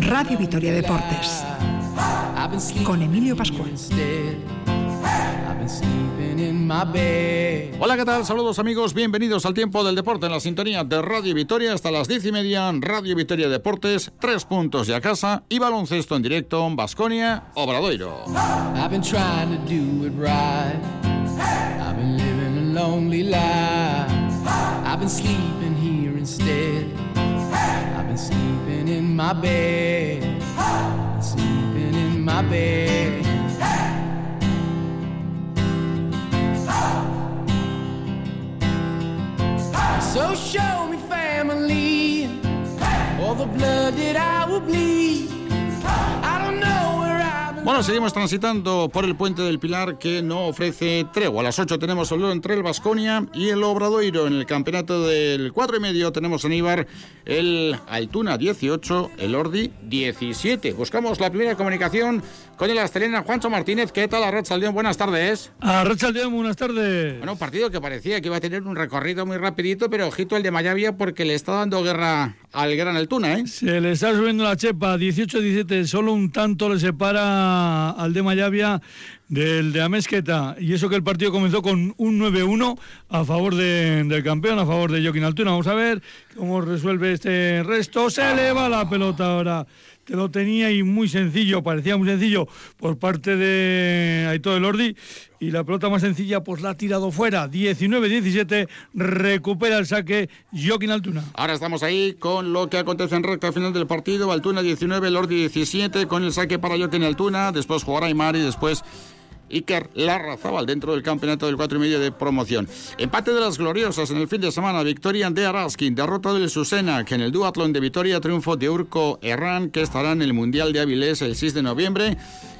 Radio Vitoria Deportes. Con Emilio Pascual. Hola, ¿qué tal? Saludos amigos, bienvenidos al tiempo del deporte en la sintonía de Radio Vitoria. Hasta las diez y media, Radio Vitoria Deportes, tres puntos ya casa y baloncesto en directo, Basconia, Obradoiro. I've been instead. Hey! I've been sleeping in my bed, hey! sleeping in my bed. Hey! So show me family, all the blood that I will bleed. I don't know Bueno, seguimos transitando por el puente del Pilar que no ofrece tregua. A las 8 tenemos el entre el Vasconia y el Obradoiro. En el campeonato del 4 y medio tenemos en Ibar el Altuna 18, el Ordi 17. Buscamos la primera comunicación con el Astelena Juancho Martínez. ¿Qué tal, Arrachaldeón? Buenas tardes. Arrachaldeón, buenas tardes. Bueno, un partido que parecía que iba a tener un recorrido muy rapidito, pero ojito el de Mayavia porque le está dando guerra al Gran Altuna, ¿eh? Se le está subiendo la chepa, 18-17, solo un tanto le separa al de Mayavia del de Amesqueta. Y eso que el partido comenzó con un 9-1 a favor del campeón, a favor de Joaquín Altuna. Vamos a ver cómo resuelve este resto. Se eleva la pelota ahora que lo tenía y muy sencillo, parecía muy sencillo por parte de Aitor Elordi y la pelota más sencilla pues la ha tirado fuera, 19-17, recupera el saque Joaquín Altuna. Ahora estamos ahí con lo que acontece en recta final del partido, Altuna 19, Lordi 17, con el saque para Joaquín Altuna, después jugará Aymar y después Iker Larrazábal dentro del campeonato del 4 y medio de promoción. Empate de las gloriosas en el fin de semana. Victoria de Araskin, derrota del Susena, que en el duatlón de Vitoria triunfo de Urco Herrán, que estará en el Mundial de Avilés el 6 de noviembre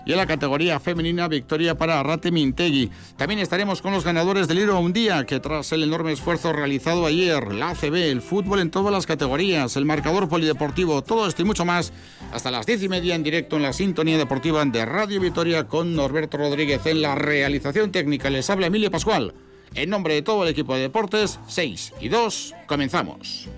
y en la categoría femenina victoria para Arate Mintegui. También estaremos con los ganadores del Hilo un día que tras el enorme esfuerzo realizado ayer, la ACB, el fútbol en todas las categorías, el marcador polideportivo, todo esto y mucho más, hasta las diez y media en directo en la sintonía deportiva de Radio Vitoria con Norberto Rodríguez en la realización técnica. Les habla Emilio Pascual. En nombre de todo el equipo de deportes, 6 y 2, comenzamos.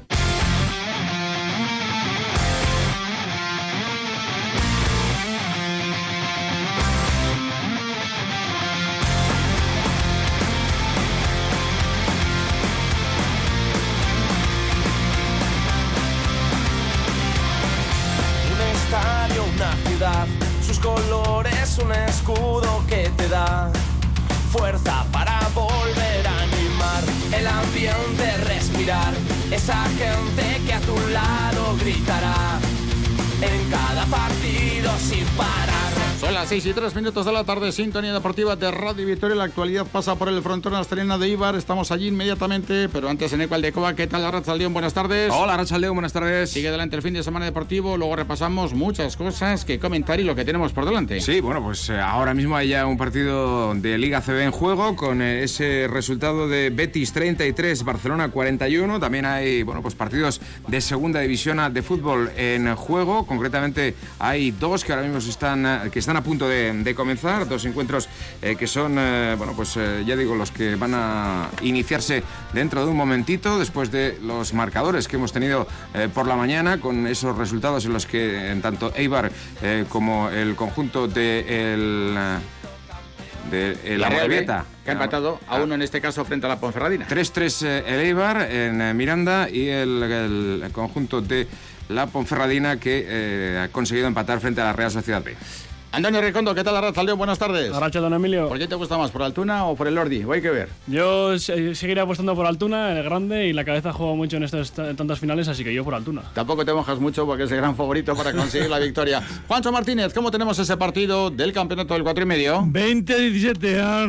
Escudo que te da fuerza para volver a animar el ambiente, respirar esa gente que a tu lado gritará en cada partido sin parar. Son las 6 y 3 minutos de la tarde, sintonía deportiva de Radio Victoria. La actualidad pasa por el frontón asturiana de Ibar. Estamos allí inmediatamente, pero antes en Ecual de Coba. ¿Qué tal, León? Buenas tardes. Hola, León, buenas tardes. Sigue adelante el fin de semana deportivo. Luego repasamos muchas cosas que comentar y lo que tenemos por delante. Sí, bueno, pues eh, ahora mismo hay ya un partido de Liga CB en juego con eh, ese resultado de Betis 33, Barcelona 41. También hay, bueno, pues partidos de segunda división de fútbol en juego. Concretamente hay dos que ahora mismo están, eh, que están a punto de, comenzar, dos encuentros eh, que son, eh, bueno, pues eh, ya digo, los que van a iniciarse dentro de un momentito, después de los marcadores que hemos tenido por la mañana, con esos resultados en los que en tanto Eibar como el conjunto de el, de la Morevieta. Que ha empatado a uno en este caso frente a la Ponferradina. 3-3 el Eibar en Miranda y el, el, conjunto de la Ponferradina que ha conseguido empatar frente a la Real Sociedad B. Antonio Recondo, ¿qué tal Arrachaldeón? Buenas tardes. Arracha, don Emilio. ¿Por qué te gusta más, por Altuna o por el Lordi? Hay que ver. Yo seguiré apostando por Altuna, el grande, y la cabeza juega mucho en estas tantas finales, así que yo por Altuna. Tampoco te mojas mucho porque es el gran favorito para conseguir la victoria. Juancho Martínez, ¿cómo tenemos ese partido del campeonato del 4 y medio? 20-17 ha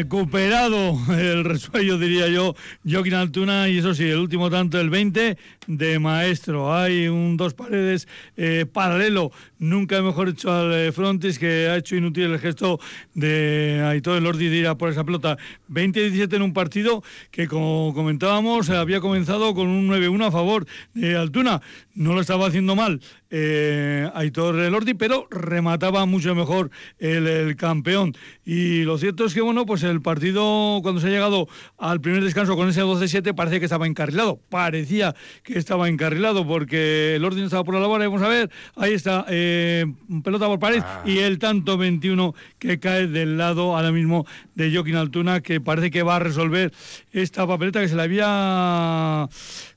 recuperado el resuello, diría yo, Joaquín Altuna, y eso sí, el último tanto, el 20 de maestro. Hay un dos paredes eh, paralelo, nunca mejor hecho al eh, Frontis que ha hecho inútil el gesto de Aitor Elordi de ir a por esa pelota. 20-17 en un partido que, como comentábamos, había comenzado con un 9-1 a favor de Altuna. No lo estaba haciendo mal eh, Aitor Elordi, pero remataba mucho mejor el, campeón. Y lo cierto es que, bueno, pues el partido, cuando se ha llegado al primer descanso con ese 12-7, parece que estaba encarrilado. Parecía que estaba encarrilado porque Elordi no estaba por la labor. Vamos a ver, ahí está, eh, pelota por pared ah. y el tanto 21 que cae del lado ahora mismo de Joaquín Altuna, que parece que va a resolver esta papeleta que se le había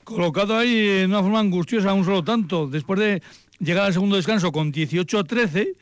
colocado ahí en una forma angustiosa un solo tanto. Después de llegar al segundo descanso con 18 a 13,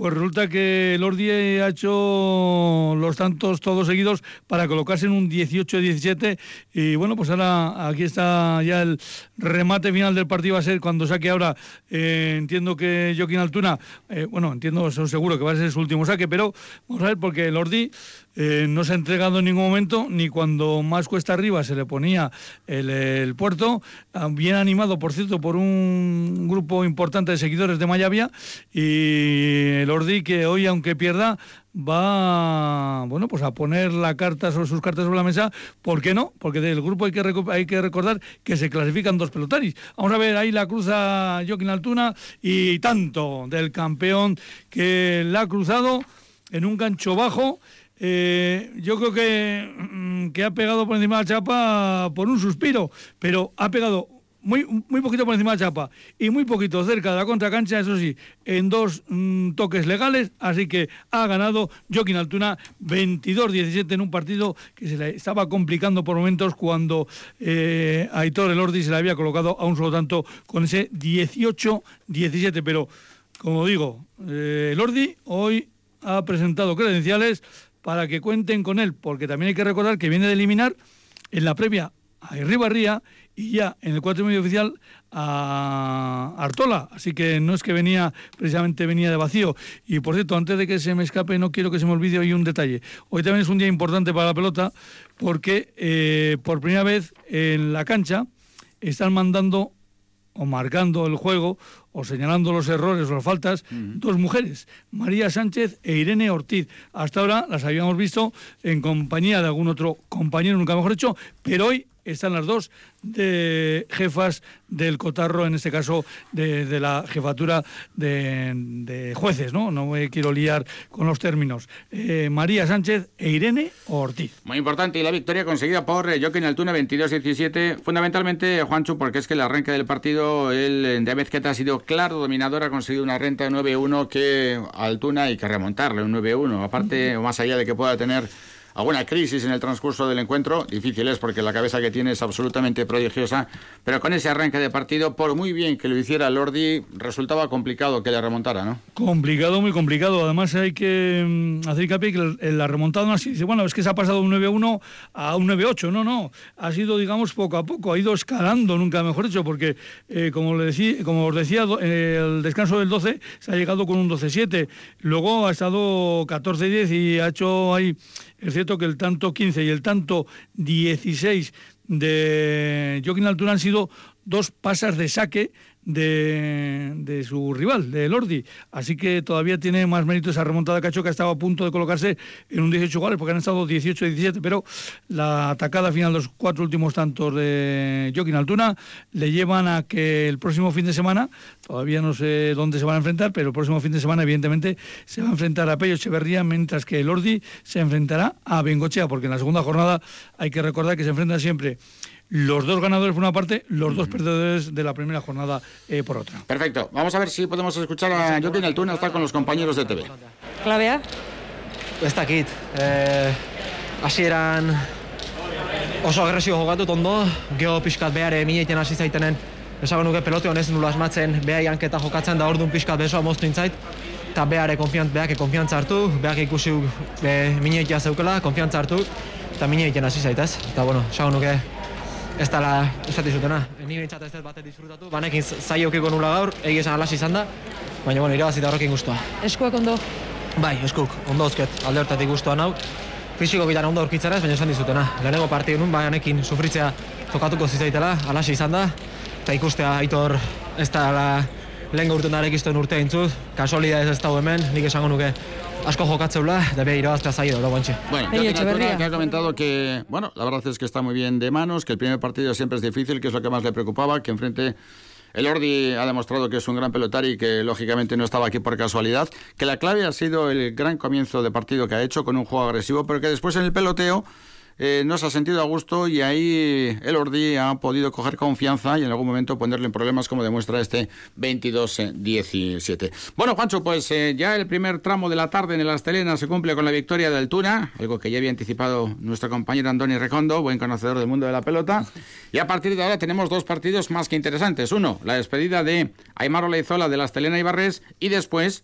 pues resulta que Lordi ha hecho los tantos todos seguidos para colocarse en un 18-17 y bueno, pues ahora aquí está ya el remate final del partido. Va a ser cuando saque ahora, eh, entiendo que Joaquín Altuna, eh, bueno, entiendo, seguro que va a ser su último saque, pero vamos a ver porque Lordi eh, no se ha entregado en ningún momento, ni cuando más cuesta arriba se le ponía el, puerto, ah, bien animado, por cierto, por un grupo importante de seguidores de Mayavia, y el Ordi que hoy, aunque pierda, va bueno pues a poner la carta sobre sus cartas sobre la mesa. ¿por qué no? porque del grupo hay que hay que recordar que se clasifican dos pelotaris. Vamos a ver ahí la cruza Joaquín Altuna y tanto del campeón que la ha cruzado en un gancho bajo eh, yo creo que, mm, que ha pegado por encima de la chapa por un suspiro, pero ha pegado muy, muy poquito por encima de la chapa y muy poquito cerca de la contracancha, eso sí, en dos mm, toques legales, así que ha ganado Joaquín Altuna 22-17 en un partido que se le estaba complicando por momentos cuando eh, Aitor Elordi se le había colocado a un solo tanto con ese 18-17, pero como digo, eh, Elordi hoy ha presentado credenciales para que cuenten con él, porque también hay que recordar que viene de eliminar en la previa a Irribarría y ya en el cuatro medio oficial a Artola, así que no es que venía precisamente venía de vacío. Y por cierto, antes de que se me escape, no quiero que se me olvide hoy un detalle. Hoy también es un día importante para la pelota porque eh, por primera vez en la cancha están mandando o marcando el juego o señalando los errores o las faltas, dos mujeres, María Sánchez e Irene Ortiz. Hasta ahora las habíamos visto en compañía de algún otro compañero, nunca mejor dicho, pero hoy están las dos de jefas del Cotarro, en este caso de, la jefatura de, jueces, ¿no? No me quiero liar con los términos. Eh, María Sánchez e Irene Ortiz. Muy importante, y la victoria conseguida por eh, Joaquín Altuna 22-17, fundamentalmente, Juancho, porque es que el arranque del partido, el de Amezqueta ha sido claro dominador, ha conseguido una renta de 9-1 que Altuna hay que remontarle, un 9-1, aparte, o más allá de que pueda tener alguna crisis en el transcurso del encuentro. Difícil es porque la cabeza que tiene es absolutamente prodigiosa, pero con ese arranque de partido, por muy bien que lo hiciera Lordi, resultaba complicado que le remontara, ¿no? Complicado, muy complicado. Además hay que mm, hacer hincapié que la remontada no ha sido, bueno, es que se ha pasado un 9-1 a un 9-8, no, no, ha sido, digamos, poco a poco, ha ido escalando, nunca mejor dicho, porque, eh, como, le decía, como os decía, el descanso del 12 se ha llegado con un 12-7, luego ha estado 14-10 y ha hecho ahí es cierto que el tanto 15 y el tanto 16 de Joaquín Altura han sido dos pasas de saque de, su rival, de Lordi. Así que todavía tiene más mérito esa remontada Cacho que ha a punto de colocarse en un 18 goles, porque han estado 18-17, pero la atacada final, los cuatro últimos tantos de Joaquín Altuna, le llevan a que el próximo fin de semana, todavía no sé dónde se van a enfrentar, pero el próximo fin de semana, evidentemente, se va a enfrentar a Pello Echeverría, mientras que Lordi se enfrentará a Bengochea, porque en la segunda jornada hay que recordar que se enfrentan siempre los dos ganadores por una parte, los dos perdedores de la primera jornada eh, por otra. Perfecto. Vamos a ver si podemos escuchar a Joaquín el túnel, está con los compañeros de TV. Klabea? Ez dakit. Eh, hasieran oso agresio jokatu ondo, geho pixkat behare mineiten hasi zaitenen esago nuke pelote honez nula asmatzen, beha ianketa jokatzen da orduan pixkat besoa moztu intzait, eta behare konfiant, behake konfiantza hartu, behak ikusi be, mineitea zeukela, konfiantza hartu, eta mineitzen hasi zaitez. Eta bueno, esago nuke ez dala esati zutena. Ni bintzat ez dut bate disfrutatu, banekin zaiokiko nula gaur, egi esan alas izan da, baina bueno, irabazita horrekin guztua. Eskuak ondo? Bai, eskuk, ondo ozket, alde hortatik guztua nau. Fisiko bitan ondo aurkitzara ez, baina esan dizutena. Lehenengo partio nun, baina sufritzea tokatuko zizaitela, alas izan da, eta ikustea aitor ez da lehen gaurten darek izten urte intzut, kasolida ez ez dago hemen, nik esango nuke asko jokatzeula, da beha irabaztea zailo, lo guantxe. Bueno, que ha comentado que, bueno, la verdad es que está muy bien de manos, que el primer partido siempre es difícil, que es lo que más le preocupaba, que enfrente el Ordi ha demostrado que es un gran pelotari y que lógicamente no estaba aquí por casualidad, que la clave ha sido el gran comienzo de partido que ha hecho con un juego agresivo, pero que después en el peloteo eh, no se ha sentido a gusto y ahí el Ordi ha podido coger confianza y en algún momento ponerle en problemas como demuestra este 22-17. Bueno, Juancho, pues eh, ya el primer tramo de la tarde en el Astelena se cumple con la victoria de Altuna, algo que ya había anticipado nuestro compañero Andoni Recondo, buen conocedor del mundo de la pelota. Y a partir de ahora tenemos dos partidos más que interesantes. Uno, la despedida de Aymar Oleizola de la Astelena y Barres y después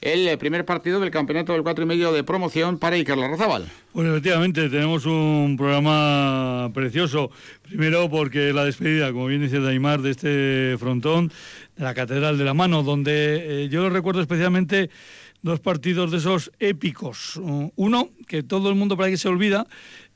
el primer partido del campeonato del 4 y medio de promoción para Iker Larrazábal. Pues efectivamente, tenemos un programa precioso. Primero porque la despedida, como bien dice Daimar, de este frontón, de la Catedral de la Mano, donde eh, yo recuerdo especialmente dos partidos de esos épicos. Uno, que todo el mundo para que se olvida,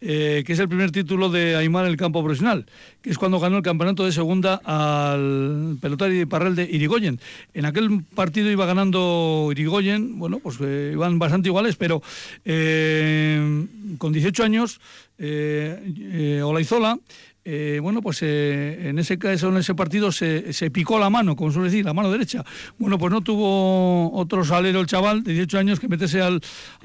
eh, que es el primer título de Aymar en el campo profesional, que es cuando ganó el campeonato de segunda al pelotari Parrel de Irigoyen. En aquel partido iba ganando Irigoyen, bueno, pues eh, iban bastante iguales, pero eh, con 18 años, Olaizola eh, bueno, pues eh, en ese caso, en ese partido, se, picó la mano, como suele decir, la mano derecha. Bueno, pues no tuvo otro salero el chaval de 18 años que meterse al,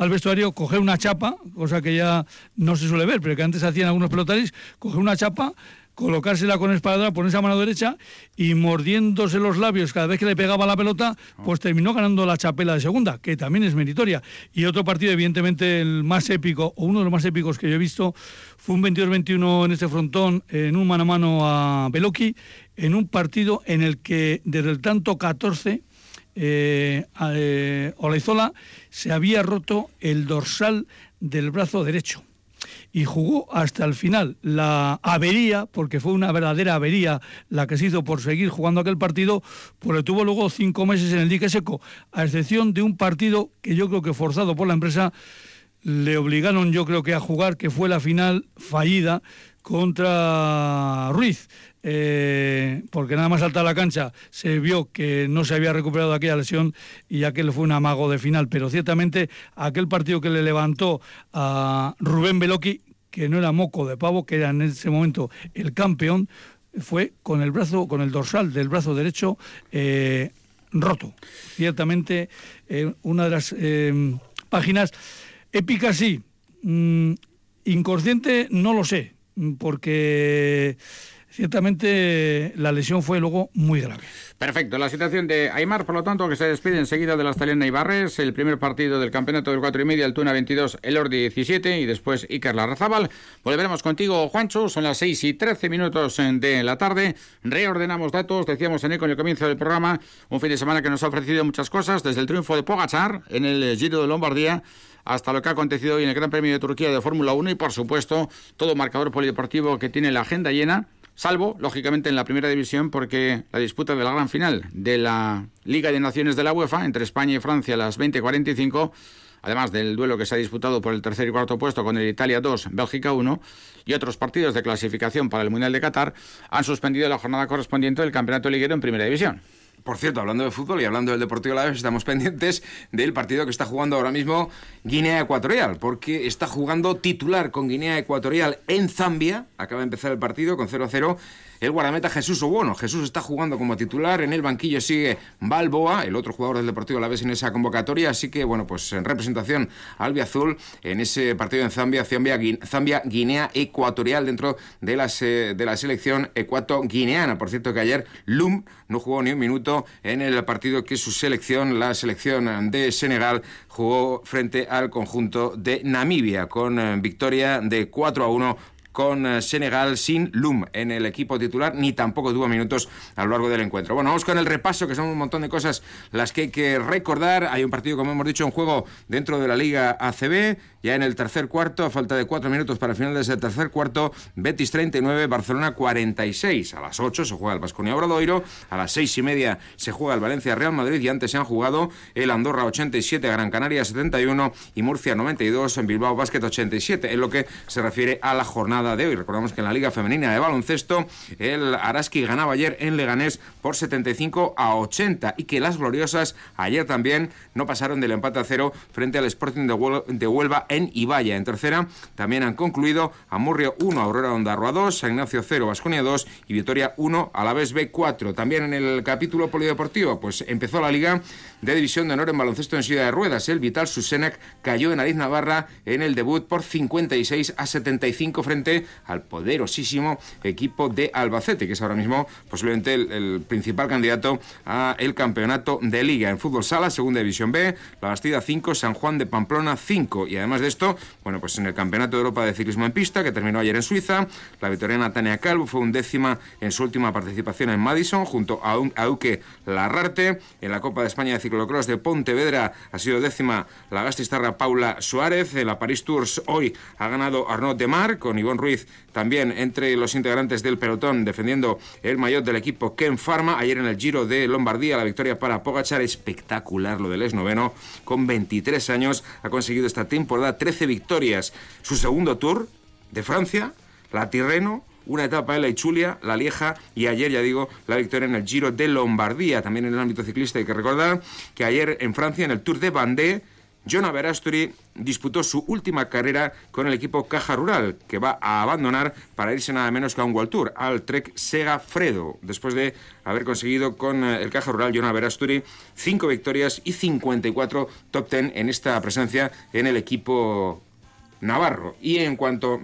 vestuario, coger una chapa, cosa que ya no se suele ver, pero que antes hacían algunos pelotaris, coger una chapa, colocársela con espada, ponerse a mano derecha y mordiéndose los labios cada vez que le pegaba la pelota, pues terminó ganando la chapela de segunda, que también es meritoria. Y otro partido, evidentemente, el más épico, o uno de los más épicos que yo he visto, un 22-21 en este frontón, en un mano a mano a Beloki, en un partido en el que desde el tanto 14 eh, eh, Olaizola se había roto el dorsal del brazo derecho y jugó hasta el final. La avería, porque fue una verdadera avería la que se hizo por seguir jugando aquel partido, pues tuvo luego cinco meses en el dique seco, a excepción de un partido que yo creo que forzado por la empresa le obligaron yo creo que a jugar, que fue la final fallida contra Ruiz. Eh, porque nada más saltar la cancha se vio que no se había recuperado aquella lesión y aquel fue un amago de final. Pero ciertamente aquel partido que le levantó a Rubén Beloki, que no era moco de pavo, que era en ese momento el campeón, fue con el brazo, con el dorsal del brazo derecho eh, roto. Ciertamente eh, una de las páginas épicas sí, mm, inconsciente no lo sé, porque ciertamente la lesión fue luego muy grave. Perfecto, la situación de Aymar, por lo tanto, que se despide enseguida de la Estalena y Barres, el primer partido del campeonato del 4 y media, Altuna 22, el Ordi 17 y después Iker Larrazábal. Volveremos contigo, Juancho, son las 6 y 13 minutos de la tarde, reordenamos datos, decíamos en el, el comienzo del programa, un fin de semana que nos ha ofrecido muchas cosas, desde el triunfo de Pogachar en el Giro de Lombardía, hasta lo que ha acontecido hoy en el Gran Premio de Turquía de Fórmula 1 y, por supuesto, todo marcador polideportivo que tiene la agenda llena salvo, lógicamente, en la primera división, porque la disputa de la gran final de la Liga de Naciones de la UEFA entre España y Francia a las 20.45, además del duelo que se ha disputado por el tercer y cuarto puesto con el Italia 2, Bélgica 1, y otros partidos de clasificación para el Mundial de Qatar, han suspendido la jornada correspondiente del Campeonato Liguero en primera división. Por cierto, hablando de fútbol y hablando del Deportivo La Vez, estamos pendientes del partido que está jugando ahora mismo Guinea Ecuatorial, porque está jugando titular con Guinea Ecuatorial en Zambia. Acaba de empezar el partido con 0 a 0 el guardameta Jesús Obono. Jesús está jugando como titular, en el banquillo sigue Balboa, el otro jugador del Deportivo La Vez en esa convocatoria, así que bueno, pues en representación Azul en ese partido en Zambia, Zambia, Guinea Ecuatorial dentro de la, de la selección ecuato-guineana. Por cierto que ayer Lum no jugó ni un minuto en el partido que su selección, la selección de Senegal, jugó frente al conjunto de Namibia con eh, victoria de 4 a 1 con eh, Senegal sin Lum en el equipo titular, ni tampoco tuvo minutos a lo largo del encuentro. Bueno, vamos con el repaso, que son un montón de cosas las que hay que recordar. Hay un partido, como hemos dicho, en juego dentro de la Liga ACB. Ya en el tercer cuarto, a falta de cuatro minutos para el final de ese tercer cuarto, Betis 39, Barcelona 46. A las 8 se juega el Vasconia Obradoiro, a las seis y media se juega el Valencia Real Madrid y antes se han jugado el Andorra 87, Gran Canaria 71 y Murcia 92, en Bilbao Basket 87, en lo que se refiere a la jornada de hoy. Recordamos que en la Liga Femenina de Baloncesto el Araski ganaba ayer en Leganés por 75 a 80 y que las gloriosas ayer también no pasaron del empate a cero frente al Sporting de Huelva en Ibaya. En tercera también han concluido Amurrio 1, Aurora Ondarroa 2, San Ignacio 0, Vasconia 2 y Vitoria 1, a la vez B4. También en el capítulo polideportivo, pues empezó la liga de División de Honor en baloncesto en Ciudad de Ruedas. El Vital Susenac cayó en Ariz Navarra en el debut por 56 a 75 frente al poderosísimo equipo de Albacete, que es ahora mismo posiblemente el, principal candidato a el campeonato de liga. En fútbol sala, segunda división B, La Bastida 5, San Juan de Pamplona 5. Y además de esto, bueno, pues en el Campeonato de Europa de Ciclismo en Pista, que terminó ayer en Suiza, la victoriana Tania Calvo fue undécima en su última participación en Madison, junto a, Auque Larrarte. En la Copa de España de Ciclocross de Pontevedra ha sido décima la gastistarra Paula Suárez. En la Paris Tours hoy ha ganado Arnaud Demar, con Ivonne Ruiz también entre los integrantes del pelotón defendiendo el maillot del equipo Ken Pharma. Ayer en el Giro de Lombardía la victoria para Pogachar, espectacular lo del esnoveno, con 23 años ha conseguido esta temporada 13 victorias. Su segundo tour de Francia, la Tirreno, una etapa en la Ichulia, la Lieja y ayer, ya digo, la victoria en el Giro de Lombardía. También en el ámbito ciclista hay que recordar que ayer en Francia, en el Tour de Bandé, Jonah Verasturi disputó su última carrera con el equipo Caja Rural, que va a abandonar para irse nada menos que a un World Tour, al Trek Sega Fredo, después de haber conseguido con eh, el Caja Rural Jonah Verasturi cinco victorias y 54 top ten en esta presencia en el equipo navarro. Y en cuanto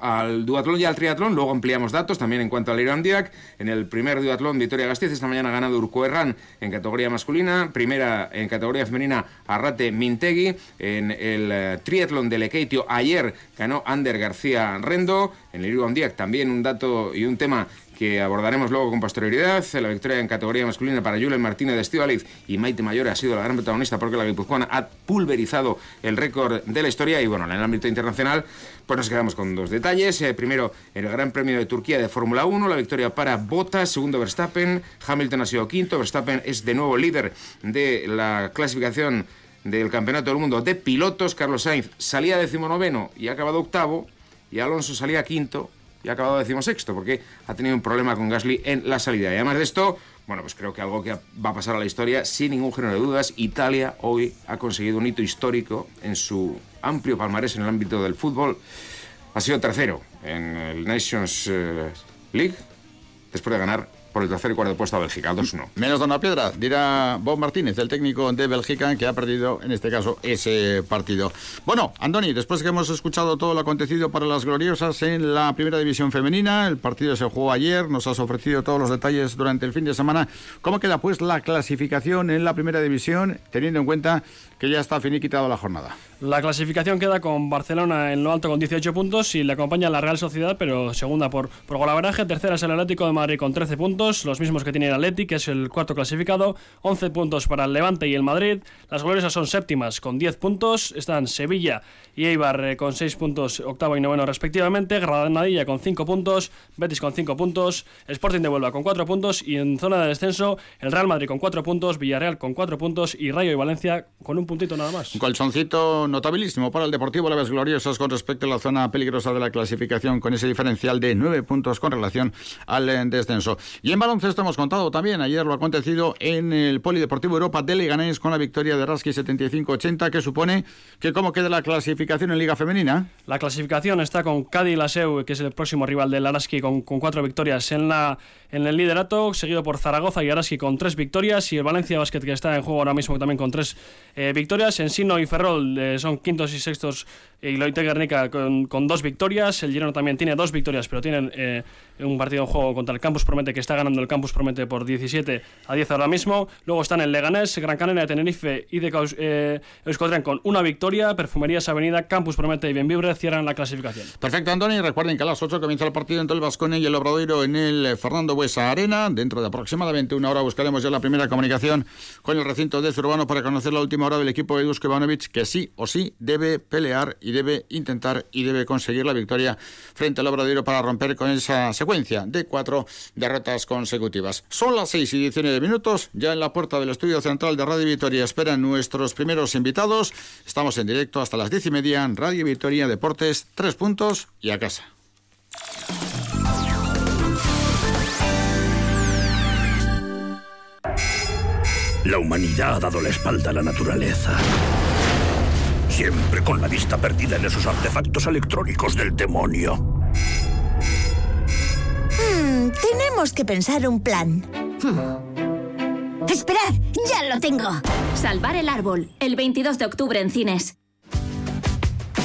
al duatlón y al triatlón. Luego ampliamos datos también en cuanto al Irandiac. En el primer duatlón, Victoria Gasteiz esta mañana ha ganado Urco Herrán en categoría masculina. Primera en categoría femenina, Arrate Mintegui. En el eh, triatlón de Lekeitio, ayer ganó Ander García Rendo. En el Irandiac también un dato y un tema que abordaremos luego con posterioridad. La victoria en categoría masculina para Julen Martínez de Estivaliz y Maite Mayor ha sido la gran protagonista porque la guipuzcoana ha pulverizado el récord de la historia. Y bueno, en el ámbito internacional, pues nos quedamos con dos detalles. Eh, primero, el Gran Premio de Turquía de Fórmula 1, la victoria para Bottas, segundo Verstappen. Hamilton ha sido quinto. Verstappen es de nuevo líder de la clasificación del Campeonato del Mundo de pilotos. Carlos Sainz salía decimonoveno y ha acabado octavo. Y Alonso salía quinto y ha acabado decimosexto, porque ha tenido un problema con Gasly en la salida. Y además de esto, bueno, pues creo que algo que va a pasar a la historia, sin ningún género de dudas, Italia hoy ha conseguido un hito histórico en su amplio palmarés en el ámbito del fútbol. Ha sido tercero en el Nations eh, League, después de ganar por el tercer y cuarto puesto a Bélgica, 2-1. Menos de una piedra, dirá Bob Martínez, el técnico de Bélgica, que ha perdido en este caso ese partido. Bueno, Andoni, después que hemos escuchado todo lo acontecido para las gloriosas en la primera división femenina, el partido se jugó ayer, nos has ofrecido todos los detalles durante el fin de semana. ¿Cómo queda pues la clasificación en la primera división, teniendo en cuenta que ya está finiquitado la jornada? La clasificación queda con Barcelona en lo alto con 18 puntos y le acompaña la Real Sociedad, pero segunda por, por. Tercera es el Atlético de Madrid con 13 puntos, los mismos que tiene el Atleti, que es el cuarto clasificado. 11 puntos para el Levante y el Madrid. Las gloriosas son séptimas con 10 puntos. Están Sevilla y Eibar eh, con 6 puntos, octavo y noveno respectivamente. Granadilla con 5 puntos, Betis con 5 puntos, Sporting de Huelva con 4 puntos y en zona de descenso el Real Madrid con 4 puntos, Villarreal con 4 puntos y Rayo y Valencia con un puntito nada más. Un colchoncito notabilísimo para el Deportivo Leves Gloriosos con respecto a la zona peligrosa de la clasificación con ese diferencial de nueve puntos con relación al eh, descenso. Y en baloncesto hemos contado también ayer lo acontecido en el Polideportivo Europa de Leganés con la victoria de Raski 75-80 que supone que cómo queda la clasificación en Liga Femenina. La clasificación está con Cádiz Laseu, que es el próximo rival del Araski con, con cuatro victorias en la en el liderato, seguido por Zaragoza y Araski con tres victorias y el Valencia Basket que está en juego ahora mismo también con tres eh, victorias. Ensino y Ferrol eh, son quintos y sextos y Loite Guernica con, con, dos victorias. El Girona también tiene dos victorias, pero tienen eh, un partido en juego contra el Campus Promete que está ganando el Campus Promete por 17 a 10 ahora mismo. Luego están el Leganés, Gran Canaria, Tenerife y de eh, Euskotren con una victoria. Perfumerías Avenida, Campus Promete y Benvibre cierran la clasificación. Perfecto, Antonio. Recuerden que a las 8 comienza el partido entre el Vascone y el Obradoiro en el Fernando Buesa Arena. Dentro de aproximadamente una hora buscaremos ya la primera comunicación con el recinto de Zurbano para conocer la última hora del equipo de Dusko que sí o sí debe pelear y debe intentar y debe conseguir la victoria frente al Obradoiro para romper con esa secuencia de cuatro derrotas consecutivas. Son las 6 y 19 minutos. Ya en la puerta del estudio central de Radio Victoria esperan nuestros primeros invitados. Estamos en directo hasta las diez y media en Radio Victoria Deportes, tres puntos y a casa. La humanidad ha dado la espalda a la naturaleza. Siempre con la vista perdida en esos artefactos electrónicos del demonio. Hmm, tenemos que pensar un plan. ¡Esperad! ¡Ya lo tengo! Salvar el árbol, el 22 de octubre en cines.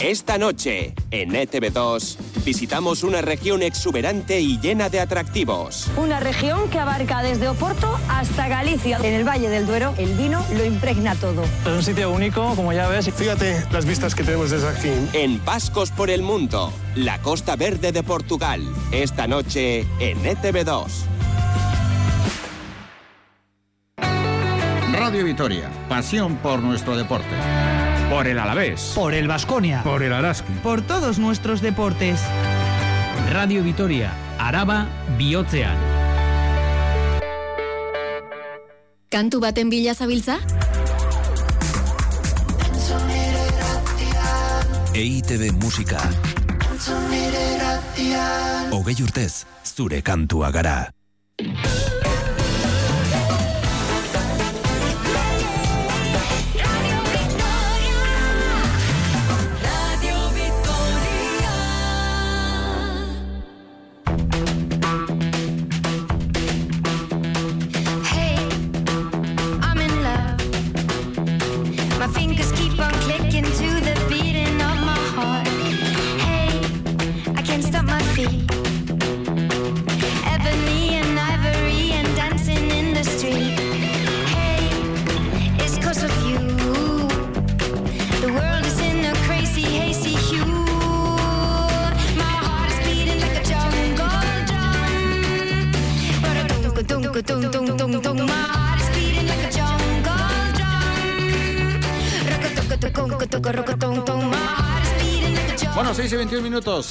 Esta noche, en ETV2, visitamos una región exuberante y llena de atractivos. Una región que abarca desde Oporto hasta Galicia. En el Valle del Duero, el vino lo impregna todo. Es un sitio único, como ya ves. Fíjate las vistas que tenemos desde aquí. En Pascos por el Mundo, la costa verde de Portugal. Esta noche, en ETV2. Radio Vitoria, pasión por nuestro deporte. Por el Alavés. Por el Vasconia. Por el Araski. Por todos nuestros deportes. Radio Vitoria, Araba, Bihotzean. Kantu baten bila zabiltza? EITB musika. Hogei urtez, zure kantua gara.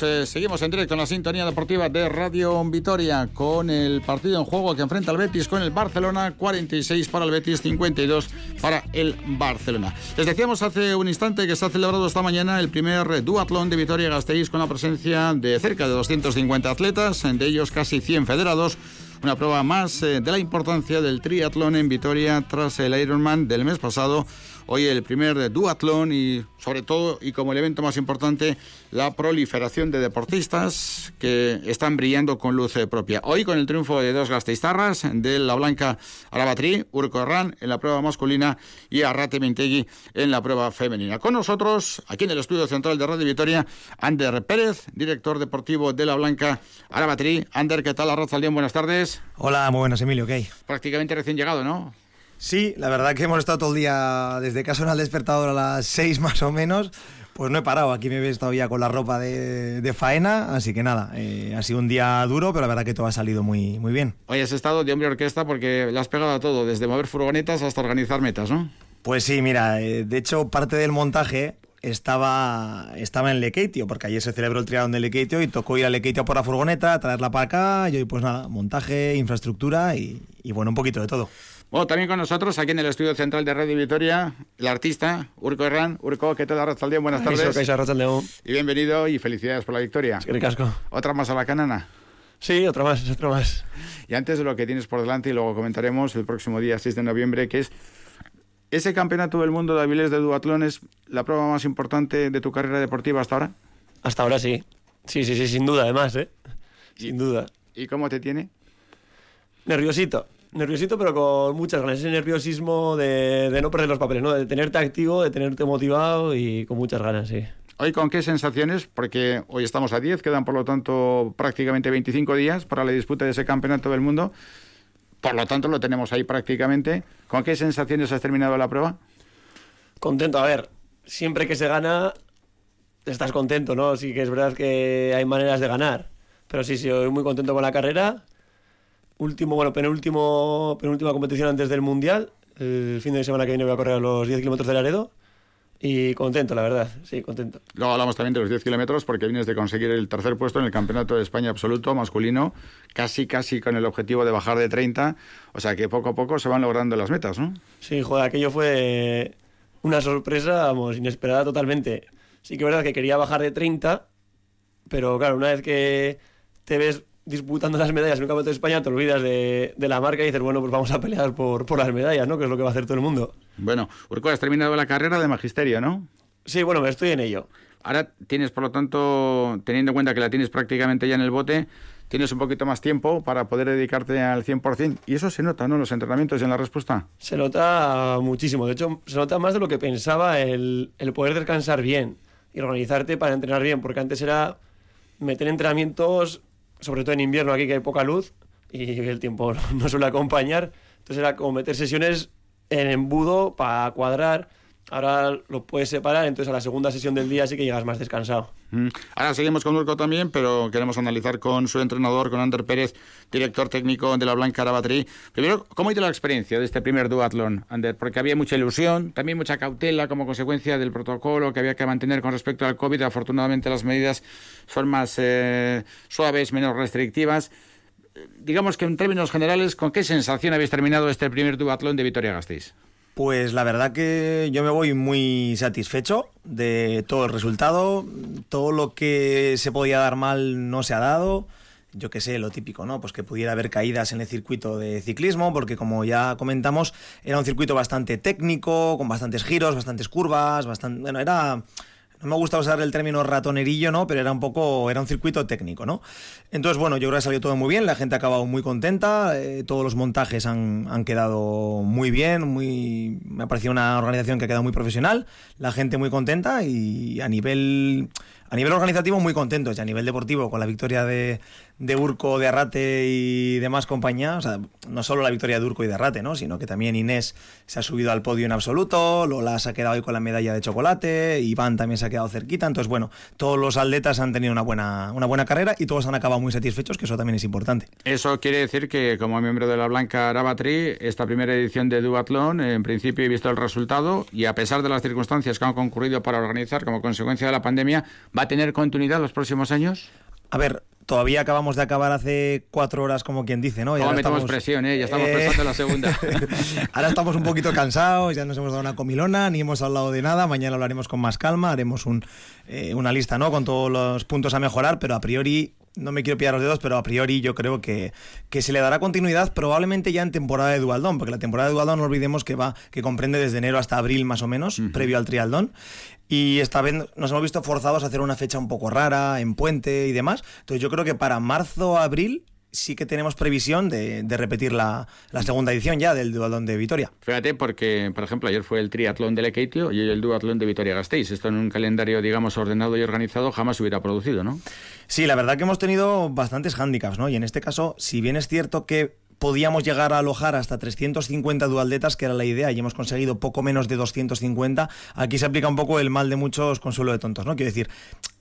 Eh, seguimos en directo en la sintonía deportiva de Radio Vitoria con el partido en juego que enfrenta al Betis con el Barcelona. 46 para el Betis, 52 para el Barcelona. Les decíamos hace un instante que se ha celebrado esta mañana el primer duatlón de Vitoria-Gasteiz con la presencia de cerca de 250 atletas, de ellos casi 100 federados. Una prueba más eh, de la importancia del triatlón en Vitoria tras el Ironman del mes pasado. Hoy el primer duatlón y sobre todo y como el evento más importante la proliferación de deportistas que están brillando con luz eh, propia. Hoy con el triunfo de dos gasteiztarras, de la Blanca Arabatrí, Urco Herrán en la prueba masculina y Arrate Mintegui en la prueba femenina. Con nosotros, aquí en el estudio central de Radio Vitoria, Ander Pérez, director deportivo de la Blanca Arabatrí. Ander, ¿qué tal? Arrazaldeón, buenas tardes. Hola, muy buenas, Emilio, ¿qué hay? Prácticamente recién llegado, ¿no? Sí, la verdad que hemos estado todo el día desde que suena el despertador a las 6 más o menos. Pues no he parado, aquí me ves todavía con la ropa de, de faena, así que nada, eh, ha sido un día duro, pero la verdad que todo ha salido muy, muy bien. Hoy has estado de hombre orquesta porque le has pegado a todo, desde mover furgonetas hasta organizar metas, ¿no? Pues sí, mira, eh, de hecho parte del montaje estaba, estaba en Lekeitio, porque ayer se celebró el triatlón de Lekeitio y tocó ir a Lekeitio por la furgoneta, traerla para acá, y hoy pues nada, montaje, infraestructura y, y bueno, un poquito de todo. Bueno, también con nosotros, aquí en el estudio central de Radio Vitoria, el artista Urco Herrán. Urco, ¿qué tal, Arrachaldeón? Buenas tardes. Eso. Y bienvenido y felicidades por la victoria. Es que. ¿Otra más a la canana? Sí, otra más, otra más. Y antes de lo que tienes por delante, y luego comentaremos el próximo día 6 de noviembre, que es ese campeonato del mundo de Avilés de duatlón, ¿es la prueba más importante de tu carrera deportiva hasta ahora? Hasta ahora sí. Sí, sí, sí, sin duda, además, ¿eh? Sin duda. ¿Y cómo te tiene? Nerviosito. Nerviosito, pero con muchas ganas. Ese nerviosismo de, de no perder los papeles, ¿no? De tenerte activo, de tenerte motivado y con muchas ganas, sí. ¿Hoy con qué sensaciones? Porque hoy estamos a 10, quedan por lo tanto prácticamente 25 días para la disputa de ese campeonato del mundo. Por lo tanto, lo tenemos ahí prácticamente. ¿Con qué sensaciones has terminado la prueba? Contento, a ver, siempre que se gana, estás contento, ¿no? Sí que es verdad que hay maneras de ganar. Pero sí, sí, hoy muy contento con la carrera. Último, bueno, penúltimo, penúltima competición antes del Mundial. El fin de semana que viene voy a correr los 10 kilómetros de Laredo. Y contento, la verdad, sí, contento. Luego hablamos también de los 10 kilómetros porque vienes de conseguir el tercer puesto en el Campeonato de España absoluto masculino, casi, casi con el objetivo de bajar de 30. O sea que poco a poco se van logrando las metas, ¿no? Sí, joder, aquello fue una sorpresa, vamos, inesperada totalmente. Sí que es verdad que quería bajar de 30 pero claro, una vez que te ves disputando las medallas en un campeonato de España, te olvidas de, de la marca y dices, bueno, pues vamos a pelear por, por las medallas, ¿no? Que es lo que va a hacer todo el mundo. Bueno, Urco, has terminado la carrera de magisterio, ¿no? Sí, bueno, estoy en ello. Ahora tienes, por lo tanto, teniendo en cuenta que la tienes prácticamente ya en el bote, tienes un poquito más tiempo para poder dedicarte al 100%. Y eso se nota, ¿no? En los entrenamientos y en la respuesta. Se nota muchísimo. De hecho, se nota más de lo que pensaba el, el poder descansar bien y organizarte para entrenar bien, porque antes era meter entrenamientos, sobre todo en invierno aquí que hay poca luz y el tiempo no suele acompañar. Entonces era como meter sesiones en embudo para cuadrar. Ahora lo puedes separar, entonces a la segunda sesión del día sí que llegas más descansado. Mm. Ahora seguimos con Urco también, pero queremos analizar con su entrenador, con Ander Pérez, director técnico de la Blanca Arabatrí. Primero, ¿cómo ha ido la experiencia de este primer duatlón, Ander? Porque había mucha ilusión, también mucha cautela como consecuencia del protocolo que había que mantener con respecto al COVID. Afortunadamente las medidas son más eh, suaves, menos restrictivas. Digamos que en términos generales, ¿con qué sensación habéis terminado este primer duatlón de Vitoria-Gasteiz? Pues la verdad que yo me voy muy satisfecho de todo el resultado. Todo lo que se podía dar mal no se ha dado. Yo qué sé, lo típico, ¿no? Pues que pudiera haber caídas en el circuito de ciclismo, porque como ya comentamos, era un circuito bastante técnico, con bastantes giros, bastantes curvas, bastante. Bueno, era no me gusta usar el término ratonerillo, ¿no? Pero era un poco, era un circuito técnico, ¿no? Entonces, bueno, yo creo que ha salido todo muy bien, la gente ha acabado muy contenta, eh, todos los montajes han, han, quedado muy bien, muy, me ha parecido una organización que ha quedado muy profesional, la gente muy contenta y a nivel, a nivel organizativo muy contentos y a nivel deportivo con la victoria de, de Urco, de Arrate y demás compañía, o sea, no solo la victoria de Urco y de Arrate, ¿no? sino que también Inés se ha subido al podio en absoluto, Lola se ha quedado ahí con la medalla de chocolate, Iván también se ha quedado cerquita, entonces bueno, todos los atletas han tenido una buena, una buena carrera y todos han acabado muy satisfechos, que eso también es importante. Eso quiere decir que como miembro de la Blanca Arabatri, esta primera edición de Duatlón, en principio he visto el resultado y a pesar de las circunstancias que han concurrido para organizar como consecuencia de la pandemia, ¿va a tener continuidad los próximos años? A ver, todavía acabamos de acabar hace cuatro horas, como quien dice, ¿no? Y ahora metemos estamos... presión, ¿eh? Ya estamos eh... pensando en la segunda. ahora estamos un poquito cansados, ya nos hemos dado una comilona, ni hemos hablado de nada. Mañana lo haremos con más calma, haremos un, eh, una lista, ¿no? Con todos los puntos a mejorar, pero a priori no me quiero pillar los dedos, pero a priori yo creo que, que, se le dará continuidad probablemente ya en temporada de Dualdón, porque la temporada de Dualdón no olvidemos que va, que comprende desde enero hasta abril más o menos, uh -huh. previo al Trialdón. Y esta vez nos hemos visto forzados a hacer una fecha un poco rara, en puente y demás. Entonces yo creo que para marzo, abril sí que tenemos previsión de, de repetir la, la, segunda edición ya del duatlón de Vitoria. Fíjate, porque, por ejemplo, ayer fue el triatlón de Lekeitio y hoy el duatlón de Vitoria-Gasteiz. Esto en un calendario, digamos, ordenado y organizado jamás hubiera producido, ¿no? Sí, la verdad que hemos tenido bastantes hándicaps, ¿no? Y en este caso, si bien es cierto que podíamos llegar a alojar hasta 350 dualdetas, que era la idea, y hemos conseguido poco menos de 250. Aquí se aplica un poco el mal de muchos consuelo de tontos, ¿no? Quiero decir,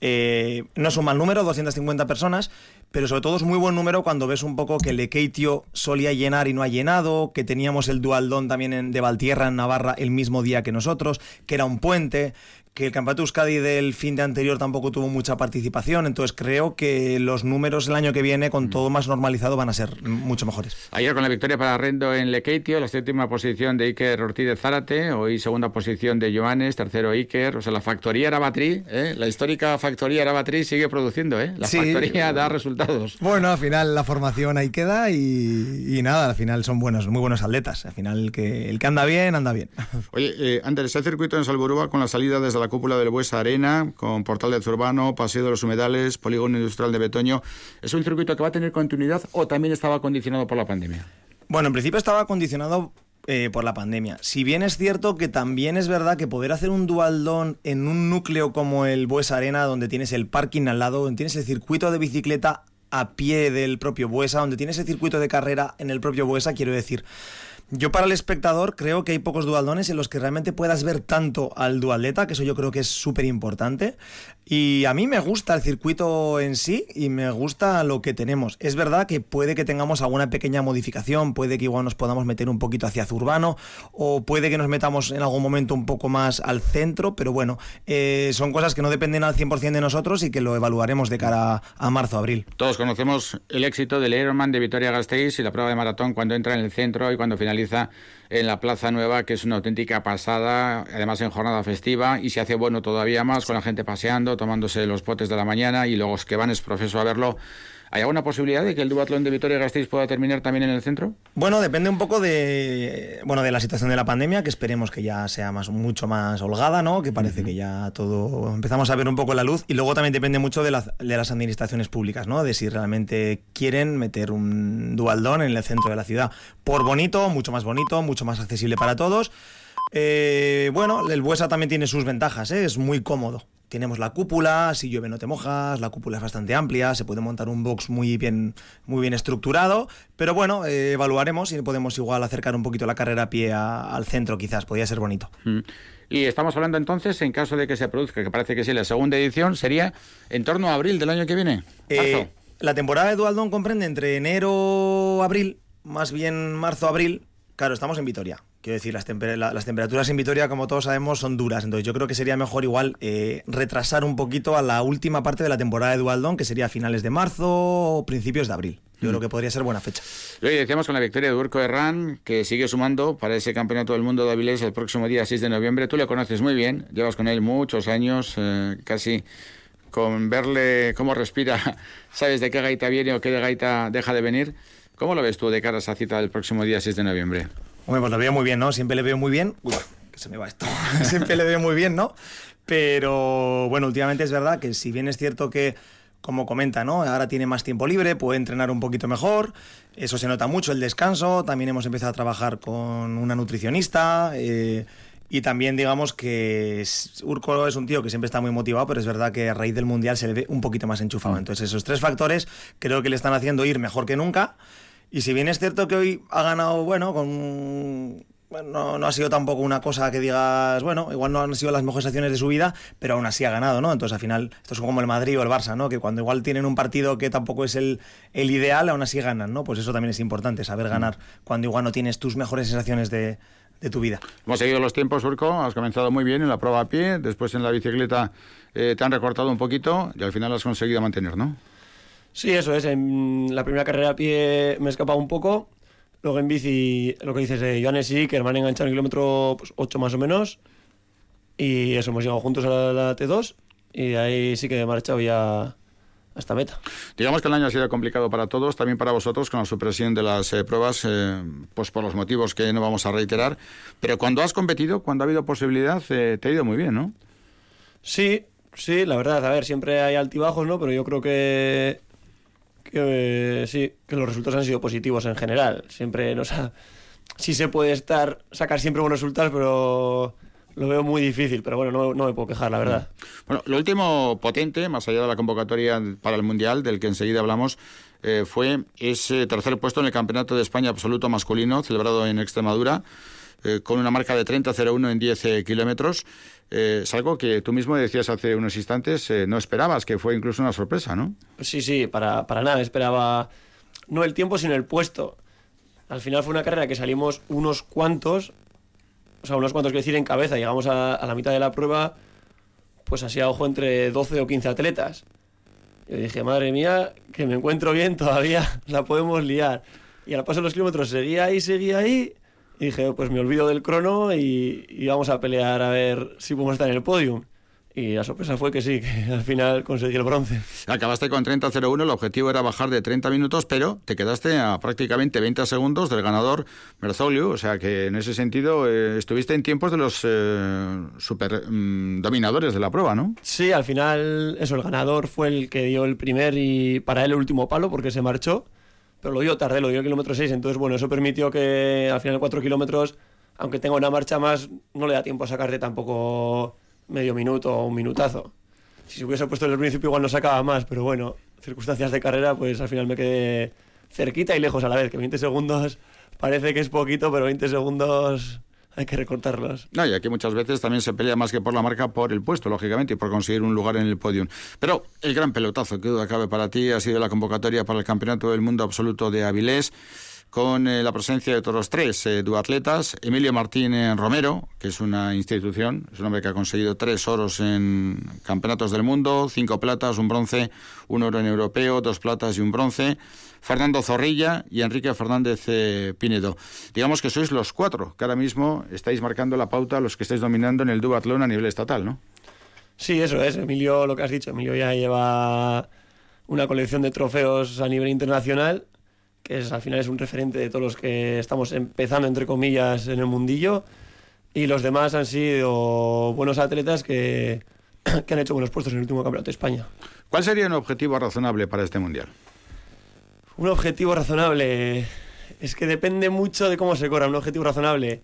eh, no es un mal número, 250 personas, pero sobre todo es muy buen número cuando ves un poco que el Lekeitio solía llenar y no ha llenado, que teníamos el Dualdón también en, de Valtierra, en Navarra, el mismo día que nosotros, que era un puente, que el Campeonato Euskadi del fin de anterior tampoco tuvo mucha participación, entonces creo que los números el año que viene, con todo más normalizado, van a ser mucho mejores. Ayer con la victoria para Rendo en Lekeitio, la séptima posición de Iker Ortiz de Zárate, hoy segunda posición de Joanes, tercero Iker, o sea, la factoría Arabatri, ¿eh? la histórica factoría Arabatri sigue produciendo, ¿eh? la sí. factoría da resultados. Bueno, al final la formación ahí queda y, y, nada, al final son buenos, muy buenos atletas, al final el que, el que anda bien, anda bien. Oye, eh, Andrés, el circuito en Salburúa con la salida desde la cúpula del Buesa Arena, con Portal del Zurbano, Paseo de los Humedales, Polígono Industrial de Betoño. ¿Es un circuito que va a tener continuidad o también estaba condicionado por la pandemia? Bueno, en principio estaba condicionado eh, por la pandemia. Si bien es cierto que también es verdad que poder hacer un dualdón en un núcleo como el Buesa Arena, donde tienes el parking al lado, donde tienes el circuito de bicicleta a pie del propio Buesa, donde tienes el circuito de carrera en el propio Buesa, quiero decir. Yo para el espectador creo que hay pocos dualdones en los que realmente puedas ver tanto al dualdeta, que eso yo creo que es súper importante. Y a mí me gusta el circuito en sí y me gusta lo que tenemos. Es verdad que puede que tengamos alguna pequeña modificación, puede que igual nos podamos meter un poquito hacia urbano o puede que nos metamos en algún momento un poco más al centro, pero bueno, eh, son cosas que no dependen al 100% de nosotros y que lo evaluaremos de cara a marzo-abril. Todos conocemos el éxito del Ironman de Vitoria-Gasteiz y la prueba de maratón cuando entra en el centro y cuando finaliza en la Plaza Nueva, que es una auténtica pasada, además en jornada festiva, y se hace bueno todavía más con la gente paseando, tomándose los potes de la mañana y luego los que van es profeso a verlo ¿Hay alguna posibilidad de que el duatlón de Vitoria-Gasteiz pueda terminar también en el centro? Bueno, depende un poco de, bueno, de la situación de la pandemia, que esperemos que ya sea más, mucho más holgada, ¿no? Que parece que ya todo empezamos a ver un poco la luz. Y luego también depende mucho de, de las administraciones públicas, ¿no? De si realmente quieren meter un dualdón en el centro de la ciudad. Por bonito, mucho más bonito, mucho más accesible para todos. Eh, bueno, el Buesa también tiene sus ventajas, ¿eh? es muy cómodo. Tenemos la cúpula, si llueve no te mojas, la cúpula es bastante amplia, se puede montar un box muy bien, muy bien estructurado, pero bueno, eh, evaluaremos si podemos igual acercar un poquito la carrera a pie al centro, quizás, podría ser bonito. Mm. Y estamos hablando entonces, en caso de que se produzca, que parece que sí, la segunda edición, sería en torno a abril del año que viene. Eh, la temporada de Dualdón comprende entre enero, abril, más bien marzo, abril. Claro, estamos en Vitoria. Quiero decir, las, las, temperaturas en Vitoria, como todos sabemos, son duras. Entonces yo creo que sería mejor igual eh, retrasar un poquito a la última parte de la temporada de Dualdón, que sería finales de marzo o principios de abril. Yo creo mm. que podría ser buena fecha. Y hoy decíamos con la victoria de Urco Herrán, que sigue sumando para ese campeonato del mundo de Avilés el próximo día 6 de noviembre. Tú le conoces muy bien, llevas con él muchos años, eh, casi con verle cómo respira, sabes de qué gaita viene o qué gaita deja de venir. ¿Cómo lo ves tú de cara a esa cita del próximo día 6 de noviembre? Hombre, pues lo veo muy bien, ¿no? Siempre le veo muy bien. Uy, que se me va esto. Siempre le veo muy bien, ¿no? Pero bueno, últimamente es verdad que si bien es cierto que, como comenta, ¿no? Ahora tiene más tiempo libre, puede entrenar un poquito mejor. Eso se nota mucho, el descanso. También hemos empezado a trabajar con una nutricionista. Eh, y también digamos que Urco es un tío que siempre está muy motivado, pero es verdad que a raíz del Mundial se le ve un poquito más enchufado. Mm. Entonces esos tres factores creo que le están haciendo ir mejor que nunca. Y si bien es cierto que hoy ha ganado, bueno, con bueno, no, ha sido tampoco una cosa que digas, bueno, igual no han sido las mejores acciones de su vida, pero aún así ha ganado, ¿no? Entonces al final, esto es como el Madrid o el Barça, ¿no? Que cuando igual tienen un partido que tampoco es el, el ideal, aún así ganan, ¿no? Pues eso también es importante, saber ganar cuando igual no tienes tus mejores sensaciones de, de tu vida. Hemos seguido los tiempos, Urco, has comenzado muy bien en la prueba a pie, después en la bicicleta eh, te han recortado un poquito y al final has conseguido mantener, ¿no? Sí, eso es. En la primera carrera a pie me he escapado un poco. Luego en bici, lo que dices de Johannes y que me han enganchado en el kilómetro 8 pues, más o menos. Y eso, hemos llegado juntos a la, T2 y ahí sí que he marchado ya hasta meta. Digamos que el año ha sido complicado para todos, también para vosotros con la supresión de las eh, pruebas, eh, pues por los motivos que no vamos a reiterar. Pero cuando has competido, cuando ha habido posibilidad, eh, te ha ido muy bien, ¿no? Sí, sí, la verdad. A ver, siempre hay altibajos, ¿no? Pero yo creo que sí, que los resultados han sido positivos en general. Siempre nos ha, sí se puede estar, sacar siempre buenos resultados, pero lo veo muy difícil, pero bueno, no, me puedo quejar, la verdad. Bueno, lo último potente, más allá de la convocatoria para el Mundial, del que enseguida hablamos, eh, fue ese tercer puesto en el Campeonato de España Absoluto Masculino, celebrado en Extremadura, eh, con una marca de 30-01 en 10 eh, es algo que tú mismo decías hace unos instantes, no esperabas, que fue incluso una sorpresa, ¿no? Sí, sí, para, para nada, esperaba no el tiempo, sino el puesto. Al final fue una carrera que salimos unos cuantos, o sea, unos cuantos, quiero decir, en cabeza. Llegamos a, a, la mitad de la prueba, pues así a ojo entre 12 o 15 atletas. Yo dije, madre mía, que me encuentro bien, todavía la podemos liar. Y al paso de los kilómetros seguía ahí, seguía ahí. Y dije, pues me olvido del crono y, y vamos a pelear a ver si podemos estar en el podium. Y la sorpresa fue que sí, que al final conseguí el bronce. Acabaste con 30.01, el objetivo era bajar de 30 minutos, pero te quedaste a prácticamente 20 segundos del ganador Merzolio, o sea que en ese sentido eh, estuviste en tiempos de los eh, super mm, dominadores de la prueba, ¿no? Sí, al final eso, el ganador fue el que dio el primer y para él el último palo porque se marchó, pero lo dio tarde, lo dio el kilómetro 6, entonces bueno, eso permitió que al final de 4 kilómetros, aunque tenga una marcha más, no le da tiempo a sacarte tampoco medio minuto o un minutazo. Si se hubiese puesto en el principio igual no sacaba más, pero bueno, circunstancias de carrera, pues al final me quedé cerquita y lejos a la vez, que 20 segundos parece que es poquito, pero 20 segundos hay que recortarlos. No, y aquí muchas veces también se pelea más que por la marca, por el puesto, lógicamente, y por conseguir un lugar en el podium. Pero el gran pelotazo que duda cabe para ti ha sido la convocatoria para el Campeonato del Mundo Absoluto de Avilés con eh, la presencia de otros tres eh, duatletas. Emilio Martín eh, Romero, que es una institución, es un hombre que ha conseguido tres oros en campeonatos del mundo, cinco platas, un bronce, un oro en europeo, dos platas y un bronce. Fernando Zorrilla y Enrique Fernández eh, Pinedo. Digamos que sois los cuatro que ahora mismo estáis marcando la pauta, los que estáis dominando en el duatlón a nivel estatal, ¿no? Sí, eso es. Emilio, lo que has dicho, Emilio ya lleva una colección de trofeos a nivel internacional, que es, al final es un referente de todos los que estamos empezando, entre comillas, en el mundillo. Y los demás han sido buenos atletas que, que han hecho buenos puestos en el último campeonato de España. ¿Cuál sería un objetivo razonable para este mundial? Un objetivo razonable es que depende mucho de cómo se corra. Un objetivo razonable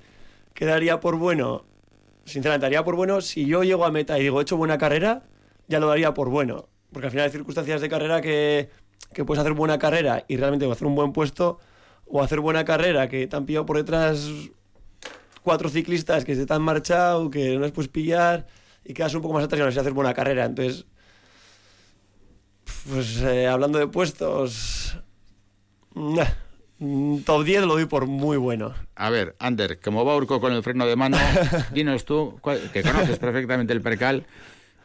quedaría por bueno, sinceramente, daría por bueno si yo llego a meta y digo he hecho buena carrera, ya lo daría por bueno. Porque al final hay circunstancias de carrera que, que puedes hacer buena carrera y realmente hacer un buen puesto, o hacer buena carrera que te han pillado por detrás cuatro ciclistas que se te han marchado, que no les puedes pillar y quedas un poco más atrás y no sé hacer buena carrera. Entonces, pues eh, hablando de puestos, nah, mm, top 10 lo doy por muy bueno. A ver, Ander, como va Urco con el freno de mano, dinos tú, que conoces perfectamente el percal,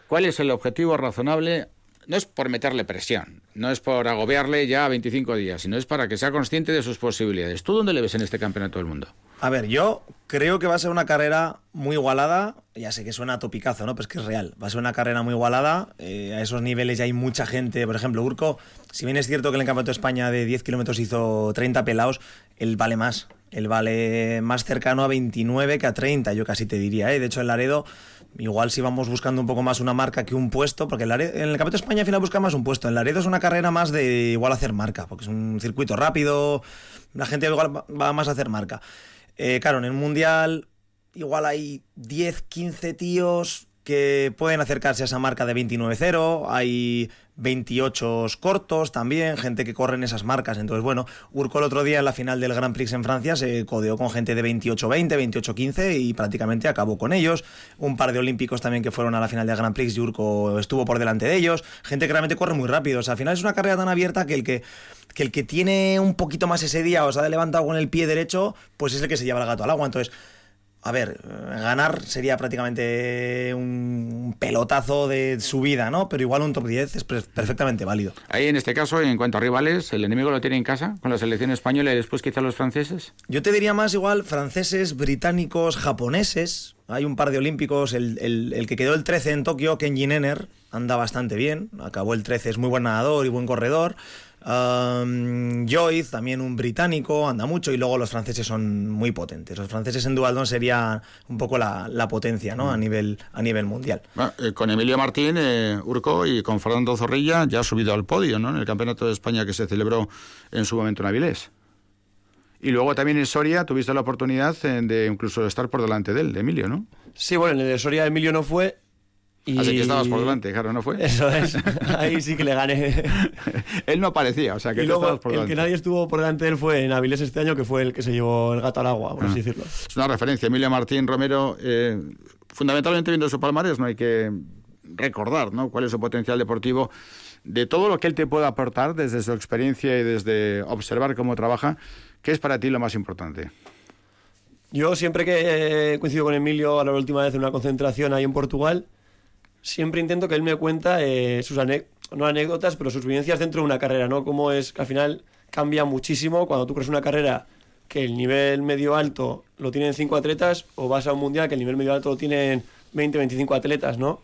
¿cuál es el objetivo razonable? No es por meterle presión, no es por agobiarle ya a 25 días, sino es para que sea consciente de sus posibilidades. ¿Tú dónde le ves en este campeonato del mundo? A ver, yo creo que va a ser una carrera muy igualada. Ya sé que suena a topicazo, ¿no? Pero es que es real. Va a ser una carrera muy igualada. Eh, a esos niveles ya hay mucha gente. Por ejemplo, Urco, si bien es cierto que en el Campeonato de España de 10 kilómetros hizo 30 pelados, él vale más. Él vale más cercano a 29 que a 30, yo casi te diría. ¿eh? De hecho, en Laredo, igual si vamos buscando un poco más una marca que un puesto, porque en, el Campeonato de España al final busca más un puesto. En Laredo es una carrera más de igual hacer marca, porque es un circuito rápido. La gente igual va- va más a hacer marca. Eh, claro, en el Mundial igual hay 10, 15 tíos que pueden acercarse a esa marca de 29-0, hay 28 cortos también, gente que corre en esas marcas. Entonces, bueno, Urco el otro día en la final del Grand Prix en Francia se codeó con gente de 28-20, 28-15 y prácticamente acabó con ellos. Un par de olímpicos también que fueron a la final del Grand Prix y Urco estuvo por delante de ellos. Gente que realmente corre muy rápido. O sea, al final es una carrera tan abierta que el que que el que tiene un poquito más ese día o se ha levantado con el pie derecho, pues es el que se lleva el gato al agua. Entonces, a ver, ganar sería prácticamente un pelotazo de subida, ¿no? Pero igual un top 10 es per- perfectamente válido. Ahí en este caso, en cuanto a rivales, ¿el enemigo lo tiene en casa con la selección española y después quizá los franceses? Yo te diría más igual franceses, británicos, japoneses. Hay un par de olímpicos. El, el- el que quedó el 13 en Tokio, Kenji Nenner, anda bastante bien. Acabó el 13, es muy buen nadador y buen corredor. Um, Joyce, también un británico, anda mucho. Y luego los franceses son muy potentes. Los franceses en dualdón sería un poco la, la potencia ¿no? a, nivel, a nivel mundial. Bueno, eh, con Emilio Martín, eh, Urco y con Fernando Zorrilla ya ha subido al podio ¿no? en el Campeonato de España que se celebró en su momento en Avilés. Y luego también en Soria tuviste la oportunidad eh, de incluso estar por delante de él, de Emilio, ¿no? Sí, bueno, en el de Soria Emilio no fue. Y... Así que estabas por delante, claro, ¿no fue? Eso es, ahí sí que le gané. él no aparecía, o sea que y luego estabas por el delante. que nadie estuvo por delante de él fue en Avilés este año, que fue el que se llevó el gato al agua, por Ah. así decirlo. Es una referencia. Emilio Martín Romero, eh, fundamentalmente viendo su palmarés, no hay que recordar ¿no? cuál es su potencial deportivo, de todo lo que él te pueda aportar desde su experiencia y desde observar cómo trabaja, ¿qué es para ti lo más importante? Yo siempre que he coincidido con Emilio a la última vez en una concentración ahí en Portugal, siempre intento que él me cuenta eh, sus no anécdotas, pero sus vivencias dentro de una carrera, ¿no? Cómo es que al final cambia muchísimo cuando tú crees una carrera que el nivel medio alto lo tienen cinco atletas o vas a un mundial que el nivel medio alto lo tienen 20, 25 atletas, ¿no?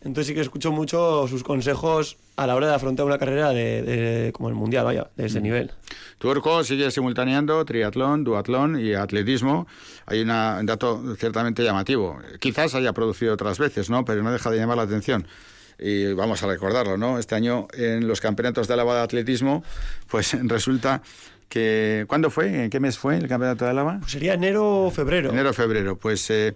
Entonces sí que escucho mucho sus consejos a la hora de afrontar una carrera de, de- como el mundial, vaya, de ese Mm. nivel. Tu Urco sigue simultaneando triatlón, duatlón y atletismo. Hay una- un dato ciertamente llamativo. Quizás haya producido otras veces, ¿no? Pero no deja de llamar la atención. Y vamos a recordarlo, ¿no? Este año en los campeonatos de Álava de atletismo, pues resulta que... ¿Cuándo fue? ¿En qué mes fue el campeonato de Álava? Pues sería enero o febrero. Enero febrero. Pues eh,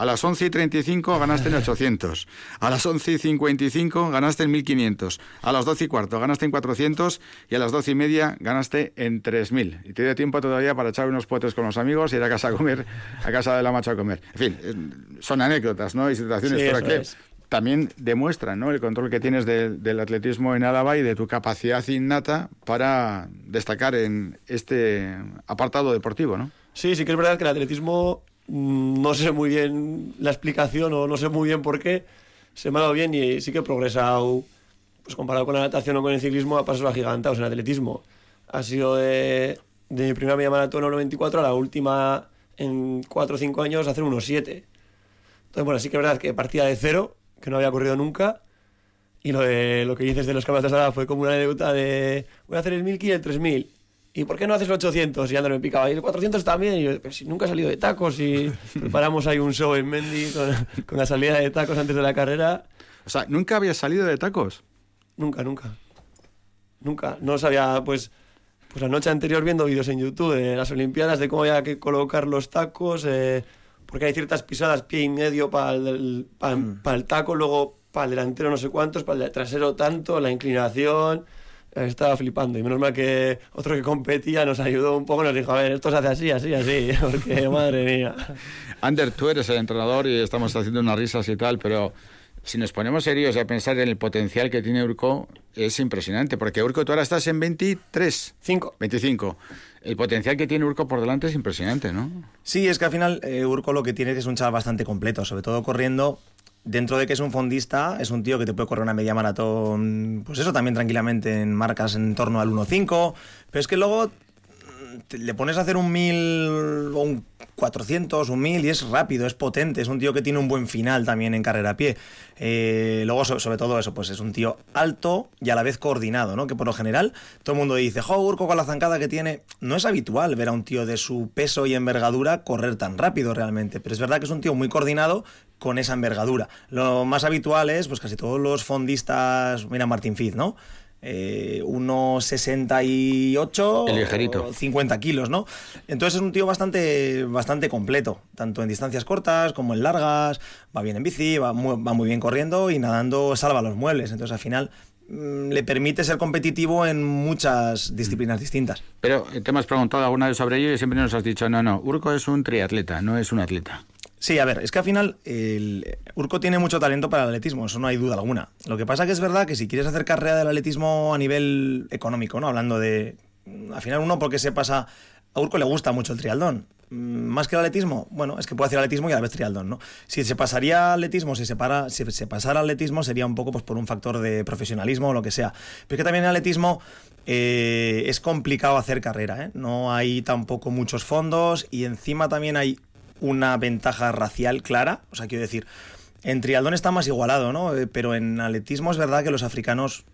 a las 11 y 35 ganaste en 800. A las 11 y 55 ganaste en 1500. A las 12 y cuarto ganaste en 400. Y a las 12 y media ganaste en 3000. Y te dio tiempo todavía para echar unos potes con los amigos y ir a casa a comer, a casa de la macho a comer. En fin, eh, son anécdotas, ¿no? Y situaciones Sí, por eso aquí. es. también demuestra ¿no? el control que tienes de- del atletismo en Álava y de tu capacidad innata para destacar en este apartado deportivo, ¿no? Sí, sí que es verdad que el atletismo no sé muy bien la explicación o no sé muy bien por qué se me ha dado bien y sí que he progresado, pues comparado con la natación o con el ciclismo, a pasos agigantados en atletismo. Ha sido de, de mi primera media maratón a 1.24 a la última en 4 o 5 años hacer 1.7. Entonces, bueno, sí que es verdad que partía de cero, que no había ocurrido nunca. Y lo, de, lo que dices de los campeonatos Álava fue como una anécdota de voy a hacer el 1000 y el 3000. ¿Y por qué no haces el 800? Y Ander me picaba. Y el 400 también. Y yo, pero si nunca he salido de tacos y preparamos ahí un show en Mendy con, con la salida de tacos antes de la carrera. O sea, ¿nunca habías salido de tacos? Nunca, nunca. Nunca. No sabía, pues, pues la noche anterior viendo vídeos en YouTube de las Olimpiadas, de cómo había que colocar los tacos, eh, porque hay ciertas pisadas, pie y medio para el, para, el taco, luego para el delantero no sé cuántos, para el trasero tanto, la inclinación. Estaba flipando y menos mal que otro que competía nos ayudó un poco, nos dijo, a ver, esto se hace así, así, así, porque madre mía. Ander, tú eres el entrenador y estamos haciendo unas risas y tal, pero si nos ponemos serios a pensar en el potencial que tiene Urco, es impresionante, porque Urco tú ahora estás en 23. 5. 25. El potencial que tiene Urco por delante es impresionante, ¿no? Sí, es que al final eh, Urco lo que tiene es un chaval bastante completo, sobre todo corriendo. Dentro de que es un fondista, es un tío que te puede correr una media maratón, pues eso también tranquilamente en marcas en torno al 1.5, pero es que luego mm, le pones a hacer un 1000 o un 400, un 1000 y es rápido, es potente, es un tío que tiene un buen final también en carrera a pie. Eh, luego, so- sobre todo eso, pues es un tío alto y a la vez coordinado, ¿no? Que por lo general todo el mundo dice, jo, Urco con la zancada que tiene. No es habitual ver a un tío de su peso y envergadura correr tan rápido realmente, pero es verdad que es un tío muy coordinado con esa envergadura. Lo más habitual es, pues casi todos los fondistas, mira Martin Fitz, ¿no? Eh, 1,68 El ligerito. o 50 kilos, ¿no? Entonces es un tío bastante, bastante completo, tanto en distancias cortas como en largas, va bien en bici, va muy, va muy bien corriendo y nadando salva los muebles. Entonces al final mm, le permite ser competitivo en muchas disciplinas distintas. Pero eh, te hemos preguntado alguna vez sobre ello y siempre nos has dicho, no, no, Urco es un triatleta, no es un atleta. Sí, a ver, es que al final el Urco tiene mucho talento para el atletismo, eso no hay duda alguna. Lo que pasa que es verdad que si quieres hacer carrera del atletismo a nivel económico, ¿no? Hablando de... Al final uno porque se pasa... A Urco le gusta mucho el trialdón. Mm, Más que el atletismo, bueno, es que puede hacer atletismo y a la vez trialdón, ¿no? Si se pasaría atletismo, si se, para, si se pasara atletismo sería un poco pues, por un factor de profesionalismo o lo que sea. Pero es que también en atletismo eh, es complicado hacer carrera, ¿eh? No hay tampoco muchos fondos y encima también hay una ventaja racial clara. O sea, quiero decir, en trialdón está más igualado, ¿no? Eh, Pero en atletismo es verdad que los africanos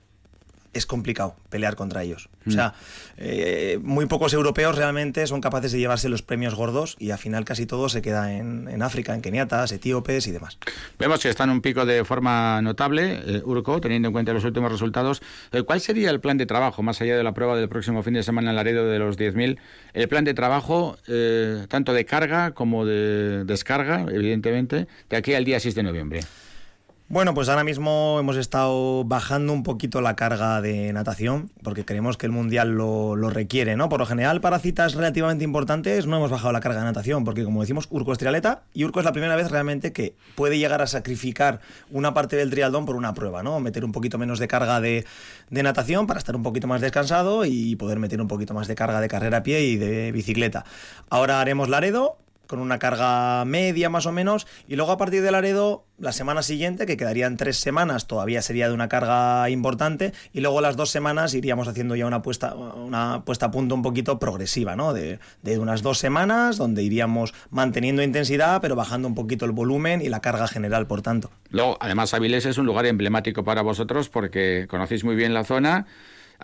es complicado pelear contra ellos. O sea, eh, muy pocos europeos realmente son capaces de llevarse los premios gordos y al final casi todo se queda en, en África, en keniatas, etíopes y demás. Vemos que está en un pico de forma notable, eh, Urco, teniendo en cuenta los últimos resultados. Eh, ¿Cuál sería el plan de trabajo, más allá de la prueba del próximo fin de semana en Laredo de los 10.000? El plan de trabajo, eh, tanto de carga como de descarga, evidentemente, de aquí al día 6 de noviembre. Bueno, pues ahora mismo hemos estado bajando un poquito la carga de natación, porque creemos que el Mundial lo, lo requiere, ¿no? Por lo general, para citas relativamente importantes no hemos bajado la carga de natación, porque como decimos, Urco es trialeta y Urco es la primera vez realmente que puede llegar a sacrificar una parte del trialdón por una prueba, ¿no? Meter un poquito menos de carga de, de natación para estar un poquito más descansado y poder meter un poquito más de carga de carrera a pie y de bicicleta. Ahora haremos Laredo, con una carga media más o menos, y luego a partir de Laredo, la semana siguiente, que quedarían tres semanas, todavía sería de una carga importante, y luego las dos semanas iríamos haciendo ya una puesta, una puesta a punto un poquito progresiva, ¿no? De, de unas dos semanas, donde iríamos manteniendo intensidad, pero bajando un poquito el volumen y la carga general, por tanto. Luego, además, Avilés es un lugar emblemático para vosotros porque conocéis muy bien la zona.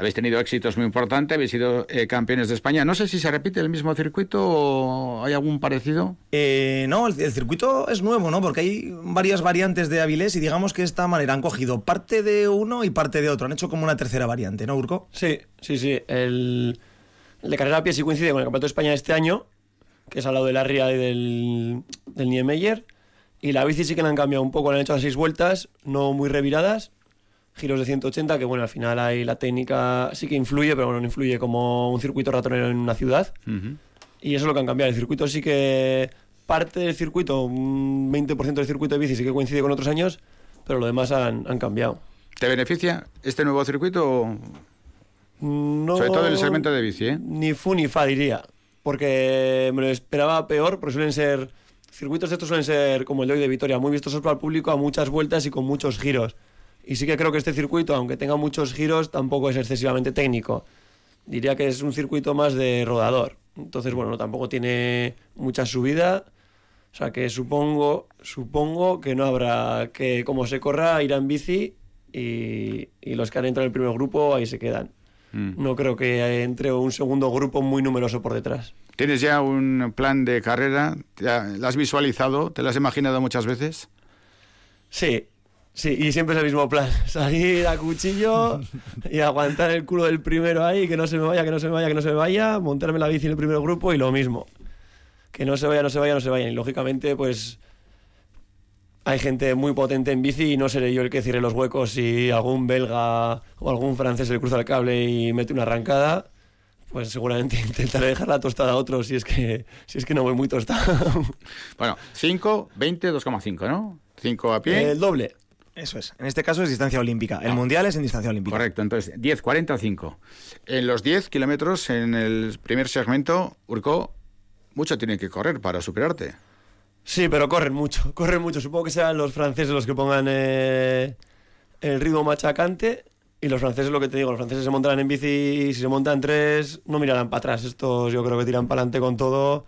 Habéis tenido éxitos muy importantes, habéis sido eh, campeones de España. No sé si se repite el mismo circuito o hay algún parecido. Eh, no, el, el circuito es nuevo, ¿no? Porque hay varias variantes de Avilés y digamos que de esta manera han cogido parte de uno y parte de otro. Han hecho como una tercera variante, ¿no, Urco? Sí, sí, sí. El, el de carrera a pie sí coincide con el Campeonato de España de este año, que es al lado de la Ría y del, del Niemeyer. Y la bici sí que la han cambiado un poco, le han hecho las seis vueltas, no muy reviradas, giros de 180, que bueno, al final hay la técnica sí que influye, pero bueno, no influye como un circuito ratonero en una ciudad. Y eso es lo que han cambiado. El circuito sí que parte del circuito, un 20% del circuito de bici sí que coincide con otros años, pero pero lo demás han, han cambiado. ¿Te beneficia este nuevo circuito? No, Sobre todo en el segmento de bici, ¿eh? Ni fu ni fa, diría. Porque me lo esperaba peor, porque suelen ser. Circuitos de estos suelen ser como el de hoy de Vitoria, muy vistosos para el público, a muchas vueltas y con muchos giros. Y sí que creo que este circuito, aunque tenga muchos giros, tampoco es excesivamente técnico. Diría que es un circuito más de rodador. Entonces, bueno, tampoco tiene mucha subida. O sea que supongo, supongo que no habrá que, como se corra, ir en bici y, y los que han entrado en el primer grupo ahí se quedan. Mm. No creo que entre un segundo grupo muy numeroso por detrás. ¿Tienes ya un plan de carrera? ¿Ya ¿Lo has visualizado? ¿Te lo has imaginado muchas veces? Sí, sí, y siempre es el mismo plan. Salir a cuchillo y aguantar el culo del primero ahí, que no se me vaya, que no se me vaya, que no se me vaya, montarme la bici en el primer grupo y lo mismo. Que no se vaya, no se vaya, no se vaya. Y lógicamente, pues hay gente muy potente en bici y no seré yo el que cierre los huecos si algún belga o algún francés le cruza el cable y mete una arrancada. Pues seguramente intentaré dejar la tostada a otro si es que, si es que no voy muy tostado. Bueno, 5, 20, 2,5, ¿no? 5 a pie. El doble. Eso es. En este caso es distancia olímpica. El mundial es en distancia olímpica. Correcto, entonces 10, 40, 5. En los 10 kilómetros, en el primer segmento, Urco, mucho tiene que correr para superarte. Sí, pero corren mucho, corren mucho. Supongo que serán los franceses los que pongan eh, el ritmo machacante. Y los franceses, lo que te digo, los franceses se montarán en bici y si se montan tres, no mirarán para atrás. Estos yo creo que tiran para adelante con todo,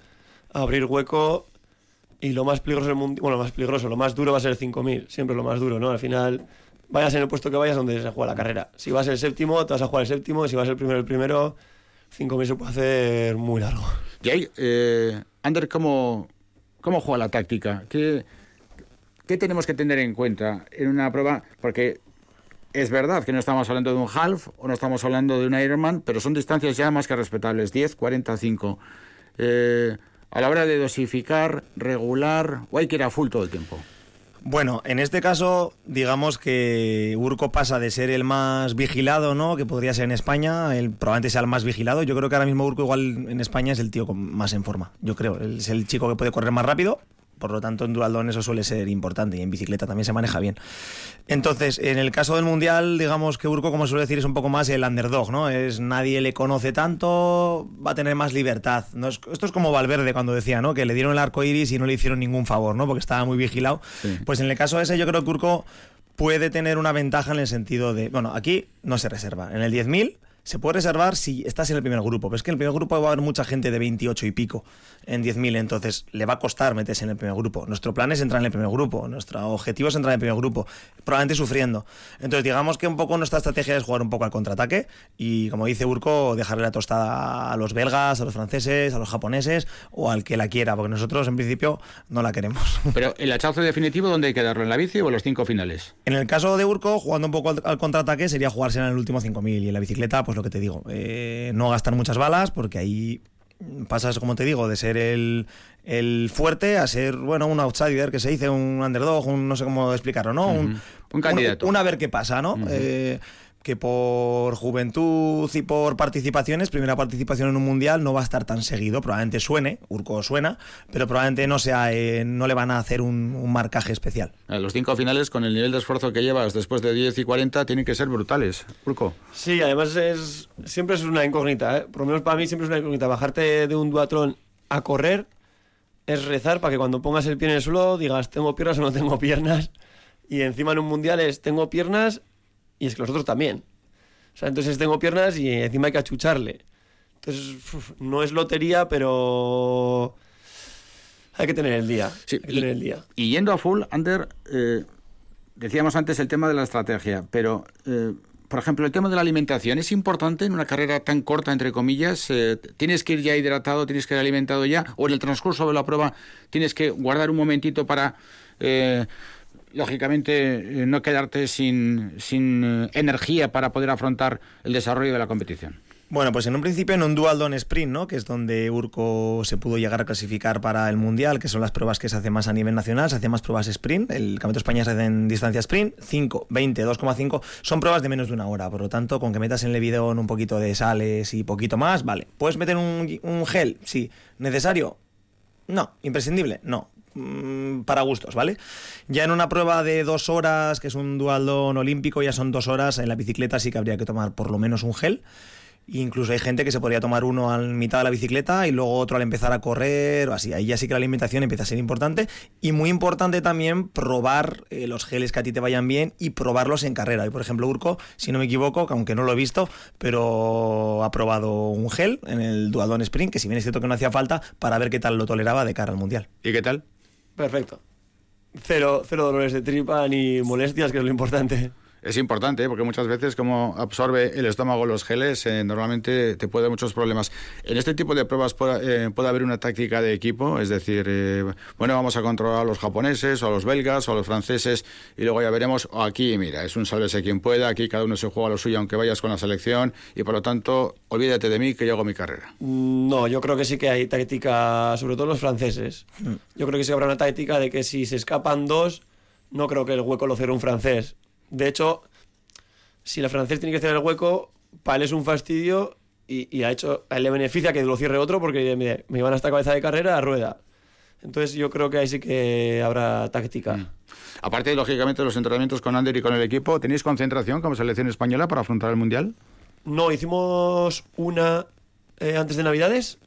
a abrir hueco. Y lo más peligroso del mundo, bueno, lo más peligroso, lo más duro va a ser el 5000, siempre lo más duro, ¿no? Al final, vayas en el puesto que vayas donde se juega la carrera. Si vas el séptimo, te vas a jugar el séptimo, si vas el primero, el primero, 5000 se puede hacer muy largo. Y ahí, eh, Ander, ¿cómo, ¿cómo juega la táctica? ¿Qué, ¿Qué tenemos que tener en cuenta en una prueba? Porque es verdad que no estamos hablando de un half o no estamos hablando de un Ironman, pero son distancias ya más que respetables, 10, 45. Eh, a la hora de dosificar, regular, o hay que ir a full todo el tiempo. Bueno, en este caso, digamos que Urco pasa de ser el más vigilado, ¿no? Que podría ser en España, el probablemente sea el más vigilado. Yo creo que ahora mismo Urco igual en España es el tío con más en forma. Yo creo, es el chico que puede correr más rápido. Por lo tanto, en dualdón eso suele ser importante y en bicicleta también se maneja bien. Entonces, en el caso del Mundial, digamos que Urco, como suele decir, es un poco más el underdog, ¿no? Es nadie le conoce tanto, va a tener más libertad. No es- esto es como Valverde cuando decía, ¿no? Que le dieron el arco iris y no le hicieron ningún favor, ¿no? Porque estaba muy vigilado. Pues en el caso ese, yo creo que Urco puede tener una ventaja en el sentido de, bueno, aquí no se reserva. En el 10.000 se puede reservar si estás en el primer grupo, pero es que en el primer grupo va a haber mucha gente de 28 y pico en 10.000, entonces le va a costar meterse en el primer grupo. Nuestro plan es entrar en el primer grupo, nuestro objetivo es entrar en el primer grupo, probablemente sufriendo. Entonces digamos que un poco nuestra estrategia es jugar un poco al contraataque y como dice Urco, dejarle la tostada a los belgas, a los franceses, a los japoneses o al que la quiera, porque nosotros en principio no la queremos. Pero el hachazo definitivo, ¿dónde hay que darlo? ¿En la bici o en los cinco finales? En el caso de Urco, jugando un poco al, al contraataque, sería jugarse en el último 5000 y en la bicicleta, pues lo que te digo, eh, no gastar muchas balas porque ahí pasas, como te digo, de ser el, el fuerte a ser, bueno, un outsider que se dice, un underdog, un no sé cómo explicarlo, ¿no? Un, Un candidato. Un, a ver qué pasa, ¿no? Eh, que por juventud y por participaciones, primera participación en un mundial no va a estar tan seguido, probablemente suene, Urco suena, pero probablemente no sea, eh, no le van a hacer un, un marcaje especial. Eh, Los cinco finales, con el nivel de esfuerzo que llevas después de 10 y 40, tienen que ser brutales. Urco. Sí, además es siempre es una incógnita, ¿eh? por lo menos para mí siempre es una incógnita. Bajarte de un duatlón a correr es rezar para que cuando pongas el pie en el suelo digas tengo piernas o no tengo piernas. Y encima en un mundial es tengo piernas y es que los otros también. O sea, entonces tengo piernas y encima hay que achucharle. Entonces uf, no es lotería, pero hay que tener el día. hay que tener el día. Y yendo a full, Ander, eh, decíamos antes el tema de la estrategia, pero, eh, por ejemplo, el tema de la alimentación es importante en una carrera tan corta, entre comillas. eh, ¿Tienes que ir ya hidratado, tienes que ir alimentado ya? ¿O en el transcurso de la prueba tienes que guardar un momentito para, eh, lógicamente, eh, no quedarte sin, sin eh, energía para poder afrontar el desarrollo de la competición? Bueno, pues en un principio en un dual don sprint, ¿no? Que es donde Urco se pudo llegar a clasificar para el mundial, que son las pruebas que se hacen más a nivel nacional, se hacen más pruebas sprint. El Campeonato de España se hace en distancia sprint, 5, 20, 2,5. Son pruebas de menos de una hora, por lo tanto, con que metas en el un poquito de sales y poquito más, vale. ¿Puedes meter un, un gel? Sí. ¿Necesario? No. ¿Imprescindible? No. Mm, para gustos, ¿vale? Ya en una prueba de dos horas, que es un dualdón olímpico, ya son dos horas, en la bicicleta sí que habría que tomar por lo menos un gel. Incluso hay gente que se podría tomar uno a mitad de la bicicleta y luego otro al empezar a correr o así. Ahí ya sí que la alimentación empieza a ser importante. Y muy importante también probar eh, los geles que a ti te vayan bien y probarlos en carrera. Y por ejemplo, Urco, si no me equivoco, que aunque no lo he visto, pero ha probado un gel en el Dualdón Sprint, que si bien es cierto que no hacía falta, para ver qué tal lo toleraba de cara al Mundial. ¿Y qué tal? Perfecto. Cero, cero dolores de tripa ni molestias, que es lo importante. Es importante ¿eh? porque muchas veces como absorbe el estómago los geles, eh, normalmente te puede dar muchos problemas. En este tipo de pruebas puede, eh, puede haber una táctica de equipo, es decir, eh, bueno, vamos a controlar a los japoneses o a los belgas o a los franceses y luego ya veremos, aquí mira, es un sálvese quien pueda, aquí cada uno se juega lo suyo aunque vayas con la selección y por lo tanto, olvídate de mí que yo hago mi carrera. Mm, No, yo creo que sí que hay táctica, sobre todo los franceses. Yo creo que sí habrá una táctica de que si se escapan dos, no creo que el hueco lo cierre un francés. De hecho, si el francés tiene que cerrar el hueco, para él es un fastidio y, y ha hecho, a él le beneficia que lo cierre otro porque mire, me iban hasta cabeza de carrera a rueda. Entonces yo creo que ahí sí que habrá táctica. Aparte, lógicamente, de los entrenamientos con Ander y con el equipo, ¿tenéis concentración como selección española para afrontar el Mundial? No, hicimos una eh, antes de Navidades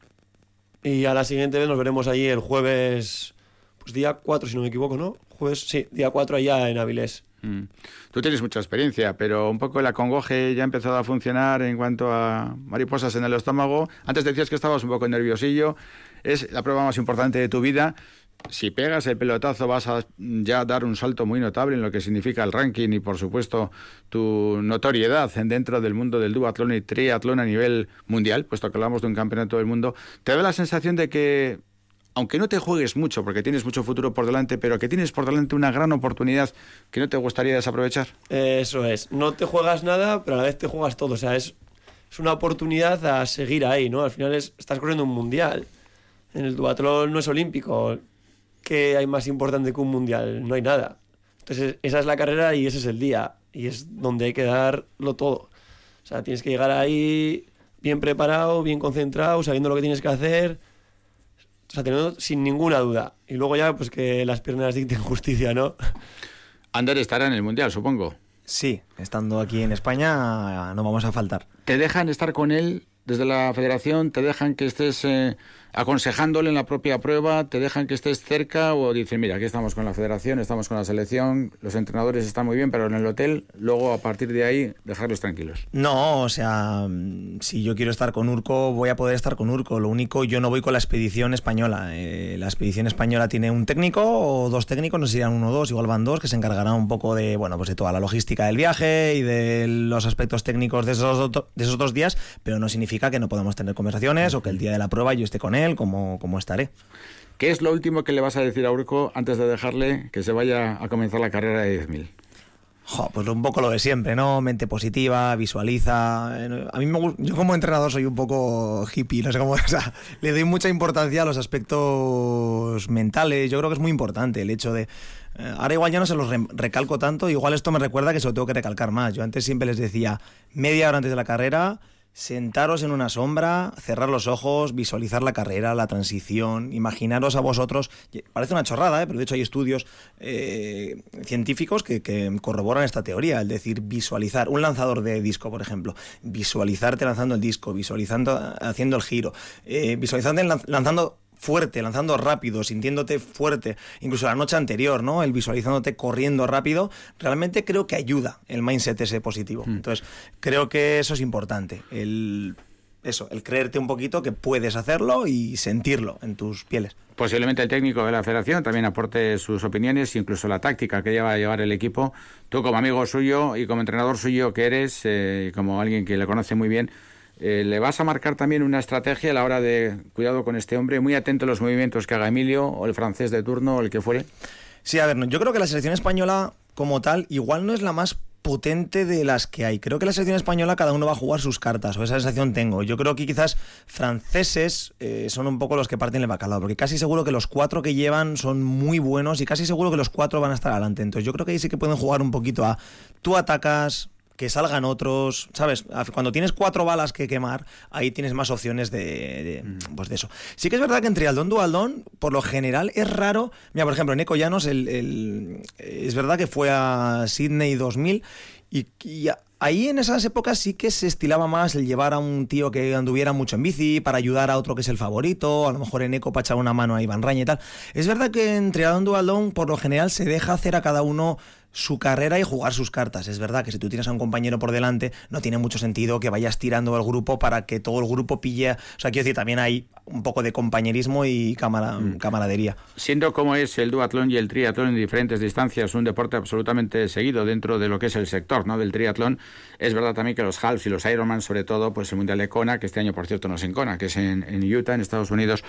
y a la siguiente vez nos veremos allí el jueves, pues día 4 si no me equivoco, ¿no? Jueves, sí, día 4 allá en Avilés. Mm. Tú tienes mucha experiencia, pero un poco el acongoje ya ha empezado a funcionar en cuanto a mariposas en el estómago. Antes decías que estabas un poco nerviosillo. Es la prueba más importante de tu vida. Si pegas el pelotazo vas a ya dar un salto muy notable en lo que significa el ranking y por supuesto tu notoriedad dentro del mundo del duatlón y triatlón a nivel mundial, puesto que hablamos de un campeonato del mundo. ¿Te da la sensación de que aunque no te juegues mucho, porque tienes mucho futuro por delante, pero que tienes por delante una gran oportunidad que no te gustaría desaprovechar. Eso es, no te juegas nada, pero a la vez te juegas todo. O sea, es, es una oportunidad a seguir ahí, ¿no? Al final es, estás corriendo un mundial. En el duatlón no es olímpico. ¿Qué hay más importante que un mundial? No hay nada. Entonces, esa es la carrera y ese es el día. Y es donde hay que darlo todo. O sea, tienes que llegar ahí bien preparado, bien concentrado, sabiendo lo que tienes que hacer. O sea, teniendo sin ninguna duda. Y luego ya, pues que las piernas dicten justicia, ¿no? Ander estará en el Mundial, supongo. Sí, estando aquí en España no vamos a faltar. ¿Te dejan estar con él desde la federación? ¿Te dejan que estés eh, aconsejándole en la propia prueba? ¿Te dejan que estés cerca? ¿O dicen, mira, aquí estamos con la federación, estamos con la selección, los entrenadores están muy bien, pero en el hotel, luego a partir de ahí, dejarlos tranquilos? No, o sea, mm, si yo quiero estar con Urco, voy a poder estar con Urco. Lo único, yo no voy con la expedición española. Eh, la expedición española tiene un técnico o dos técnicos, no eran uno o dos, igual van dos, que se encargarán un poco de, bueno, pues de toda la logística del viaje y de los aspectos técnicos de esos, de esos dos días, pero no significa que no podamos tener conversaciones o que el día de la prueba yo esté con él, como, como estaré. ¿Qué es lo último que le vas a decir a Urco antes de dejarle que se vaya a comenzar la carrera de 10.000? Jo, pues un poco lo de siempre, ¿no? Mente positiva, visualiza. Eh, A mí me gu- yo como entrenador soy un poco hippie, no sé cómo, o sea, le doy mucha importancia a los aspectos mentales. Yo creo que es muy importante el hecho de eh, ahora igual ya no se los re- recalco tanto, igual esto me recuerda que se lo tengo que recalcar más. Yo antes siempre les decía, media hora antes de la carrera, sentaros en una sombra, cerrar los ojos, visualizar la carrera, la transición, imaginaros a vosotros. Parece una chorrada, ¿eh? pero de hecho hay estudios eh, científicos que, corroboran esta teoría, es decir, visualizar un lanzador de disco, por ejemplo, visualizarte lanzando el disco, visualizando haciendo el giro, eh, visualizarte lan- lanzando fuerte, lanzando rápido, sintiéndote fuerte, incluso la noche anterior, ¿no? El visualizándote corriendo rápido, realmente creo que ayuda el mindset ese positivo. Entonces, creo que eso es importante, el eso, el creerte un poquito que puedes hacerlo y sentirlo en tus pieles. Posiblemente el técnico de la federación también aporte sus opiniones, incluso la táctica que lleva a llevar el equipo. Tú como amigo suyo y como entrenador suyo que eres, eh, como alguien que le conoce muy bien, eh, le vas a marcar también una estrategia a la hora de cuidado con este hombre, muy atento a los movimientos que haga Emilio o el francés de turno o el que fuere. Sí, a ver, yo creo que la selección española como tal igual no es la más potente de las que hay. Creo que la selección española cada uno va a jugar sus cartas, o esa sensación tengo. Yo creo que quizás franceses eh, son un poco los que parten el bacalao, porque casi seguro que los cuatro que llevan son muy buenos y casi seguro que los cuatro van a estar adelante. Entonces yo creo que ahí sí que pueden jugar un poquito a tú atacas, que salgan otros, ¿sabes? Cuando tienes cuatro balas que quemar, ahí tienes más opciones de, de, pues de eso. Sí que es verdad que entre Aldón Dualdón, por lo general, es raro. Mira, por ejemplo, Neko Llanos, el, el- es verdad que fue a Sydney 2000 y, y a- ahí en esas épocas sí que se estilaba más el llevar a un tío que anduviera mucho en bici para ayudar a otro que es el favorito, a lo mejor en Eco para echar una mano a Iván Raña y tal. Es verdad que entre Aldón Dualdón, por lo general, se deja hacer a cada uno su carrera y jugar sus cartas. Es verdad que si tú tienes a un compañero por delante, no tiene mucho sentido que vayas tirando al grupo para que todo el grupo pille. O sea, quiero decir, también hay un poco de compañerismo y camara- camaradería. Siendo como es el duatlón y el triatlón en diferentes distancias un deporte absolutamente seguido dentro de lo que es el sector ¿no? del triatlón, es verdad también que los halves y los Ironman, sobre todo, pues el Mundial de Kona, que este año, por cierto, no es en Kona, que es en, en Utah, en Estados Unidos,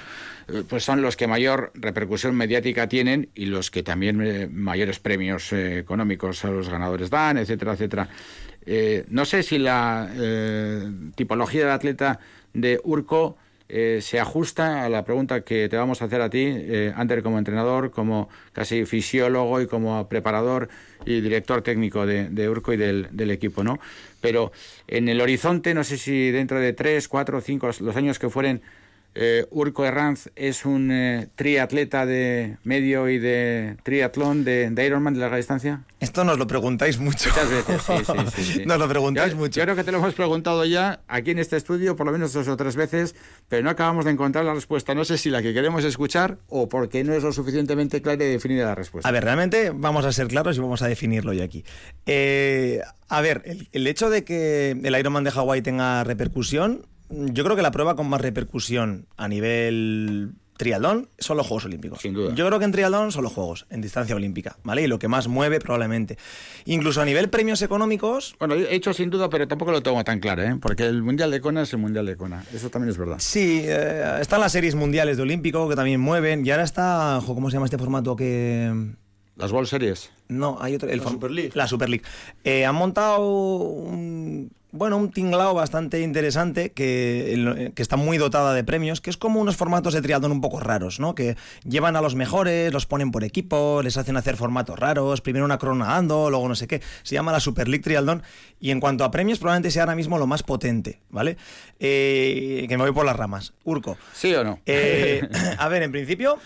eh, pues son los que mayor repercusión mediática tienen y los que también eh, mayores premios eh, económicos a los ganadores dan, etcétera, etcétera. Eh, no sé si la eh, tipología del atleta de Urco eh, se ajusta a la pregunta que te vamos a hacer a ti, eh, Ander como entrenador, como casi fisiólogo y como preparador y director técnico de, Urco y del, del equipo, ¿no? Pero en el horizonte, no sé si dentro de tres, cuatro, cinco, los años que fueren, eh, Urco Herranz es un eh, triatleta de medio y de triatlón de, de Ironman de larga distancia. Esto nos lo preguntáis mucho. Muchas veces, sí, sí, sí, sí. Nos lo preguntáis Yo- mucho. Yo creo que te lo hemos preguntado ya aquí en este estudio por lo menos dos o tres veces, pero no acabamos de encontrar la respuesta. No sé si la que queremos escuchar o porque no es lo suficientemente clara y definida la respuesta. A ver, realmente vamos a ser claros y vamos a definirlo yo aquí. Eh, a ver, el, el hecho de que el Ironman de Hawái tenga repercusión, yo creo que la prueba con más repercusión a nivel triatlón son los Juegos Olímpicos. Sin duda. Yo creo que en triatlón son los Juegos, en distancia olímpica, ¿vale? Y lo que más mueve probablemente. Incluso a nivel premios económicos, Bueno, he hecho sin duda, pero tampoco lo tengo tan claro, ¿eh? porque el Mundial de Kona es el Mundial de Kona. Eso también es verdad. Sí, eh, están las series mundiales de Olímpico que también mueven. Y ahora está, jo, ¿cómo se llama este formato que...? Las World Series. No, hay otro. El La Super League. La Super League. Eh, han montado un, bueno, un tinglao bastante interesante que, que está muy dotada de premios, que es como unos formatos de triatlón un poco raros, ¿no? Que llevan a los mejores, los ponen por equipo, les hacen hacer formatos raros, primero una crona nadando, luego no sé qué. Se llama la Super League Triatlón y en cuanto a premios probablemente sea ahora mismo lo más potente, ¿vale? Eh, que me voy por las ramas. Urco. ¿Sí o no? Eh, a ver, en principio,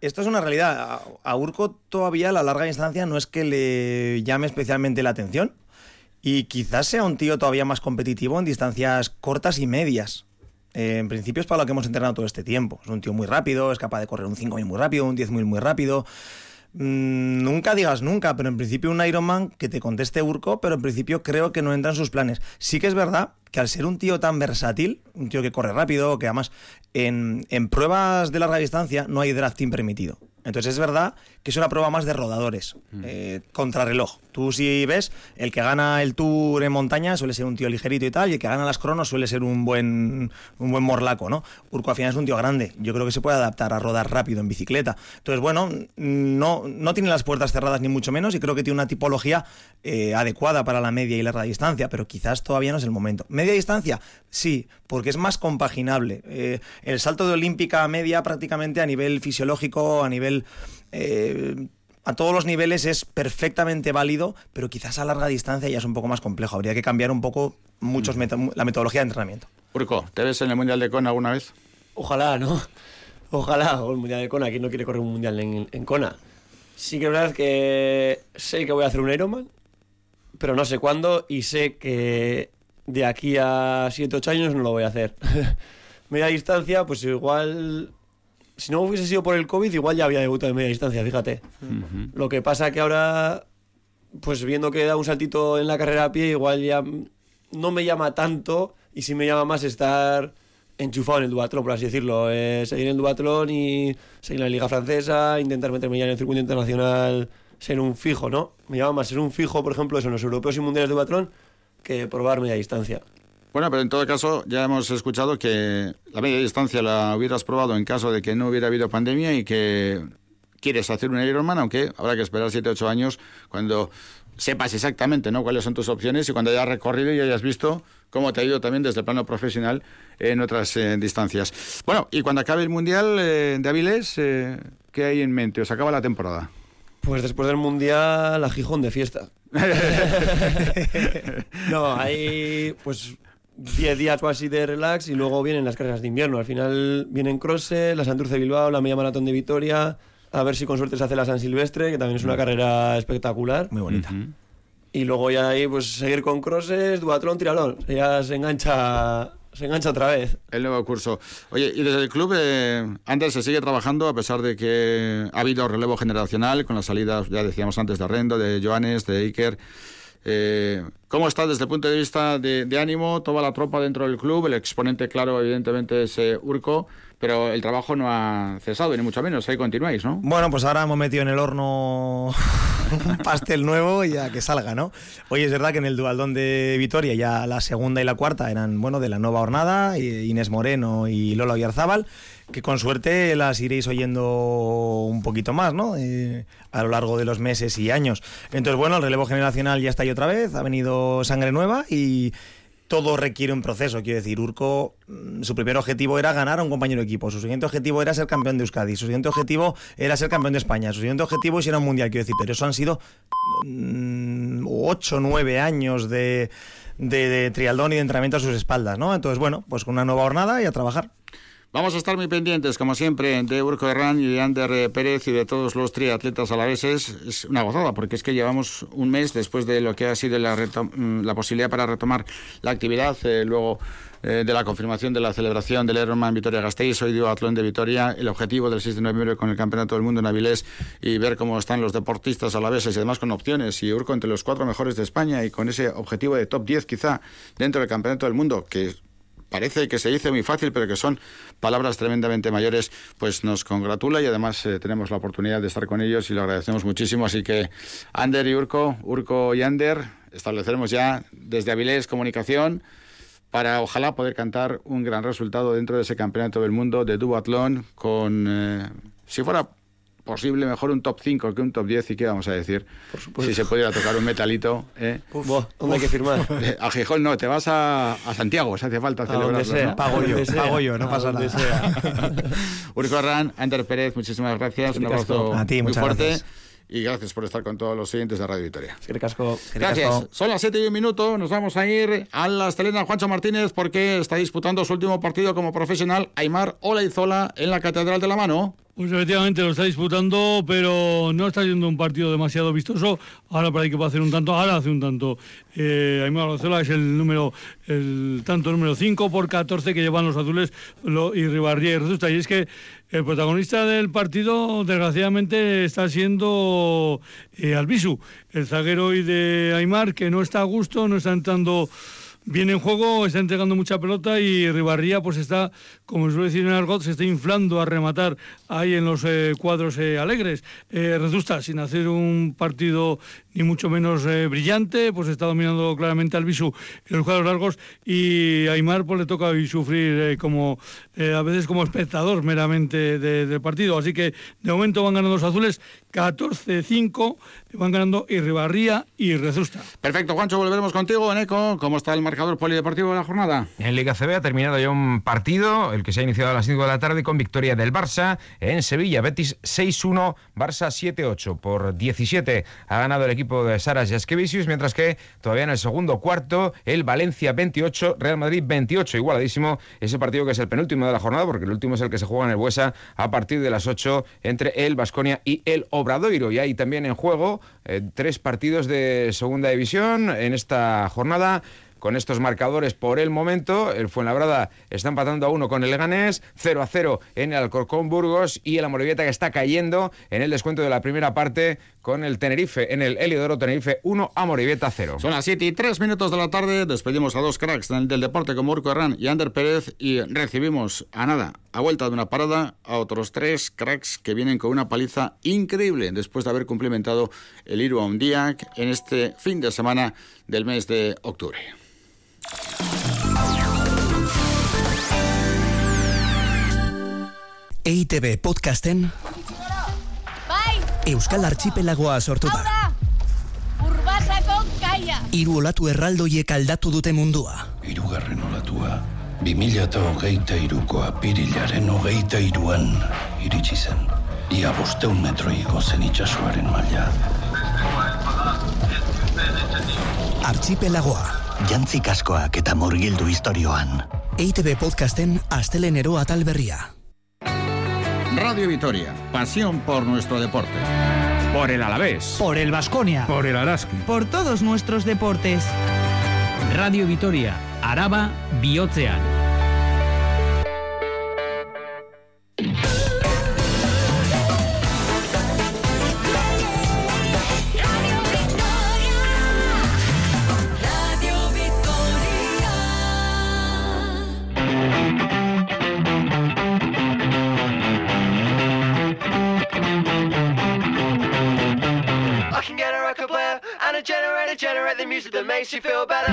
esto es una realidad. A, a Urco todavía la larga distancia no es que le llame especialmente la atención. Y quizás sea un tío todavía más competitivo en distancias cortas y medias. Eh, en principio es para lo que hemos entrenado todo este tiempo. Es un tío muy rápido, es capaz de correr un 5.000 muy rápido, un 10.000 muy rápido. Mm, nunca digas nunca, pero en principio un Ironman que te conteste Urco, pero en principio creo que no entra en sus planes. Sí que es verdad que al ser un tío tan versátil, un tío que corre rápido, que además en, en pruebas de larga distancia no hay drafting permitido. Entonces es verdad que es una prueba más de rodadores, eh, contrarreloj. Tú si ves, el que gana el Tour en montaña suele ser un tío ligerito y tal, y el que gana las cronos suele ser un buen, un buen morlaco, ¿no? Urco al final es un tío grande, yo creo que se puede adaptar a rodar rápido en bicicleta. Entonces, bueno, no, no tiene las puertas cerradas ni mucho menos, y creo que tiene una tipología eh, adecuada para la media y larga distancia, pero quizás todavía no es el momento. Media distancia, sí, porque es más compaginable. Eh, el salto de olímpica a media prácticamente a nivel fisiológico, a nivel... eh, a todos los niveles es perfectamente válido, pero quizás a larga distancia ya es un poco más complejo. Habría que cambiar un poco muchos meto- la metodología de entrenamiento. Urco, ¿te ves en el Mundial de Kona alguna vez? Ojalá, ¿no? Ojalá, o el Mundial de Kona. ¿Quién no quiere correr un Mundial en, en Kona? Sí que es verdad que sé que voy a hacer un Ironman, pero no sé cuándo y sé que de aquí a 7 8 años no lo voy a hacer. media distancia, pues igual... Si no hubiese sido por el COVID, igual ya había debutado en media distancia, fíjate. Lo que pasa que ahora, pues viendo que da un saltito en la carrera a pie, igual ya no me llama tanto y sí me llama más estar enchufado en el duatlón, por así decirlo. Eh, seguir en el duatlón y seguir en la liga francesa, intentar meterme ya en el circuito internacional, ser un fijo, ¿no? Me llama más ser un fijo, por ejemplo, eso en los europeos y mundiales de duatlón, que probar media distancia. Bueno, pero en todo caso ya hemos escuchado que la media distancia la hubieras probado en caso de que no hubiera habido pandemia y que quieres hacer un Ironman, aunque habrá que esperar 7 8 años cuando sepas exactamente ¿no? cuáles son tus opciones y cuando hayas recorrido y hayas visto cómo te ha ido también desde el plano profesional en otras eh, distancias. Bueno, y cuando acabe el Mundial eh, de Avilés, eh, ¿qué hay en mente? ¿Os acaba la temporada? Pues después del mundial, a Gijón de fiesta. no, hay pues 10 días o así de relax y luego vienen las carreras de invierno. Al final vienen Crosse, la Santurce de Bilbao, la Media Maratón de Vitoria. A ver si con suerte se hace la San Silvestre, que también es una carrera espectacular. Muy bonita. Y luego ya ahí, pues seguir con crosses, duatlón, tiralón. Ya se engancha, se engancha otra vez. El nuevo curso. Oye, y desde el club, eh, Ander se sigue trabajando a pesar de que ha habido relevo generacional con las salidas, ya decíamos antes, de Arrendo, de Joanes, de Iker. Eh, ¿Cómo está desde el punto de vista de, de, ánimo toda la tropa dentro del club? El exponente claro, evidentemente, es eh, Urco, pero el trabajo no ha cesado, ni mucho menos. Ahí continuáis, ¿no? Bueno, pues ahora hemos metido en el horno un pastel nuevo y a que salga, ¿no? Hoy es verdad que en el Dualdón de Vitoria ya la segunda y la cuarta eran, bueno, de la nueva hornada, Inés Moreno y Lola Oyarzábal que con suerte las iréis oyendo un poquito más, ¿no? Eh, a lo largo de los meses y años. Entonces, bueno, el relevo generacional ya está ahí otra vez, ha venido sangre nueva y todo requiere un proceso. Quiero decir, Urco, mm, su primer objetivo era ganar a un compañero de equipo. Su siguiente objetivo era ser campeón de Euskadi. Su siguiente objetivo era ser campeón de España. Su siguiente objetivo es ir a un mundial, quiero decir. Pero eso han sido mm, ocho, nueve años de, de, de trialdón y de entrenamiento a sus espaldas, ¿no? Entonces, bueno, pues con una nueva jornada y a trabajar. Vamos a estar muy pendientes, como siempre, de Urco Herrán y de Ander Pérez y de todos los triatletas alaveses. Es una gozada, porque es que llevamos un mes después de lo que ha sido la, la posibilidad para retomar la actividad, eh, luego eh, de la confirmación de la celebración del Ironman Vitoria-Gasteiz, hoy dio Atlón de Vitoria, el objetivo del 6 de noviembre con el Campeonato del Mundo en Avilés y ver cómo están los deportistas alaveses y además con opciones y Urco entre los cuatro mejores de España y con ese objetivo de top 10 quizá dentro del Campeonato del Mundo, que parece que se dice muy fácil, pero que son palabras tremendamente mayores, pues nos congratula y además eh, tenemos la oportunidad de estar con ellos y lo agradecemos muchísimo. Así que Ander y Urco, Urco y Ander, estableceremos ya desde Avilés comunicación para ojalá poder cantar un gran resultado dentro de ese campeonato del mundo de duatlón con, eh, si fuera posible mejor un top 5 que un top 10 y qué vamos a decir si se pudiera tocar un metalito ¿eh? Uf, ¿dónde hay que firmar? a Gijón no, te vas a, a Santiago si hace falta celebrarlo ¿no? pago yo, pago yo, no pasa nada Urco Arran, Ander Pérez, muchísimas gracias un abrazo a ti, muy fuerte gracias. y gracias por estar con todos los siguientes de Radio Victoria. Casco. Gracias. Son las 7 y un minuto. Nos vamos a ir a la Estelena Juancho Martínez porque está disputando su último partido como profesional Aymar Olaizola en la Catedral de la Mano. Pues efectivamente lo está disputando, pero no está siendo un partido demasiado vistoso. Ahora para que pueda hacer un tanto, ahora hace un tanto. Eh, Aymar Olaizola es el número, el tanto número 5 por 14 que llevan los azules y Ribarría y. Y es que el protagonista del partido, desgraciadamente, está siendo eh, Albisu, el zaguero y de Aymar, que no está a gusto, no está entrando bien en juego, está entregando mucha pelota y Ribarría pues está, como suele decir en Argot, se está inflando a rematar ahí en los eh, cuadros eh, alegres. Eh, Redusta, sin hacer un partido ni mucho menos eh, brillante, pues está dominando claramente al Bisu en los cuadros largos y a Aymar pues le toca hoy sufrir eh, como eh, a veces como espectador meramente de- del partido. Así que de momento van ganando los azules 14-5, van ganando Irribarría y Rezusta. Perfecto, Juancho, volveremos contigo en ECO. ¿Cómo está el marcador polideportivo de la jornada? En Liga CB ha terminado ya un partido, el que se ha iniciado a las 5 de la tarde con victoria del Barça en Sevilla. Betis 6-1, Barça 7-8. Por 17 ha ganado el equipo de Saras Jaskevicius, mientras que todavía en el segundo cuarto el Valencia 28, Real Madrid 28. Igualadísimo ese partido que es el penúltimo de la jornada, porque el último es el que se juega en el Buesa a partir de las 8 entre el Vasconia y el Obradoiro. Y hay también en juego eh, tres partidos de segunda división en esta jornada con estos marcadores por el momento. El Fuenlabrada está empatando a uno con el Leganés, 0 a 0 en el Alcorcón Burgos y el Amorebieta que está cayendo en el descuento de la primera parte con el Tenerife, en el Heliodoro Tenerife 1, Amorebieta 0. Son las 7 y 3 minutos de la tarde. Despedimos a dos cracks del, del deporte como Urco Herrán y Ander Pérez y recibimos a nada, a vuelta de una parada, a otros tres cracks que vienen con una paliza increíble después de haber cumplimentado el Iru Diac en este fin de semana del mes de octubre. EITB podcasten Euskal Archipelagoa sortu hau da. da, urbasako kaia. Hiru olatu erraldoiek aldatu dute mundua. Hirugarren olatua, 2008 iruko apirilaren hogeita iruan iritsi zen. Ia bosteun metro igo zen itxasoaren maila. Archipelagoa. Jantzi kaskoak eta murgildu historioan. EITB podcasten astelenero atal berria. Radio Vitoria, pasión por nuestro deporte. Por el Alavés. Por el Vasconia. Por el Araski. Por todos nuestros deportes. Radio Vitoria, Araba, Bihotzean. Makes you feel better.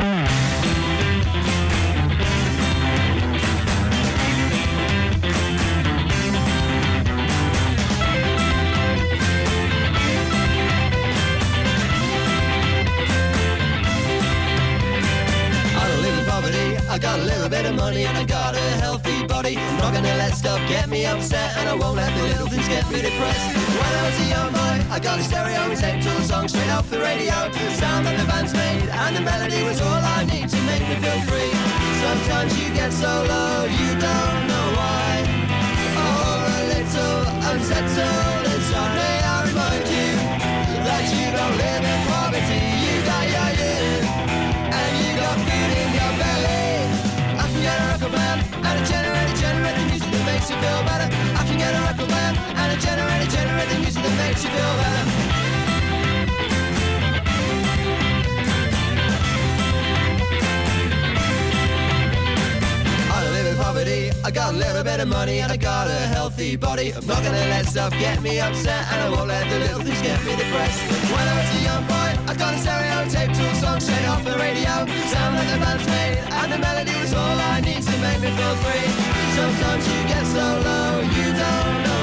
I got a little bit of money and I got a healthy body. I'm not gonna let stuff get me upset and I won't let the little things get me depressed. When I was a young boy, I got a stereo and taped all the songs straight off the radio. The band's made and the melody was all I need to make me feel free. Sometimes you get so low, you don't know why. Or a little unsettled and suddenly I remind you that you don't live in poverty. You got your youth and you got food in your belly. I can get a record man and a generator, generate the music that makes you feel better. I can get a record man and a generator, generate the music that makes you feel better. I got a little bit of money and I got a healthy body. I'm not gonna let stuff get me upset and I won't let the little things get me depressed. When I was a young boy, I got a stereo tape to a song straight off the radio. Sound that the band's made and the melody was all I need to make me feel free. Sometimes you get so low, you don't know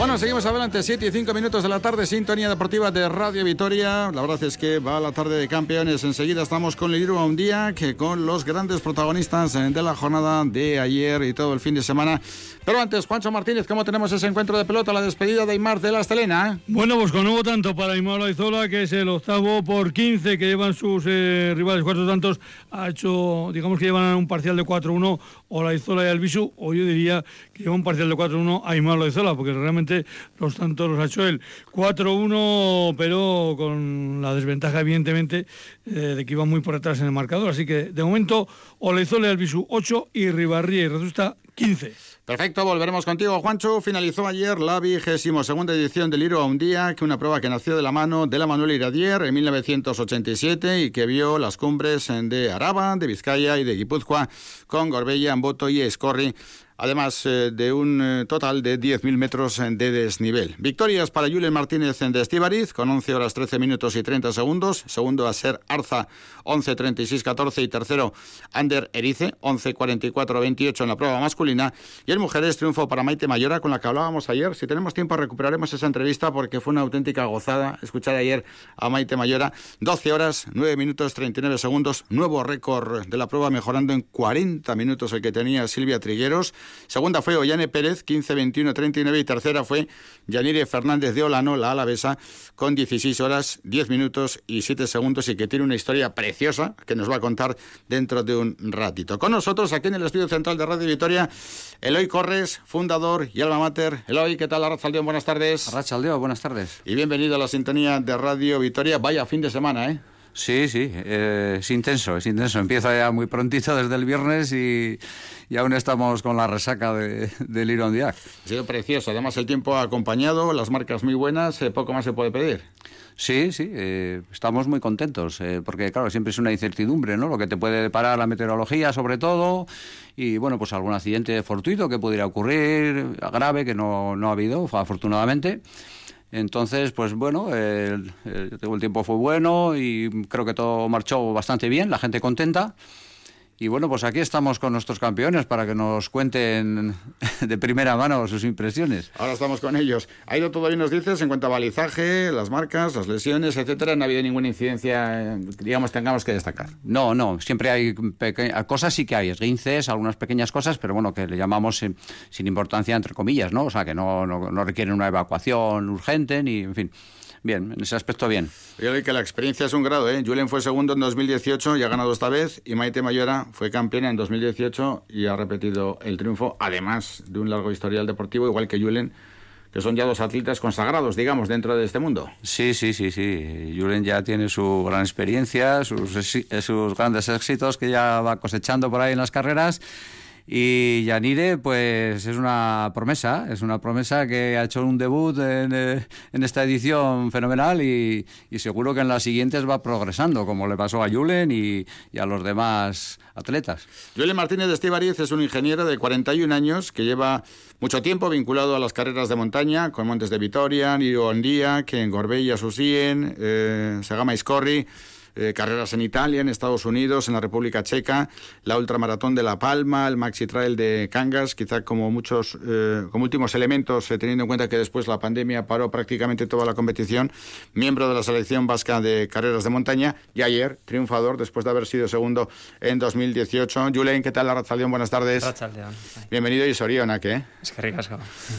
Bueno, seguimos adelante, 7 y 5 minutos de la tarde, sintonía deportiva de Radio Vitoria. La verdad es que va la tarde de campeones. Enseguida estamos con el un día, que con los grandes protagonistas eh, de la jornada de ayer y todo el fin de semana. Pero antes, Juancho Martínez, ¿cómo tenemos ese encuentro de pelota, la despedida de Aymar de la Estelena? Bueno, pues con nuevo tanto para Aymar Laizola, que es el octavo por 15 que llevan sus eh, rivales. Cuatro tantos ha hecho, digamos que llevan un parcial de 4-1 Olaizola y Albisu, o yo diría que lleva un parcial de 4-1 Aymar Laizola, porque realmente los tantos los ha hecho él. 4-1, pero con la desventaja, evidentemente, eh, de que iba muy por detrás en el marcador. Así que, de momento, Olaizola y Albisu 8 y Ribarría y Redusta 15. Perfecto, volveremos contigo, Juancho. Finalizó ayer la vigésimo segunda edición del Iro a un día, que una prueba que nació de la mano de la Manuel Iradier en 1987 y que vio las cumbres de Araba, de Vizcaya y de Guipúzcoa con Gorbella, Amboto y Escorri además eh, de un eh, total de 10.000 metros de desnivel. Victorias para Julen Martínez de Estíbariz, con 11 horas 13 minutos y 30 segundos. Segundo a ser Arza, 11 36 14 y tercero Ander Erice, 11 44 28 en la prueba masculina. Y en mujeres triunfo para Maite Mayora, con la que hablábamos ayer. Si tenemos tiempo recuperaremos esa entrevista porque fue una auténtica gozada escuchar ayer a Maite Mayora. 12 horas 9 minutos 39 segundos, nuevo récord de la prueba, mejorando en 40 minutos el que tenía Silvia Trigueros. Segunda fue Ollane Pérez, 15, 21, 39. Y tercera fue Yanire Fernández de Olano, la alavesa, con 16 horas, 10 minutos y 7 segundos. Y que tiene una historia preciosa que nos va a contar dentro de un ratito. Con nosotros, aquí en el estudio central de Radio Vitoria, Eloy Corres, fundador y alma mater. Eloy, ¿qué tal? Arrachaldeón, buenas tardes. Arrachaldeón, buenas tardes. Y bienvenido a la sintonía de Radio Vitoria. Vaya fin de semana, ¿eh? Sí, sí, eh, es intenso, es intenso. Empieza ya muy prontito desde el viernes y, y aún estamos con la resaca de, del Iron Diac. Ha sido precioso, además el tiempo ha acompañado, las marcas muy buenas, eh, poco más se puede pedir. Sí, sí, eh, estamos muy contentos, eh, porque claro, siempre es una incertidumbre, ¿no? Lo que te puede deparar la meteorología sobre todo, y bueno, pues algún accidente fortuito que pudiera ocurrir, grave, que no, no ha habido, afortunadamente. Entonces, pues bueno, el, el, el, tiempo fue bueno y creo que todo marchó bastante bien, la gente contenta. Y bueno, pues aquí estamos con nuestros campeones para que nos cuenten de primera mano sus impresiones. Ahora estamos con ellos. Ha ido todo bien, nos dices, en cuanto a balizaje, las marcas, las lesiones, etcétera. No ha habido ninguna incidencia, digamos, tengamos que destacar. No, no, siempre hay cosas, sí que hay, esguinces, algunas pequeñas cosas, pero bueno, que le llamamos sin, sin importancia, entre comillas, ¿no? O sea, que no, no, no requieren una evacuación urgente, ni, en fin bien, en ese aspecto bien. Yo digo que la experiencia es un grado, ¿eh? Julen fue segundo en 2018 y ha ganado esta vez, y Maite Mayora fue campeona en 2018 y ha repetido el triunfo, además de un largo historial deportivo, igual que Julen, que son ya dos atletas consagrados, digamos, dentro de este mundo. Sí, sí, sí, sí. Julen ya tiene su gran experiencia, sus, sus grandes éxitos que ya va cosechando por ahí en las carreras. Y Yanire, pues es una promesa, es una promesa que ha hecho un debut en, eh, en esta edición fenomenal y, y seguro que en las siguientes va progresando, como le pasó a Julen y, y a los demás atletas. Julen Martínez de Estíbariz es un ingeniero de 41 años que lleva mucho tiempo vinculado a las carreras de montaña, con Montes de Vitoria, Niro Ondía, que en Gorbella, Susien, eh, Segama Iscorri, eh, carreras en Italia, en Estados Unidos, en la República Checa, la Ultramaratón de La Palma, el Maxi Trail de Cangas, quizá como muchos, eh, como últimos elementos, eh, teniendo en cuenta que después la pandemia paró prácticamente toda la competición, miembro de la selección vasca de carreras de montaña y ayer triunfador después de haber sido segundo en 2018. Julen, ¿qué tal, Arrachaldeón? Buenas tardes. Arratsaldeon. Bienvenido y Soriona, ¿qué? Es que ricasco.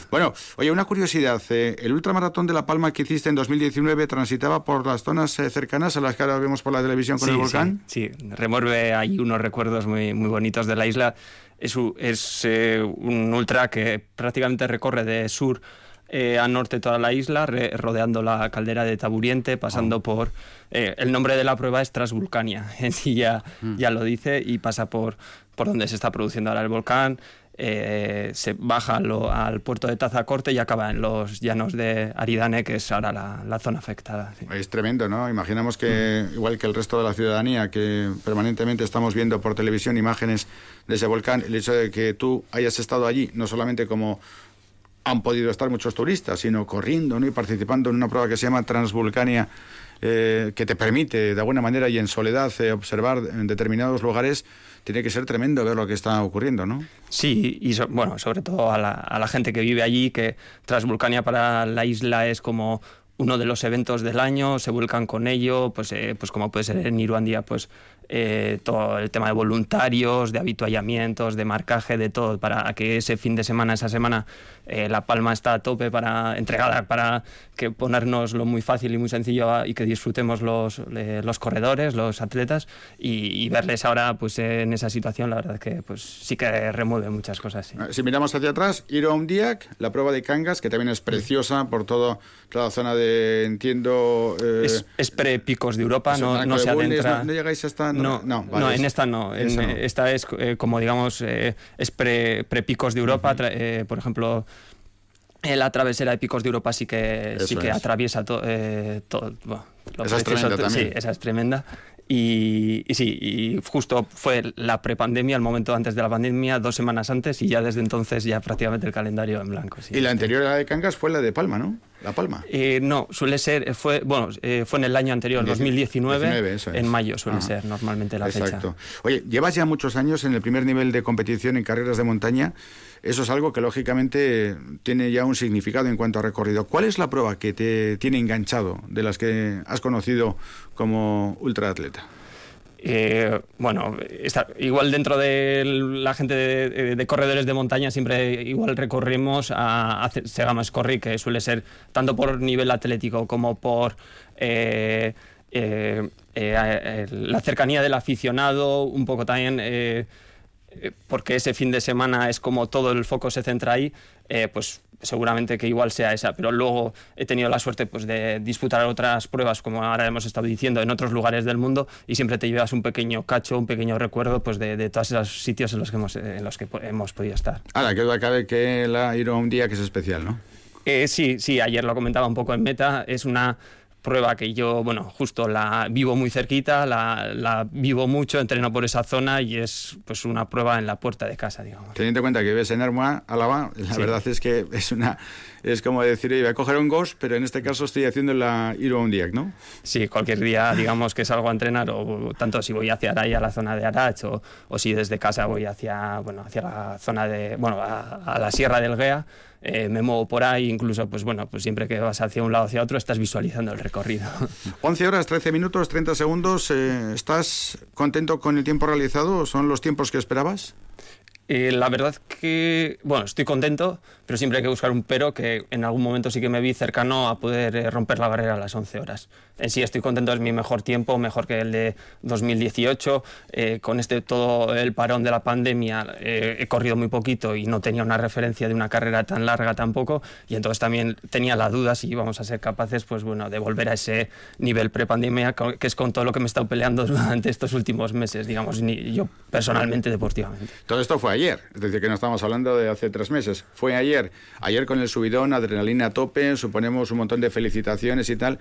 Bueno, oye, una curiosidad. eh, el ultramaratón de La Palma que hiciste en 2019 transitaba por las zonas eh, cercanas a las que ahora vemos por la televisión con Sí, el volcán. Sí, sí, remueve ahí unos recuerdos muy, muy bonitos de la isla. Es, es eh, un ultra que prácticamente recorre de sur eh, a norte toda la isla, re- rodeando la caldera de Taburiente, pasando por... eh, el nombre de la prueba es Transvulcania, en sí ya, ya lo dice, y pasa por, por donde se está produciendo ahora el volcán. Eh, se baja al puerto de Tazacorte y acaba en los llanos de Aridane, que es ahora la, zona afectada. Es tremendo, ¿no? Imaginamos que, igual que el resto de la ciudadanía, que permanentemente estamos viendo por televisión imágenes de ese volcán, el hecho de que tú hayas estado allí, no solamente como han podido estar muchos turistas, sino corriendo y participando en una prueba que se llama Transvulcania, eh, que te permite de alguna manera y en soledad eh, observar en determinados lugares, tiene que ser tremendo ver lo que está ocurriendo, ¿no? Sí, y so- bueno, sobre todo a la, gente que vive allí, que Transvulcania para la isla es como uno de los eventos del año, se vuelcan con ello, pues, eh, pues como puede ser en Iruandía, pues eh, todo el tema de voluntarios, de habituallamientos, de marcaje, de todo, para que ese fin de semana, esa semana, eh, La Palma está a tope para entregada para que ponernoslo muy fácil y muy sencillo a- y que disfrutemos los, eh, los corredores, los atletas y, y verles ahora pues en esa situación, la verdad que pues sí que remueve muchas cosas. sí. Si miramos hacia atrás, Iron Diak, la prueba de Cangas, que también es preciosa por todo, toda la zona de, entiendo... eh, Es, es pre-picos de Europa, no, no de se adentra. ¿no, no llegáis hasta...? No, no, no, vale, en es- esta no. En, no. eh, Esta es eh, como digamos eh, es pre, picos de Europa. eh, por ejemplo, eh, la travesera de picos de Europa sí que sí que es. atraviesa to- eh, todo. bueno, Esa es tremenda sí, esa es tremenda. Y, y sí, y justo fue la prepandemia, el momento antes de la pandemia, dos semanas antes, y ya desde entonces ya prácticamente el calendario en blanco. sí. Y la anterior a la de Cangas fue la de Palma, ¿no? La Palma. Eh, no, suele ser, fue, bueno, eh, fue en el año anterior, 2019, 19, eso es. en mayo suele ser normalmente la Exacto. fecha. Oye, llevas ya muchos años en el primer nivel de competición en carreras de montaña. Eso es algo que lógicamente tiene ya un significado en cuanto a recorrido. ¿Cuál es la prueba que te tiene enganchado de las que has conocido como ultraatleta? Eh, bueno, igual dentro de la gente de, corredores de montaña siempre igual recorrimos a, a Escorri, que suele ser tanto por nivel atlético como por eh, eh, eh, la cercanía del aficionado, un poco también porque ese fin de semana es como todo el foco se centra ahí, eh, pues seguramente que igual sea esa, pero luego he tenido la suerte pues, de disputar otras pruebas, como ahora hemos estado diciendo, en otros lugares del mundo y siempre te llevas un pequeño cacho, un pequeño recuerdo pues, de, de todos esos sitios en los que hemos, eh, en los que hemos podido estar. Ahora, que duda cabe que la Iron Día que es especial, ¿no? Eh, sí, sí, ayer lo comentaba un poco en Meta, es una prueba que yo, bueno, justo la vivo muy cerquita, la, la vivo mucho, entreno por esa zona y es pues una prueba en la puerta de casa, digamos. Teniendo en cuenta que vives en Armoa, Álava, la Sí. verdad es que es una es como decir, "Oye, voy a coger un Ghost, pero en este caso estoy haciendo la Iron Día, ¿no? Sí, cualquier día, digamos que salgo a entrenar, o tanto si voy hacia Araya, a la zona de Arach, o, o si desde casa voy hacia, bueno, hacia la zona de, bueno, a, a la Sierra del Gea, eh, me muevo por ahí, incluso, pues bueno, pues siempre que vas hacia un lado hacia otro, estás visualizando el recorrido. 11 horas, 13 minutos, 30 segundos. eh, ¿Estás contento con el tiempo realizado? ¿Son los tiempos que esperabas? Eh, la verdad que, bueno, estoy contento, pero siempre hay que buscar un pero que en algún momento sí que me vi cercano a poder eh, romper la barrera a las 11 horas. En sí estoy contento, es mi mejor tiempo, mejor que el de 2018. Eh, con este todo el parón de la pandemia eh, he corrido muy poquito y no tenía una referencia de una carrera tan larga tampoco y entonces también tenía la duda si íbamos a ser capaces pues bueno, de volver a ese nivel prepandemia que es con todo lo que me he estado peleando durante estos últimos meses, digamos, ni yo personalmente deportivamente. Todo esto fue ayer, es decir, que no estamos hablando de hace tres meses. Fue ayer. Ayer con el subidón, adrenalina a tope, suponemos un montón de felicitaciones y tal.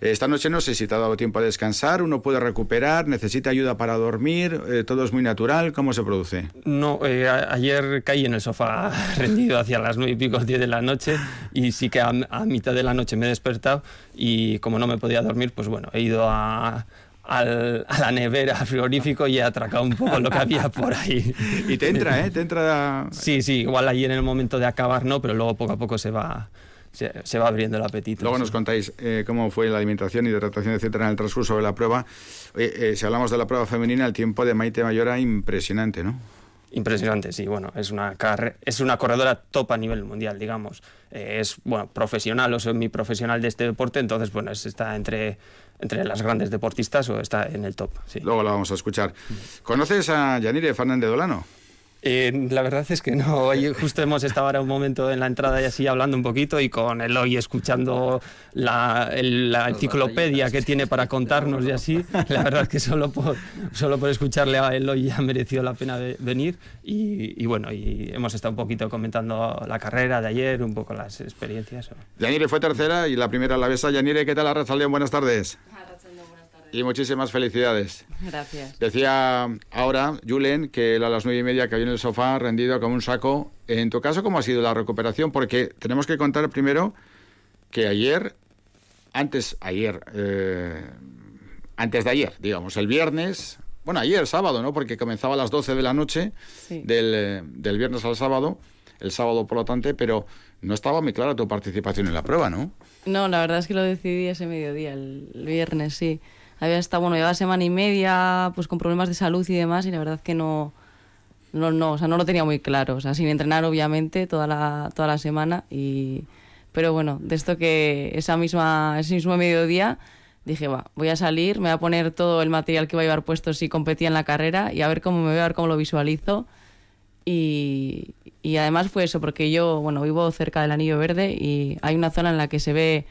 Esta noche no sé si te ha dado tiempo a descansar, uno puede recuperar, necesita ayuda para dormir, eh, todo es muy natural. ¿Cómo se produce? No, eh, ayer caí en el sofá rendido hacia las nueve y pico, diez de la noche y sí que a, a mitad de la noche me he despertado y como no me podía dormir, pues bueno, he ido a, al- a la nevera, al frigorífico y he atracado un poco lo que había por ahí. Y te entra, ¿eh? Te entra... Sí, sí, igual ahí en el momento de acabar no, pero luego poco a poco se va, se, se va abriendo el apetito. Luego sí. nos contáis eh, cómo fue la alimentación, hidratación, etcétera, en el transcurso de la prueba. Oye, eh, si hablamos de la prueba femenina, el tiempo de Maite Mayora impresionante, ¿no? Impresionante, sí. Bueno, es una, es una corredora top a nivel mundial, digamos. Eh, es bueno, profesional o semiprofesional de este deporte, entonces, bueno, es- está entre, entre las grandes deportistas o está en el top. Sí. Luego la vamos a escuchar. ¿Conoces a Yanire Fernández Dolano? Eh, la verdad es que no. Hoy justo hemos estado ahora un momento en la entrada y así hablando un poquito y con Eloy escuchando la, el- la enciclopedia que tiene para contarnos y así. La verdad que solo por, solo por escucharle a Eloy ya ha merecido la pena ve- venir. Y, y bueno, y hemos estado un poquito comentando la carrera de ayer, un poco las experiencias. Yanire fue tercera y la primera la besa. Yanire, ¿qué tal, Arrachaldeón? Buenas tardes. Y muchísimas felicidades. Gracias. Decía ahora, Julen, que él a las nueve y media cayó en el sofá rendido como un saco. En tu caso, ¿cómo ha sido la recuperación? Porque tenemos que contar primero que ayer, antes, ayer, eh, antes de ayer, digamos, el viernes, bueno, ayer, sábado, ¿no? Porque comenzaba a las 12 de la noche Sí. del, eh, del viernes al sábado, el sábado por lo tanto, pero no estaba muy clara tu participación en la prueba, ¿no? No, la verdad es que lo decidí ese mediodía, el viernes, sí. Había estado, bueno, llevaba semana y media pues con problemas de salud y demás y la verdad que no, no, no, o sea, no lo tenía muy claro. O sea, sin entrenar obviamente toda la, toda la semana y... Pero bueno, de esto que esa misma, ese mismo mediodía dije, va, voy a salir, me voy a poner todo el material que voy a llevar puesto si competía en la carrera y a ver cómo me veo, a ver cómo lo visualizo. Y, y además fue eso, porque yo, bueno, vivo cerca del Anillo Verde y hay una zona en la que se ve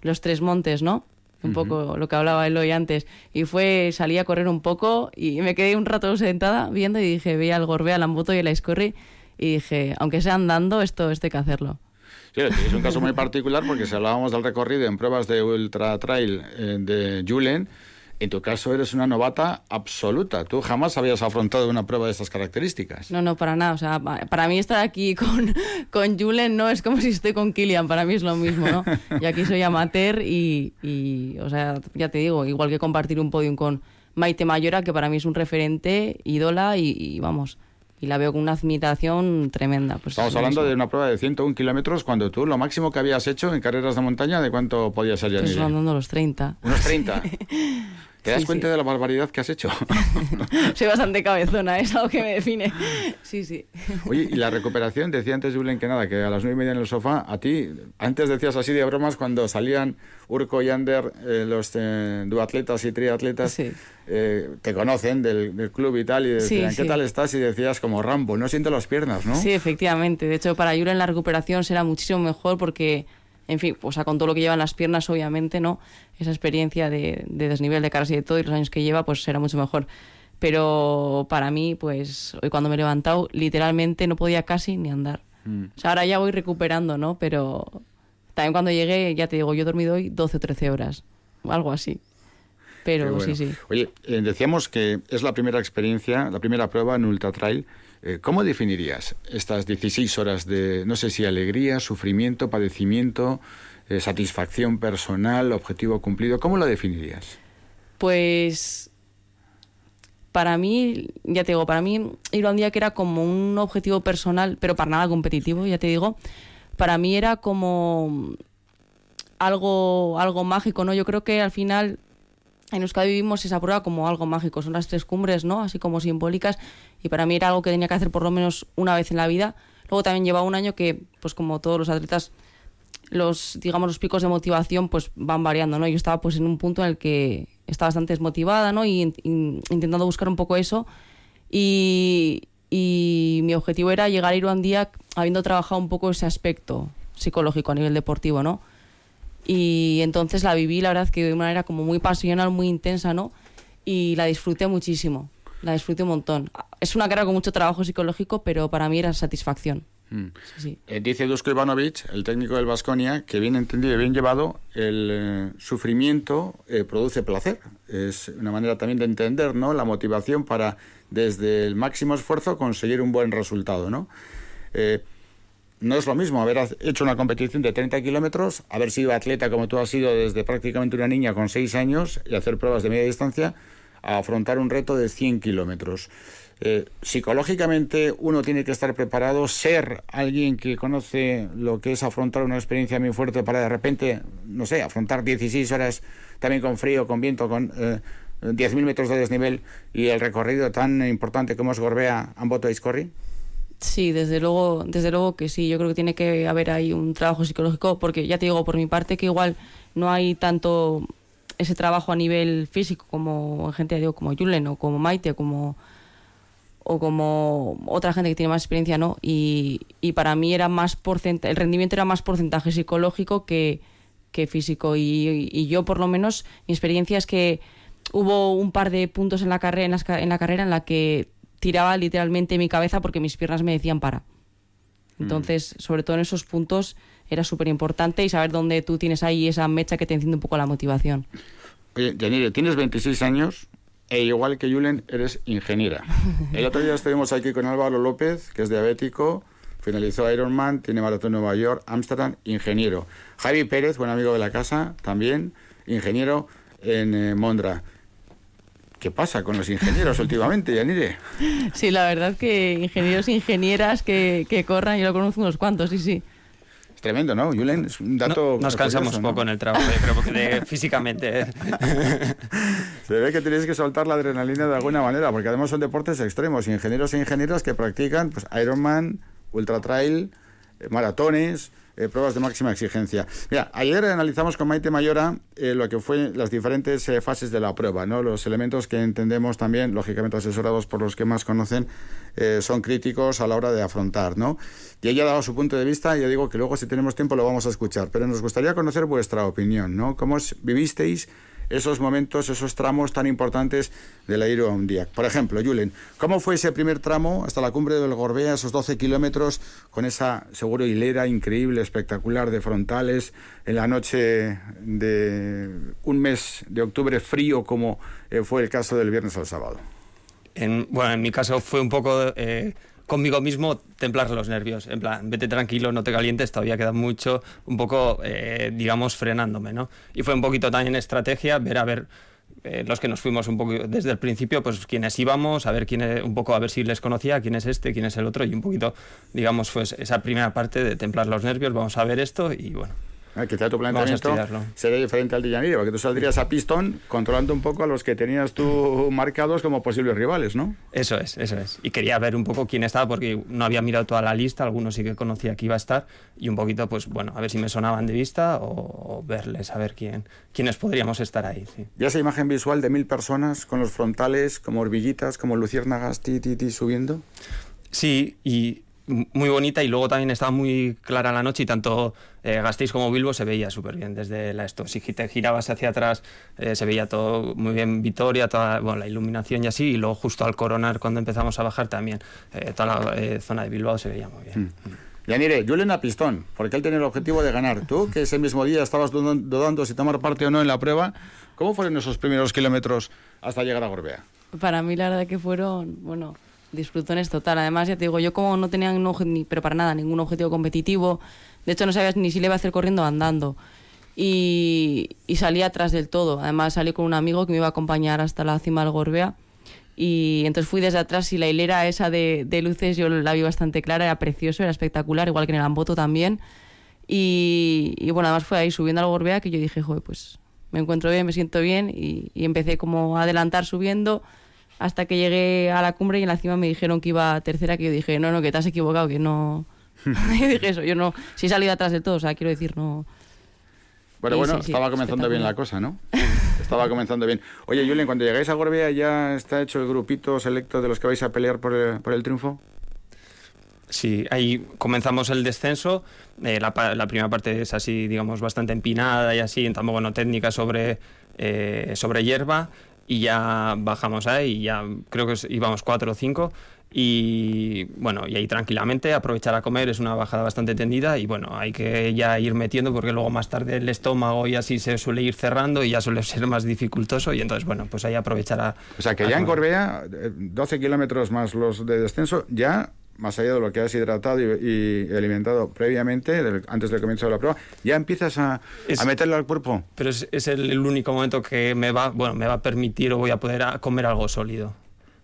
los tres montes, ¿no? Un poco lo que hablaba Eloy antes. Y fue, salí a correr un poco y me quedé un rato sentada viendo y dije, veía el Gorbea, el Amboto y el Escorri y dije, aunque sea andando, esto, esto hay que hacerlo. Sí, es un caso muy particular porque si hablábamos del recorrido en pruebas de ultra trail eh, de Julen, en tu caso eres una novata absoluta. Tú jamás habías afrontado una prueba de estas características. No, no, para nada. O sea, pa- para mí estar aquí con, con Julen no es como si estoy con Kilian. Para mí es lo mismo, ¿no? Y aquí soy amateur y, y, o sea, ya te digo, igual que compartir un podium con Maite Mayora, que para mí es un referente, ídola y, y vamos, y la veo con una admiración tremenda. Pues Estamos es hablando mismo. de una prueba de 101 kilómetros cuando tú lo máximo que habías hecho en carreras de montaña, ¿de cuánto podía ser, Pues Yanire? rondando los 30. Unos 30. ¿Te das Sí, cuenta sí. de la barbaridad que has hecho? Soy bastante cabezona, es algo que me define. Sí, sí. Oye, y la recuperación, decía antes Julen que nada, que a las nueve y media en el sofá, a ti, antes decías así de bromas cuando salían Urco y Ander, eh, los eh, duatletas y triatletas, eh, te conocen del, del club y tal, y Sí, decían, ¿qué sí. tal estás? Y decías como Rambo, no siento las piernas, ¿no? Sí, efectivamente. De hecho, para Julen la recuperación será muchísimo mejor porque, en fin, pues, o sea, con todo lo que llevan las piernas, obviamente, ¿no? Esa experiencia de, de desnivel de caras y de todo y los años que lleva, pues será mucho mejor. Pero para mí, pues hoy cuando me he levantado, literalmente no podía casi ni andar. Mm. O sea, ahora ya voy recuperando, ¿no? Pero también cuando llegué, ya te digo, yo he dormido hoy 12 o 13 horas, algo así. Pero bueno. sí, sí. Oye, eh, decíamos que es la primera experiencia, la primera prueba en Ultra Trail. Eh, ¿Cómo definirías estas 16 horas de, no sé si alegría, sufrimiento, padecimiento, eh, satisfacción personal, objetivo cumplido? ¿Cómo lo definirías? Pues para mí, ya te digo, para mí ir a un día que era como un objetivo personal, pero para nada competitivo, ya te digo, para mí era como algo, algo mágico, ¿no? Yo creo que al final en Euskadi vivimos esa prueba como algo mágico, son las tres cumbres, ¿no? Así como simbólicas, y para mí era algo que tenía que hacer por lo menos una vez en la vida. Luego también lleva un año que, pues como todos los atletas, los, digamos, los picos de motivación pues van variando, ¿no? Yo estaba pues en un punto en el que estaba bastante desmotivada, ¿no? Y in- intentando buscar un poco eso. Y, y mi objetivo era llegar a ir un día habiendo trabajado un poco ese aspecto psicológico a nivel deportivo, ¿no? Y entonces la viví, la verdad, que de una manera como muy pasional, muy intensa, ¿no? Y la disfruté muchísimo, la disfruté un montón. Es una carrera con mucho trabajo psicológico, pero para mí era satisfacción. Mm. Sí. Eh, dice Dusko Ivanovic, el técnico del Vasconia, que bien entendido y bien llevado, el eh, sufrimiento eh, produce placer. Es una manera también de entender ¿no? la motivación para, desde el máximo esfuerzo, conseguir un buen resultado. ¿no? No es lo mismo haber hecho una competición de 30 kilómetros, haber sido atleta como tú has sido desde prácticamente una niña con 6 años y hacer pruebas de media distancia, a afrontar un reto de 100 kilómetros. Eh, psicológicamente uno tiene que estar preparado, ser alguien que conoce lo que es afrontar una experiencia muy fuerte para de repente, no sé, afrontar 16 horas también con frío, con viento, con eh, 10.000 metros de desnivel y el recorrido tan importante como es Gorbea, Amboto y Iscorri. Sí, desde luego, desde luego que sí. Yo creo que tiene que haber ahí un trabajo psicológico, porque ya te digo, por mi parte, que igual no hay tanto ese trabajo a nivel físico como en gente, digo, como Julen o como Maite, como o como otra gente que tiene más experiencia, ¿no? Y, para mí era más porcentaje, el rendimiento era más porcentaje psicológico que, físico. Y, yo, por lo menos, mi experiencia es que hubo un par de puntos en la carrera, en, en la carrera en la que tiraba literalmente mi cabeza porque mis piernas me decían para. Entonces, sobre todo en esos puntos era súper importante y saber dónde tú tienes ahí esa mecha que te enciende un poco la motivación. Oye, Yanire, tienes 26 años e igual que Julen, eres ingeniera. El otro día estuvimos aquí con Álvaro López, que es diabético, finalizó Ironman, tiene maratón en Nueva York, Ámsterdam, ingeniero. Javi Pérez, buen amigo de la casa, también ingeniero en eh, Mondra. ¿Qué pasa con los ingenieros últimamente, Yanire? Sí, la verdad que ingenieros e ingenieras que, que corran, yo lo conozco unos cuantos, sí, sí. Es tremendo, ¿no? Julen, es un dato. Nos cansamos curioso, ¿no? poco en el trabajo, yo creo, porque de- físicamente. ¿eh? Se ve que tenéis que soltar la adrenalina de alguna manera, porque además son deportes extremos, ingenieros e ingenieras que practican pues, Ironman, Ultra Trail, eh, maratones, eh, pruebas de máxima exigencia. Ayer analizamos con Maite Mayora eh, lo que fue las diferentes eh, fases de la prueba, ¿no? Los elementos que entendemos también, lógicamente asesorados por los que más conocen, son críticos a la hora de afrontar, ¿no? Y ella ha dado su punto de vista y yo digo que luego si tenemos tiempo lo vamos a escuchar, pero nos gustaría conocer vuestra opinión, ¿no? ¿Cómo vivisteis esos momentos, esos tramos tan importantes del Airo Día. Por ejemplo, Julen, ¿cómo fue ese primer tramo hasta la cumbre del Gorbea, esos 12 kilómetros, con esa seguro hilera increíble, espectacular de frontales, en la noche de un mes de octubre frío, como eh, fue el caso del viernes al sábado? En, bueno, en mi caso fue un poco eh, conmigo mismo templar los nervios. En plan, vete tranquilo, no te calientes, todavía queda mucho. Un poco, eh, digamos, frenándome, ¿no? Y fue un poquito también estrategia, ver a ver eh, los que nos fuimos un poco desde el principio, pues quiénes íbamos, a ver quién es- un poco a ver si les conocía, quién es este, quién es el otro, y un poquito, digamos, pues esa primera parte de templar los nervios, vamos a ver esto y bueno. Ah, Quizá tu planteamiento sería diferente al de Yanire, porque tú saldrías a pistón controlando un poco a los que tenías tú marcados como posibles rivales, ¿no? Eso es, eso es. Y quería ver un poco quién estaba porque no había mirado toda la lista, algunos sí que conocía que iba a estar y un poquito, pues bueno, a ver si me sonaban de vista o, o verles, a ver quién, quiénes podríamos estar ahí. Sí. Y esa imagen visual de mil personas con los frontales como hormiguitas, como luciérnagas, ti, ti, ti, subiendo. Sí, y muy bonita y luego también estaba muy clara la noche y tanto eh, Gasteiz como Bilbo se veía súper bien desde la esto. Si te girabas hacia atrás eh, se veía todo muy bien, Vitoria, toda bueno, la iluminación y así, y luego justo al coronar cuando empezamos a bajar también eh, toda la eh, zona de Bilbao se veía muy bien. Yanire, Julen a pistón, porque él tenía el objetivo de ganar. Tú, que ese mismo día estabas dudan- dudando si tomar parte o no en la prueba, ¿cómo fueron esos primeros kilómetros hasta llegar a Gorbea? Para mí la verdad que fueron, bueno, disfrutones total. Además, ya te digo, yo como no tenía ni, pero para nada ningún objetivo competitivo, de hecho no sabías ni si le iba a hacer corriendo o andando. Y, salí atrás del todo. Además salí con un amigo que me iba a acompañar hasta la cima del Gorbea. Y entonces fui desde atrás y la hilera esa de, luces yo la vi bastante clara, era precioso, era espectacular, igual que en el Amboto también. Y, y bueno, además fue ahí subiendo al Gorbea que yo dije, joder, pues me encuentro bien, me siento bien y empecé como a adelantar subiendo hasta que llegué a la cumbre y en la cima me dijeron que iba tercera, que yo dije, no, no, que te has equivocado, que no... yo dije eso, yo no, si he salido atrás de todo, o sea, quiero decir, no... Pero Y bueno, sí, sí, estaba comenzando bien la cosa, ¿no? estaba comenzando bien. Oye, Julen, cuando llegáis a Gorbea, ¿ya está hecho el grupito selecto de los que vais a pelear por el, por el triunfo? Sí, ahí comenzamos el descenso. eh, la, primera parte es así, digamos, bastante empinada y así, tampoco no técnica sobre, eh, sobre hierba. Y ya bajamos ahí, y ya creo que íbamos cuatro o cinco. Y bueno, y ahí tranquilamente aprovechar a comer, es una bajada bastante tendida. Y bueno, hay que ya ir metiendo porque luego más tarde el estómago y así se suele ir cerrando y ya suele ser más dificultoso. Y entonces, bueno, pues ahí aprovechar a. O sea, que ya en comer. Gorbea, eh, 12 kilómetros más los de descenso, ya, más allá de lo que has hidratado y, y alimentado previamente, del- antes del comienzo de la prueba, ya empiezas a, Es- a meterlo al cuerpo. pero es, es el, el único momento que me va, bueno, me va a permitir o voy a poder a- comer algo sólido.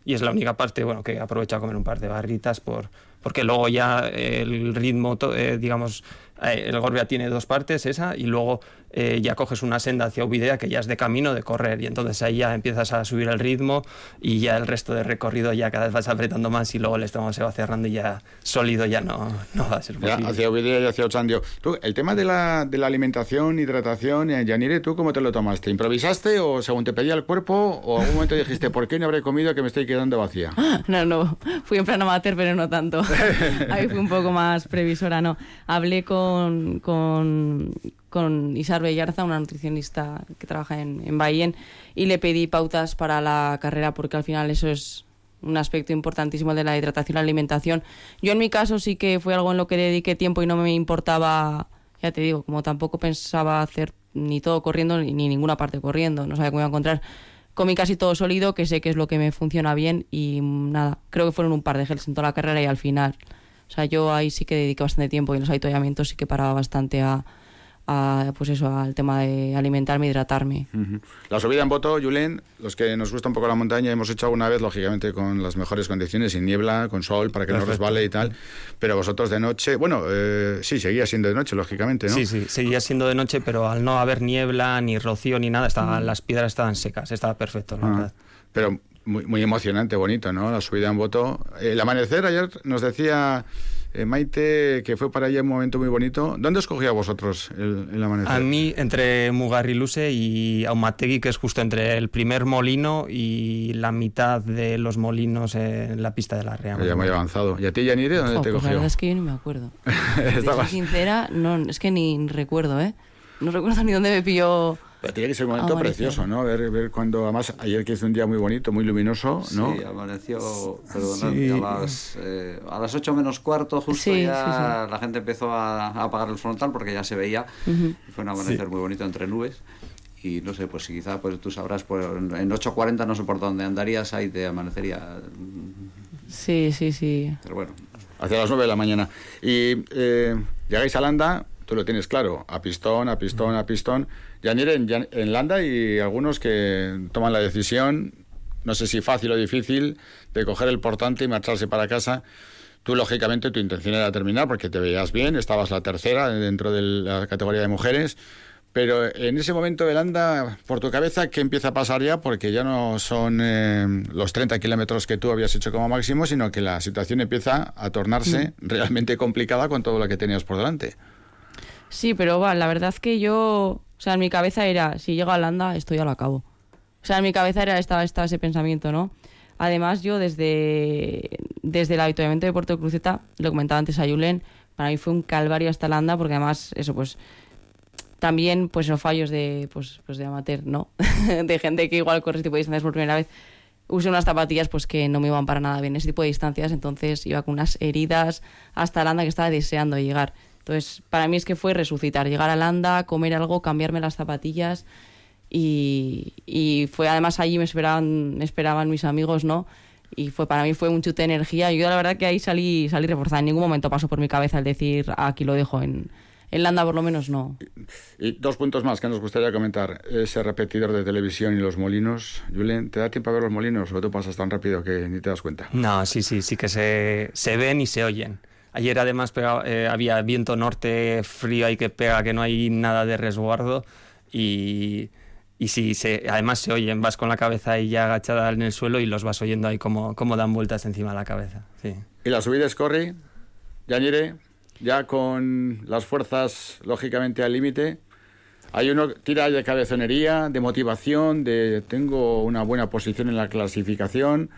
Y es la única parte, bueno, que aprovecho a comer un par de barritas por, porque luego ya el ritmo, eh, digamos, eh, el Gorbea tiene dos partes, esa, y luego eh, ya coges una senda hacia Ubidea que ya es de camino de correr, y entonces ahí ya empiezas a subir el ritmo y ya el resto de recorrido ya cada vez vas apretando más y luego el estómago se va cerrando y ya sólido ya no, no va a ser Ya, posible. hacia Ovidia y hacia Ochandio. Tú, el tema de la, de la alimentación, hidratación, eh, Yanire, ¿tú cómo te lo tomaste? ¿Improvisaste o según te pedía el cuerpo o algún momento dijiste, ¿por qué no habré comido que me estoy quedando vacía? No, no, fui en plan amateur, pero no tanto. Ahí fui un poco más previsora, no. Hablé con, con, con Isar Bellarza, una nutricionista que trabaja en, en y le pedí pautas para la carrera, porque al final eso es un aspecto importantísimo de la hidratación y la alimentación. Yo en mi caso sí que fue algo en lo que dediqué tiempo y no me importaba, ya te digo, como tampoco pensaba hacer ni todo corriendo ni ni ninguna parte corriendo, no sabía cómo iba a encontrar comí casi todo sólido, que sé que es lo que me funciona bien y nada, creo que fueron un par de gels en toda la carrera y al final. O sea, yo ahí sí que dediqué bastante tiempo y en los avituallamientos sí que paraba bastante a, a, pues eso, al tema de alimentarme, hidratarme. La subida en Boto, Julen, los que nos gusta un poco la montaña, hemos hecho alguna vez, lógicamente, con las mejores condiciones, sin niebla, con sol, para que no Perfecto. resbale y tal. Pero vosotros de noche, bueno, eh, sí, seguía siendo de noche, lógicamente, ¿no? Sí, sí, seguía siendo de noche, pero al no haber niebla, ni rocío, ni nada, estaban, las piedras estaban secas, estaba perfecto, la Ah, verdad. Pero muy, muy emocionante, bonito, ¿no? La subida en Boto. El amanecer, ayer nos decía eh, Maite que fue para ella un momento muy bonito. ¿Dónde escogía vosotros el, el amanecer? A mí, entre Mugarriluse y Aumategui, que es justo entre el primer molino y la mitad de los molinos en la pista de la Rea. Ya muy avanzado. ¿Y a ti, Yanire, dónde te pues la cogió? verdad es que yo ni me acuerdo. Estabas- sincera, no, es que ni recuerdo, ¿eh? No recuerdo ni dónde me pilló. Pero tiene que ser un momento Amanecer. precioso, ¿no? Ver, ver cuando, además, ayer que hizo un día muy bonito, muy luminoso, ¿no? Sí, amaneció, Sí. a las, eh, a las 8 menos cuarto justo Sí, ya sí, la gente empezó a, a apagar el frontal porque ya se veía. Y fue un amanecer Sí. muy bonito entre nubes. Y no sé, pues quizá pues tú sabrás, pues en en 8.40 no sé por dónde andarías, ahí te amanecería. Sí, sí, sí. Pero bueno, hacia las 9 de la mañana. Y eh, llegáis a Landa, tú lo tienes claro, a pistón, a pistón, a pistón. Yanire, en, en Landa hay algunos que toman la decisión, no sé si fácil o difícil, de coger el portante y marcharse para casa. Tú, lógicamente, tu intención era terminar porque te veías bien, estabas la tercera dentro de la categoría de mujeres. Pero en ese momento, Belanda, por tu cabeza, ¿qué empieza a pasar ya? Porque ya no son eh, los 30 kilómetros que tú habías hecho como máximo, sino que la situación empieza a tornarse realmente complicada con todo lo que tenías por delante. Sí, pero va, la verdad que yo, o sea, en mi cabeza era, si llego a Holanda, esto ya lo acabo. O sea, en mi cabeza era estaba, estaba ese pensamiento, ¿no? Además, yo desde, desde el avituallamiento de Puerto Cruceta, lo comentaba antes a Julen, para mí fue un calvario hasta Holanda, porque además, eso pues, también, pues, los fallos de, pues, pues de amateur, ¿no? de gente que igual corre este tipo de distancias por primera vez. Usé unas zapatillas pues que no me iban para nada bien ese tipo de distancias, entonces iba con unas heridas hasta Landa que estaba deseando llegar. Entonces, para mí es que fue resucitar, llegar a Landa, comer algo, cambiarme las zapatillas y, y fue además allí me esperaban, me esperaban mis amigos, ¿no? Y fue para mí fue un chute de energía. Yo la verdad que ahí salí, salí reforzada. En ningún momento pasó por mi cabeza el decir aquí lo dejo. En, en Landa por lo menos no. Y dos puntos más que nos gustaría comentar. Ese repetidor de televisión y los molinos. Julen, ¿te da tiempo a ver los molinos o tú pasas tan rápido que ni te das cuenta? No, sí, sí, sí que se, se ven y se oyen. Ayer además pega- eh, había viento norte frío ahí que pega, que no hay nada de resguardo y, y si se, además se oyen, vas con la cabeza ahí ya agachada en el suelo y los vas oyendo ahí como, como dan vueltas encima de la cabeza. Sí. Y la subida es Corri, Yanire, ya con las fuerzas lógicamente al límite. Hay uno tira de cabezonería, de motivación, de tengo una buena posición en la clasificación.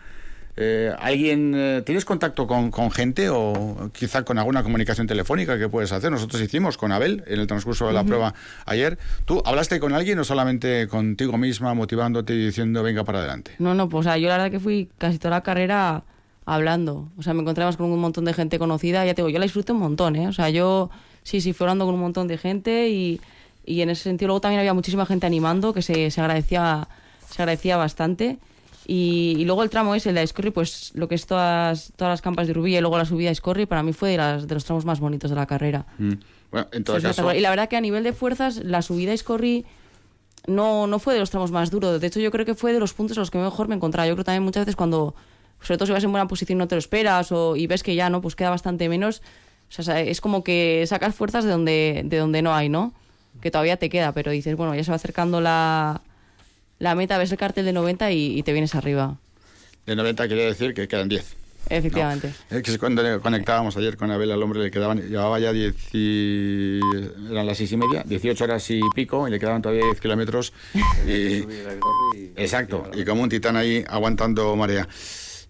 Eh, ¿Alguien eh, tienes contacto con, con gente o quizá con alguna comunicación telefónica que puedes hacer? Nosotros hicimos con Abel en el transcurso de la prueba ayer. ¿Tú hablaste con alguien o solamente contigo misma motivándote y diciendo venga para adelante? No, no, pues o sea, yo la verdad que fui casi toda la carrera hablando. O sea, me encontré más con un montón de gente conocida. Ya te digo, yo la disfruté un montón, ¿eh? O sea, yo sí, sí, fui hablando con un montón de gente y, y en ese sentido luego también había muchísima gente animando que se, se agradecía se agradecía bastante. Y, y luego el tramo ese, el de Escorri, pues lo que es todas, todas las campas de Rubí y luego la subida a Escorri, para mí fue de, las, de los tramos más bonitos de la carrera. Mm. Bueno, en todo Fue caso, espectacular. Y la verdad que a nivel de fuerzas, la subida a Escorri no, no fue de los tramos más duros. De hecho, yo creo que fue de los puntos a los que mejor me encontraba. Yo creo también muchas veces cuando, sobre todo si vas en buena posición, no te lo esperas o, y ves que ya no, pues queda bastante menos. O sea, es como que sacas fuerzas de donde, de donde no hay, ¿no? Que todavía te queda, pero dices, bueno, ya se va acercando la, la meta, ves el cartel de 90 y, y te vienes arriba. de 90 quiere decir que quedan 10. Efectivamente. Es que cuando conectábamos ayer con Abel al hombre le quedaban, llevaba ya 10 y- eran las seis y media, 18 horas y pico y le quedaban todavía 10 kilómetros. Y, exacto, y como un titán ahí aguantando marea.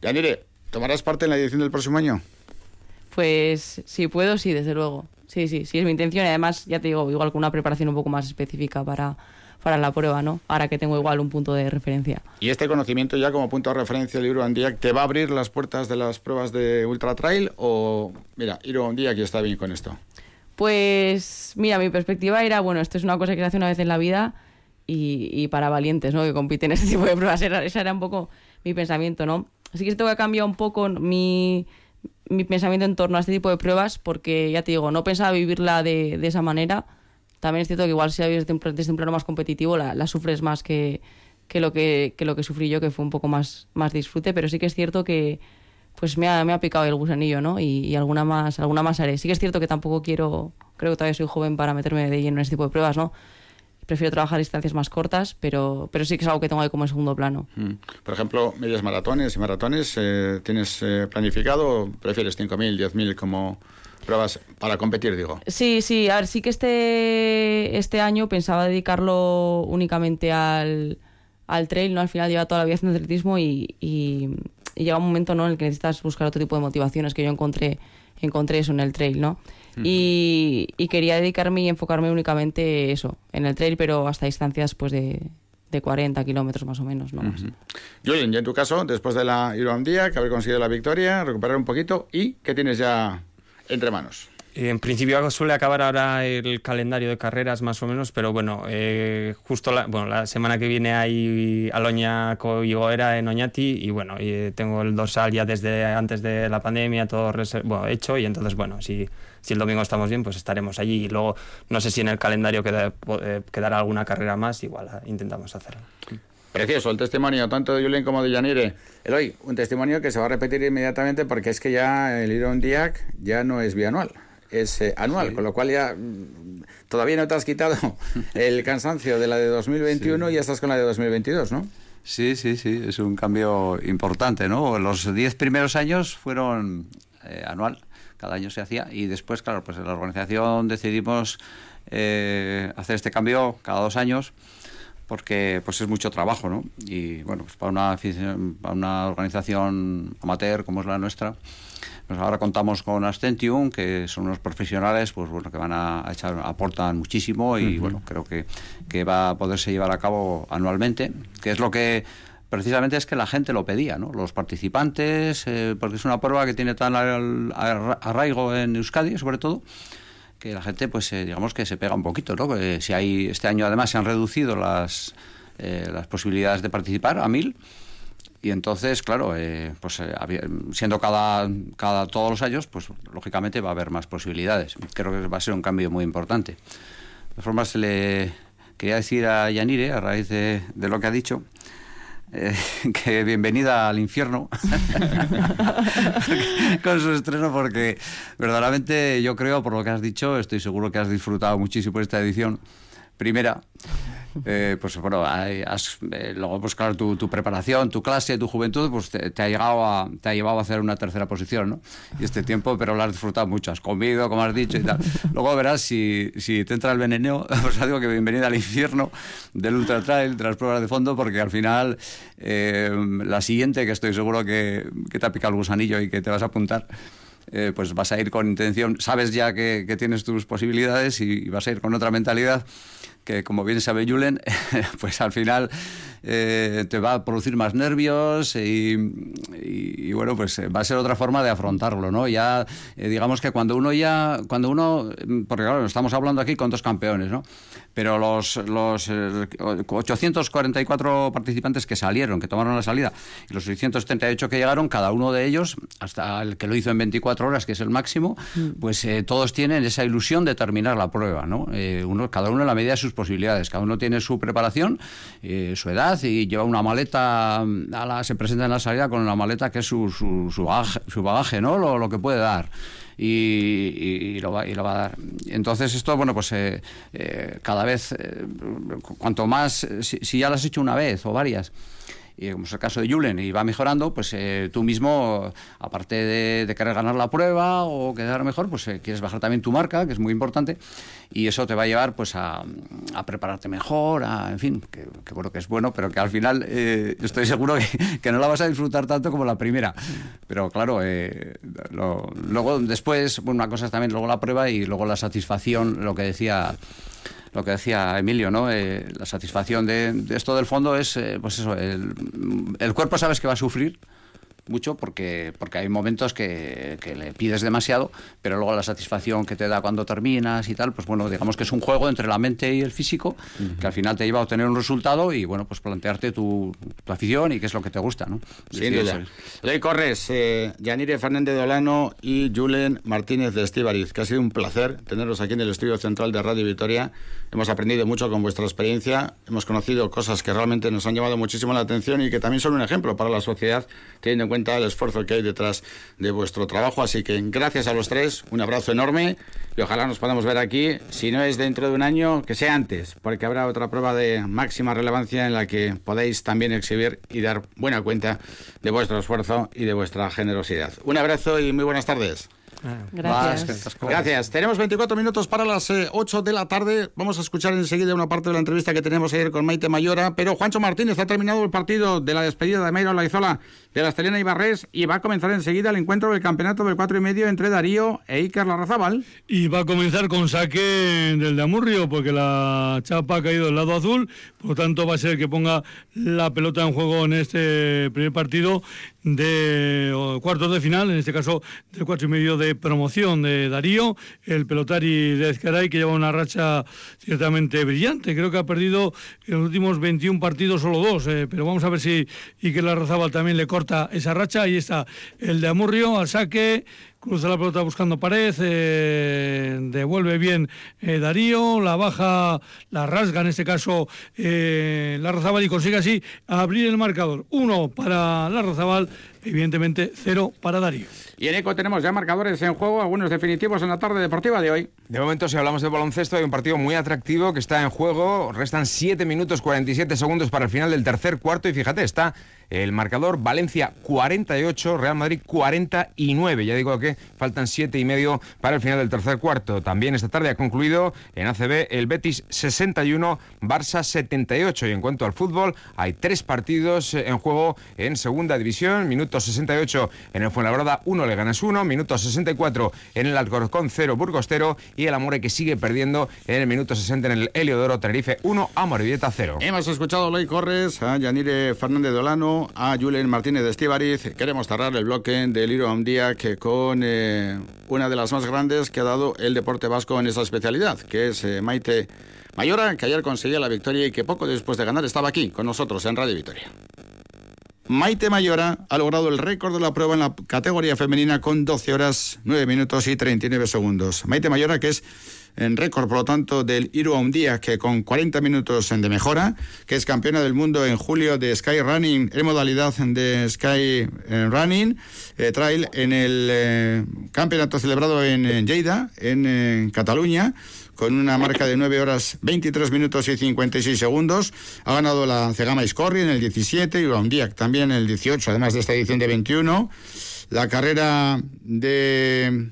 Yanire, ¿tomarás parte en la edición del próximo año? Pues si puedo, sí, desde luego. Sí, sí, sí, es mi intención. Y además, ya te digo, igual con una preparación un poco más específica para, para la prueba, ¿no? Ahora que tengo igual un punto de referencia. Y este conocimiento ya como punto de referencia del Iron ¿te va a abrir las puertas de las pruebas de Ultra Trail o, mira, Iron Andiac ya está bien con esto? Pues mira, mi perspectiva era, bueno, esto es una cosa que se hace una vez en la vida y, y para valientes, ¿no? Que compiten en este tipo de pruebas. Era, ese era un poco mi pensamiento, ¿no? Así que tengo que cambiar un poco mi, mi pensamiento en torno a este tipo de pruebas porque, ya te digo, no pensaba vivirla de, de esa manera. También es cierto que igual si la vives desde un, plano más competitivo la, la sufres más que, que, lo que, que lo que sufrí yo, que fue un poco más, más disfrute, pero sí que es cierto que pues me ha, me ha picado el gusanillo, ¿no? Y, y alguna más alguna más haré. Sí que es cierto que tampoco quiero, creo que todavía soy joven para meterme de lleno en este tipo de pruebas, ¿no? Prefiero trabajar distancias más cortas, pero, pero sí que es algo que tengo ahí como en segundo plano. Mm. Por ejemplo, medias maratones y maratones, eh, ¿tienes eh, planificado o prefieres 5.000, 10.000 como pruebas para competir, digo? Sí, sí, a ver, sí que este, este año pensaba dedicarlo únicamente al, al trail, ¿no? Al final lleva toda la vida haciendo atletismo y, y, y llega un momento, ¿no? En el que necesitas buscar otro tipo de motivaciones que yo encontré, encontré eso en el trail, ¿no? y, y quería dedicarme y enfocarme únicamente eso, en el trail, pero hasta distancias pues de, de 40 kilómetros más o menos, ¿no? Más. Julen, y en tu caso, después de la Iron Día, que haber conseguido la victoria, recuperar un poquito y ¿qué tienes ya entre manos? En principio suele acabar ahora el calendario de carreras más o menos, pero bueno, eh, justo la, bueno, la semana que viene hay Aloña Coigoera en Oñati y bueno, tengo el dorsal ya desde antes de la pandemia todo bueno, hecho y entonces bueno, si, el domingo estamos bien pues estaremos allí y luego no sé si en el calendario queda, eh, quedará alguna carrera más, igual intentamos hacerlo. Precioso el testimonio, tanto de Julen como de Yanire. Eloy, un testimonio que se va a repetir inmediatamente porque es que ya el Iron Diac ya no es bianual, es eh, anual, con lo cual ya mm, todavía no te has quitado el cansancio de la de 2021 y ya estás con la de 2022, ¿no? Sí, sí, sí, es un cambio importante, ¿no? Los 10 primeros años fueron eh, anual, cada año se hacía, y después, claro, pues en la organización decidimos eh, hacer este cambio cada dos años porque pues es mucho trabajo, ¿no? Y bueno, pues para una, para una organización amateur como es la nuestra, pues ahora contamos con Astentium, que son unos profesionales, pues bueno, que van a echar, aportan muchísimo y bueno, creo que, que va a poderse llevar a cabo anualmente, que es lo que precisamente es que la gente lo pedía, ¿no? Los participantes, eh, porque es una prueba que tiene tan arraigo en Euskadi, sobre todo, que la gente, pues, eh, digamos que se pega un poquito, ¿no? Que si hay este año además se han reducido las eh, las posibilidades de participar a mil y entonces, claro, eh, pues eh, siendo cada, cada todos los años, pues lógicamente va a haber más posibilidades. Creo que va a ser un cambio muy importante. De todas formas, le quería decir a Yanire, a raíz de, de lo que ha dicho, eh, que bienvenida al infierno con su estreno, porque verdaderamente yo creo, por lo que has dicho, estoy seguro que has disfrutado muchísimo esta edición primera. Eh, pues bueno, has- eh, luego pues claro, tu, tu preparación, tu clase, tu juventud, pues te, te ha llegado a, te ha llevado a hacer una tercera posición, ¿no? Y este tiempo, pero lo has disfrutado mucho, has comido, como has dicho y tal. Luego verás si, si te entra el veneneo, pues digo que bienvenida al infierno del ultra trail, de las pruebas de fondo, porque al final eh, la siguiente, que estoy seguro que, que te ha picado el gusanillo y que te vas a apuntar, eh, pues vas a ir con intención, sabes ya que, que tienes tus posibilidades y, y vas a ir con otra mentalidad que como bien sabe Julen, pues al final eh, te va a producir más nervios y, y- y, bueno, pues eh, va a ser otra forma de afrontarlo, ¿no? Ya, eh, digamos que cuando uno ya, cuando uno, mm, porque claro, estamos hablando aquí con dos campeones, ¿no? Pero los, los eh, 844 participantes que salieron, que tomaron la salida, y los 678 que llegaron, cada uno de ellos, hasta el que lo hizo en 24 horas, que es el máximo, pues eh, todos tienen esa ilusión de terminar la prueba, ¿no? Uno, cada uno en la medida de sus posibilidades, cada uno tiene su preparación, su edad y lleva una maleta, mm, a la, se presenta en la salida con una maleta que es su, su, su bagaje, su bagaje, ¿no? Lo, lo que puede dar. Y, y- lo va, y lo va a dar. Entonces esto, bueno, pues eh, eh, cada vez, eh, cu- cuanto más, eh, si, si ya lo has hecho una vez o varias, y como es el caso de Julen, y va mejorando, pues eh, tú mismo, aparte de, querer ganar la prueba o quedar mejor, pues eh, quieres bajar también tu marca, que es muy importante, y eso te va a llevar pues a, prepararte mejor, a, en fin, que, que bueno que es bueno, pero que al final eh, estoy seguro que, no la vas a disfrutar tanto como la primera. Pero claro, eh, lo- luego después, una cosa es también luego la prueba y luego la satisfacción, lo que decía lo que decía Emilio, ¿no? Eh, la satisfacción de, de esto del fondo es, eh, pues eso, el, el cuerpo sabes que va a sufrir mucho porque, porque hay momentos que, que le pides demasiado, pero luego la satisfacción que te da cuando terminas y tal, pues bueno, digamos que es un juego entre la mente y el físico, que al final te lleva a obtener un resultado y bueno, pues plantearte tu, tu afición y qué es lo que te gusta, ¿no? Sin Sí, duda. Ley Corres, eh, Yanire Fernández de Olano y Julen Martínez de Estíbariz, que ha sido un placer tenerlos aquí en el estudio central de Radio Vitoria. Hemos aprendido mucho con vuestra experiencia, hemos conocido cosas que realmente nos han llamado muchísimo la atención y que también son un ejemplo para la sociedad, teniendo en cuenta el esfuerzo que hay detrás de vuestro trabajo. Así que gracias a los tres, un abrazo enorme y ojalá nos podamos ver aquí, si no es dentro de un año, que sea antes, porque habrá otra prueba de máxima relevancia en la que podéis también exhibir y dar buena cuenta de vuestro esfuerzo y de vuestra generosidad. Un abrazo y muy buenas tardes. Gracias. Gracias. Tenemos 24 minutos para las eh, 8 de la tarde. Vamos a escuchar enseguida una parte de la entrevista que tenemos ayer con Maite Mayora. Pero Juancho Martínez ha terminado el partido de la despedida de Mayra Olaizola de la Estelena Ibarres y va a comenzar enseguida el encuentro del campeonato del 4 y medio entre Darío e Iker Larrazábal. Y va a comenzar con saque del de Amurrio, porque la chapa ha caído del lado azul, por lo tanto va a ser que ponga la pelota en juego en este primer partido de cuartos de final, en este caso del cuatro y medio de promoción de Darío, el pelotari de Ezcaray, que lleva una racha ciertamente brillante. Creo que ha perdido en los últimos 21 partidos solo dos, eh, pero vamos a ver si Iker Larrazábal también le corta esa racha. Ahí está el de Amurrio al saque. Cruza la pelota buscando pared, eh, devuelve bien eh, Darío, la baja, la rasga en este caso eh, Larrazábal y consigue así abrir el marcador. Uno para Larrazábal, evidentemente cero para Darío. Y en ECO tenemos ya marcadores en juego, algunos definitivos en la tarde deportiva de hoy. De momento, si hablamos de baloncesto, hay un partido muy atractivo que está en juego. Restan 7 minutos 47 segundos para el final del tercer cuarto. Y fíjate, está el marcador Valencia 48, Real Madrid 49. Ya digo que faltan 7 y medio para el final del tercer cuarto. También esta tarde ha concluido en ACB el Betis 61, Barça 78. Y en cuanto al fútbol, hay tres partidos en juego en segunda división. Minuto 68 en el Fuenlabrada 1, le ganas 1. Minuto 64 en el Alcorcón 0, Burgos 0. Y el Amore que sigue perdiendo en el minuto 60 en el Heliodoro Tenerife 1, Amorebieta 0. Hemos escuchado a Ley Corres, a Yanire Fernández de A Julen Martínez de Estíbariz. Queremos cerrar el bloque del Liro que con eh, una de las más grandes que ha dado el deporte vasco en esa especialidad, que es eh, Maite Mayora, que ayer conseguía la victoria y que poco después de ganar estaba aquí con nosotros en Radio Victoria. Maite Mayora ha logrado el récord de la prueba en la categoría femenina con 12 horas, 9 minutos y 39 segundos. Maite Mayora, que es en récord, por lo tanto, del Iru Día, que con 40 minutos de mejora, que es campeona del mundo en julio de Sky Running, en modalidad de Sky eh, Running, eh, Trail, en el eh, campeonato celebrado en, Lleida, en, Cataluña, con una marca de 9 horas 23 minutos y 56 segundos. Ha ganado la Cegama Iscorri en el 17 y Urandiac también en el 18, además de esta edición de 21. La carrera de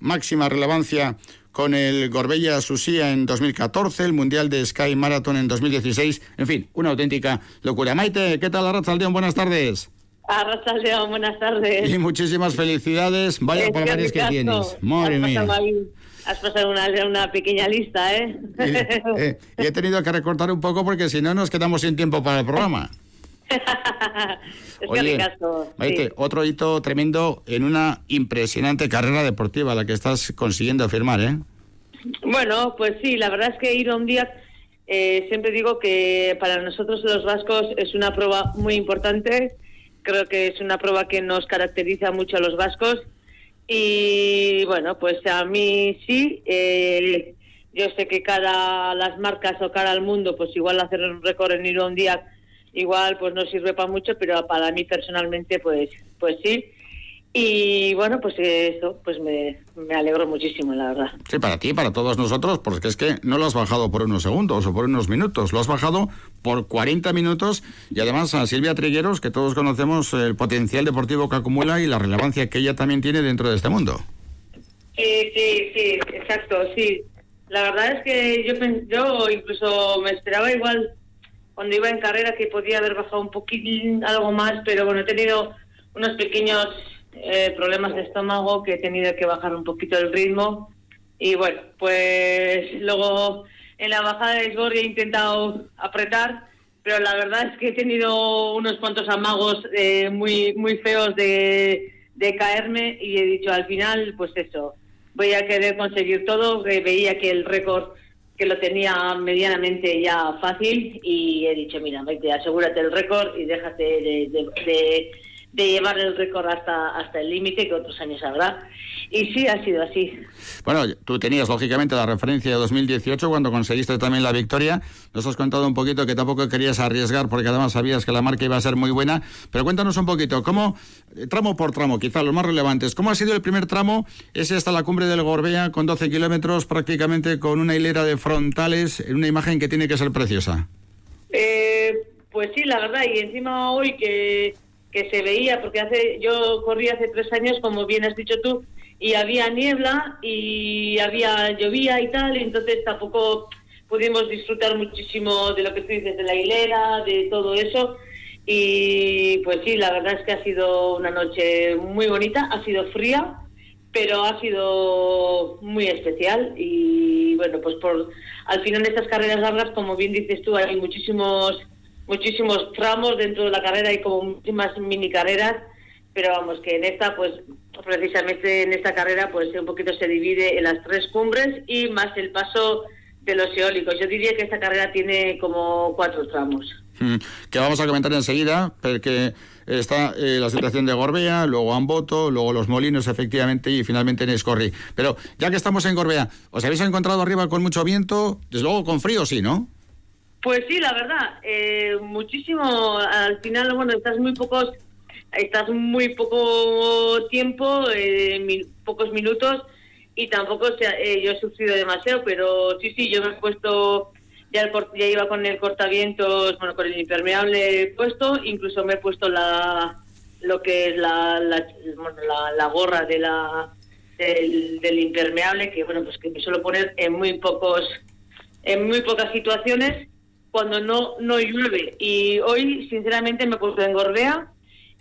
máxima relevancia con el Gorbella Susía en 2014, el Mundial de Sky Marathon en 2016. En fin, una auténtica locura. Maite, ¿qué tal, Arrachaldeón? Buenas tardes. Arrachaldeón, buenas tardes. Y muchísimas felicidades. Vaya Es palmares que tienes. Madre Has mía. Has pasado una, una pequeña lista, ¿eh? Eh, y he tenido que recortar un poco porque si no nos quedamos sin tiempo para el programa. Es que Oye, ricasco. Maite, sí. otro hito tremendo en una impresionante carrera deportiva la que estás consiguiendo firmar, ¿eh? Bueno, pues sí, la verdad es que ir a un día, eh, siempre digo que para nosotros los vascos es una prueba muy importante. Creo que es una prueba que nos caracteriza mucho a los vascos. Y bueno, pues a mí sí. eh, yo sé que cara a las marcas o cara al mundo, pues igual hacer un récord en ir a un día igual pues no sirve para mucho, pero para mí personalmente pues pues sí. Y bueno, pues eso, pues me, me alegro muchísimo, la verdad. Sí, para ti, para todos nosotros, porque es que no lo has bajado por unos segundos o por unos minutos, lo has bajado por 40 minutos y además a Silvia Trigueros, que todos conocemos el potencial deportivo que acumula y la relevancia que ella también tiene dentro de este mundo. Sí, sí, sí, exacto, sí. La verdad es que yo, incluso me esperaba igual cuando iba en carrera que podía haber bajado un poquitín, algo más, pero bueno, he tenido unos pequeños eh, problemas de estómago que he tenido que bajar un poquito el ritmo. Y bueno, pues luego en la bajada de Esgorri he intentado apretar, pero la verdad es que he tenido unos cuantos amagos eh, muy, muy feos de, de caerme y he dicho al final, pues eso, voy a querer conseguir todo. veía que el récord que lo tenía medianamente ya fácil y he dicho, mira, vete, asegúrate el récord y déjate de, de- de- de llevar el récord hasta, hasta el límite que otros años habrá. Y sí, ha sido así. Bueno, tú tenías lógicamente la referencia de 2018 cuando conseguiste también la victoria. Nos has contado un poquito que tampoco querías arriesgar porque además sabías que la marca iba a ser muy buena. Pero cuéntanos un poquito, ¿cómo, tramo por tramo, quizá los más relevantes, cómo ha sido el primer tramo? Ese hasta la cumbre del Gorbea con 12 kilómetros prácticamente con una hilera de frontales en una imagen que tiene que ser preciosa. Eh, pues sí, la verdad, y encima hoy que, que se veía, porque hace yo corrí hace tres años, como bien has dicho tú, y había niebla y había llovía y tal, y entonces tampoco pudimos disfrutar muchísimo de lo que tú dices, de la hilera, de todo eso. Y pues sí, la verdad es que ha sido una noche muy bonita, ha sido fría, pero ha sido muy especial y bueno, pues por al final de estas carreras largas, como bien dices tú, hay muchísimos muchísimos tramos dentro de la carrera y como muchísimas mini carreras, pero vamos que en esta pues precisamente en esta carrera pues un poquito se divide en las tres cumbres y más el paso de los eólicos. Yo diría que esta carrera tiene como cuatro tramos. Mm, que vamos a comentar enseguida, porque está eh, la situación de Gorbea, luego Amboto, luego Los Molinos, efectivamente, y finalmente en Escorri. Pero ya que estamos en Gorbea, ¿os habéis encontrado arriba con mucho viento? Desde luego con frío, sí, ¿no? Pues sí, la verdad, eh, muchísimo. Al final, bueno, estás muy pocos, estás muy poco tiempo, eh, pocos minutos, y tampoco se ha- eh, yo he sufrido demasiado, pero sí, sí, yo me he puesto, ya, el, ya iba con el cortavientos, bueno, con el impermeable puesto, incluso me he puesto la lo que es la, la, la, la gorra de la del, del impermeable, que bueno, pues que me suelo poner en muy pocos en muy pocas situaciones cuando no no llueve. Y hoy sinceramente me he puesto en Gorbea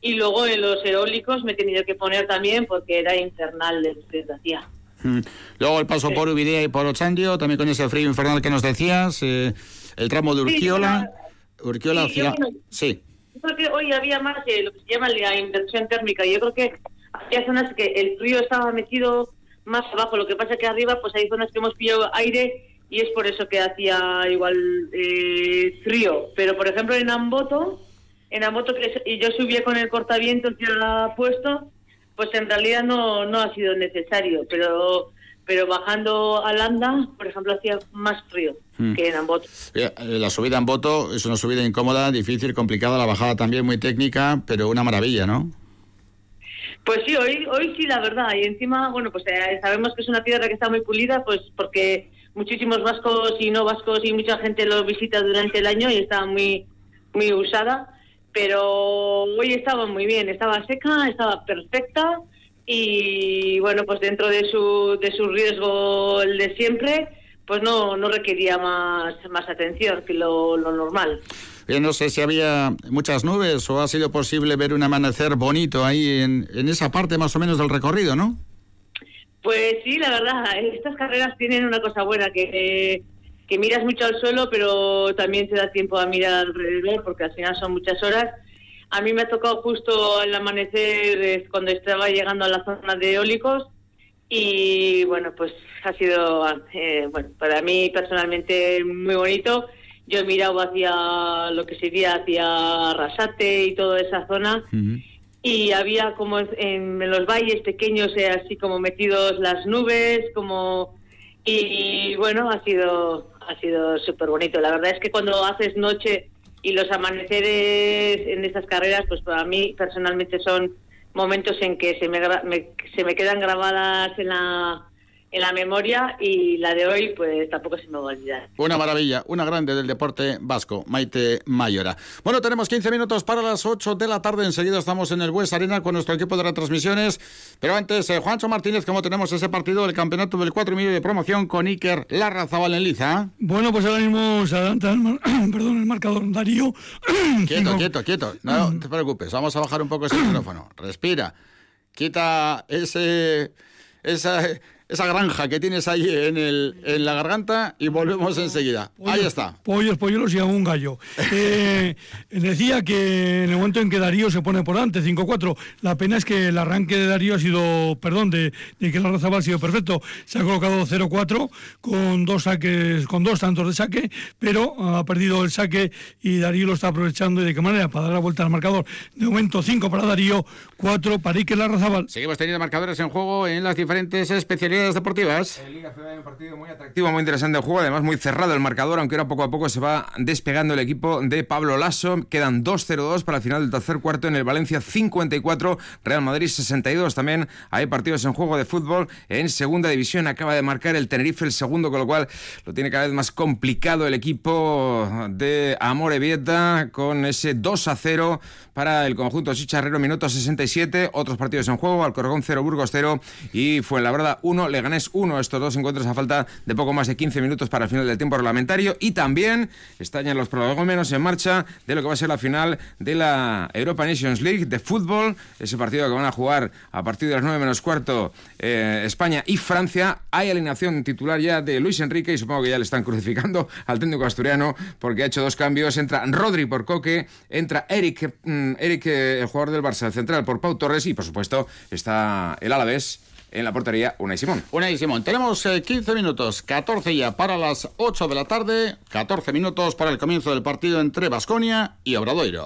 y luego en los eólicos me he tenido que poner también porque era infernal el que hacía. Mm. Luego el paso por Ubidea y por Ochandio, también con ese frío infernal que nos decías, eh, el tramo de Sí, Urquiola, Urquiola sí, yo creo- Sí. Yo creo que hoy había más de lo que se llama la inversión térmica. Yo creo que había zonas que el frío estaba metido más abajo. Lo que pasa que arriba pues hay zonas que hemos pillado aire y es por eso que hacía igual eh, frío. Pero por ejemplo en Amboto, en Amboto que es- y yo subía con el cortavientos ya puesto, pues en realidad no, no ha sido necesario. Pero pero bajando a Landa, por ejemplo, hacía más frío Mm. que en Amboto. Eh, La subida en Boto es una subida incómoda, difícil, complicada, la bajada también muy técnica, pero una maravilla, ¿no? Pues sí, hoy, hoy sí, la verdad. Y encima, bueno, pues eh, sabemos que es una tierra que está muy pulida, pues porque muchísimos vascos y no vascos y mucha gente lo visita durante el año y está muy, muy usada. Pero hoy estaba muy bien, estaba seca, estaba perfecta y bueno, pues dentro de su, de su riesgo el de siempre, pues no, no requería más, más atención que lo, lo normal. Yo no sé si había muchas nubes o ha sido posible ver un amanecer bonito ahí en, en esa parte más o menos del recorrido, ¿no? Pues sí, la verdad, estas carreras tienen una cosa buena, que, que miras mucho al suelo, pero también te da tiempo a mirar alrededor, porque al final son muchas horas. A mí me ha tocado justo el amanecer eh, cuando estaba llegando a la zona de eólicos y bueno, pues ha sido, eh, bueno, para mí personalmente muy bonito. Yo he mirado hacia lo que sería hacia Arrasate y toda esa zona y había como en, en los valles pequeños eh, así como metidos las nubes como y, bueno ha sido ha sido súper bonito la verdad es que cuando haces noche y los amaneceres en estas carreras pues para mí personalmente son momentos en que se me, me- se me quedan grabadas en la en la memoria y la de hoy pues tampoco se me va a olvidar Una maravilla, una grande del deporte vasco, Maite Mayora. Bueno, tenemos 15 minutos para las 8 de la tarde. Enseguida estamos en el Bues Arena con nuestro equipo de retransmisiones. Pero antes, eh, Juancho Martínez, ¿cómo tenemos ese partido del campeonato del 4 y medio de promoción con Iker Larrazabal en Liza? Bueno, pues ahora mismo se adelanta el, mar- perdón, el marcador Darío. Quieto, quieto, quieto. No te preocupes, vamos a bajar un poco ese micrófono. Respira. Quita ese, esa, esa granja que tienes ahí en, el, en la garganta y volvemos enseguida. Ahí está. Pollos, polluelos y un gallo. Eh, decía que en el momento en que Darío se pone por delante, 5-4, la pena es que el arranque de Darío ha sido, perdón, de, de que la Razabal ha sido perfecto. Se ha colocado 0-4 con dos saques, con dos tantos de saque, pero ha perdido el saque y Darío lo está aprovechando. ¿Y de qué manera? Para dar la vuelta al marcador. De momento 5 para Darío, 4 para Iker Larrazabal. Seguimos teniendo marcadores en juego en las diferentes especialidades deportivas. un partido muy atractivo, muy interesante el juego, además muy cerrado el marcador, aunque ahora poco a poco se va despegando el equipo de Pablo Lasso. Quedan 2-0-2 para el final del tercer cuarto en el Valencia 54, Real Madrid 62. También hay partidos en juego de fútbol en segunda división. Acaba de marcar el Tenerife el segundo, con lo cual lo tiene cada vez más complicado el equipo de Amore Vieta con ese 2-0 para el conjunto chicharrero, minuto 67. Otros partidos en juego, Alcorcón 0, Burgos 0 y Fuenlabrada 1, Leganés 1. Estos dos encuentros a falta de poco más de 15 minutos para el final del tiempo reglamentario. Y también están ya los prolegómenos en marcha de lo que va a ser la final de la Europa Nations League de fútbol. Ese partido que van a jugar a partir de las 9 menos cuarto eh, España y Francia. Hay alineación titular ya de Luis Enrique y supongo que ya le están crucificando al técnico asturiano porque ha hecho dos cambios. Entra Rodri por Coque, entra Eric, mm, Eric eh, el jugador del Barça, el central, por Pau Torres y por supuesto está el Alavés en la portería Unai Simón. Unai Simón, tenemos eh, 15 minutos, 14 ya para las 8 de la tarde, 14 minutos para el comienzo del partido entre Basconia y Obradoiro.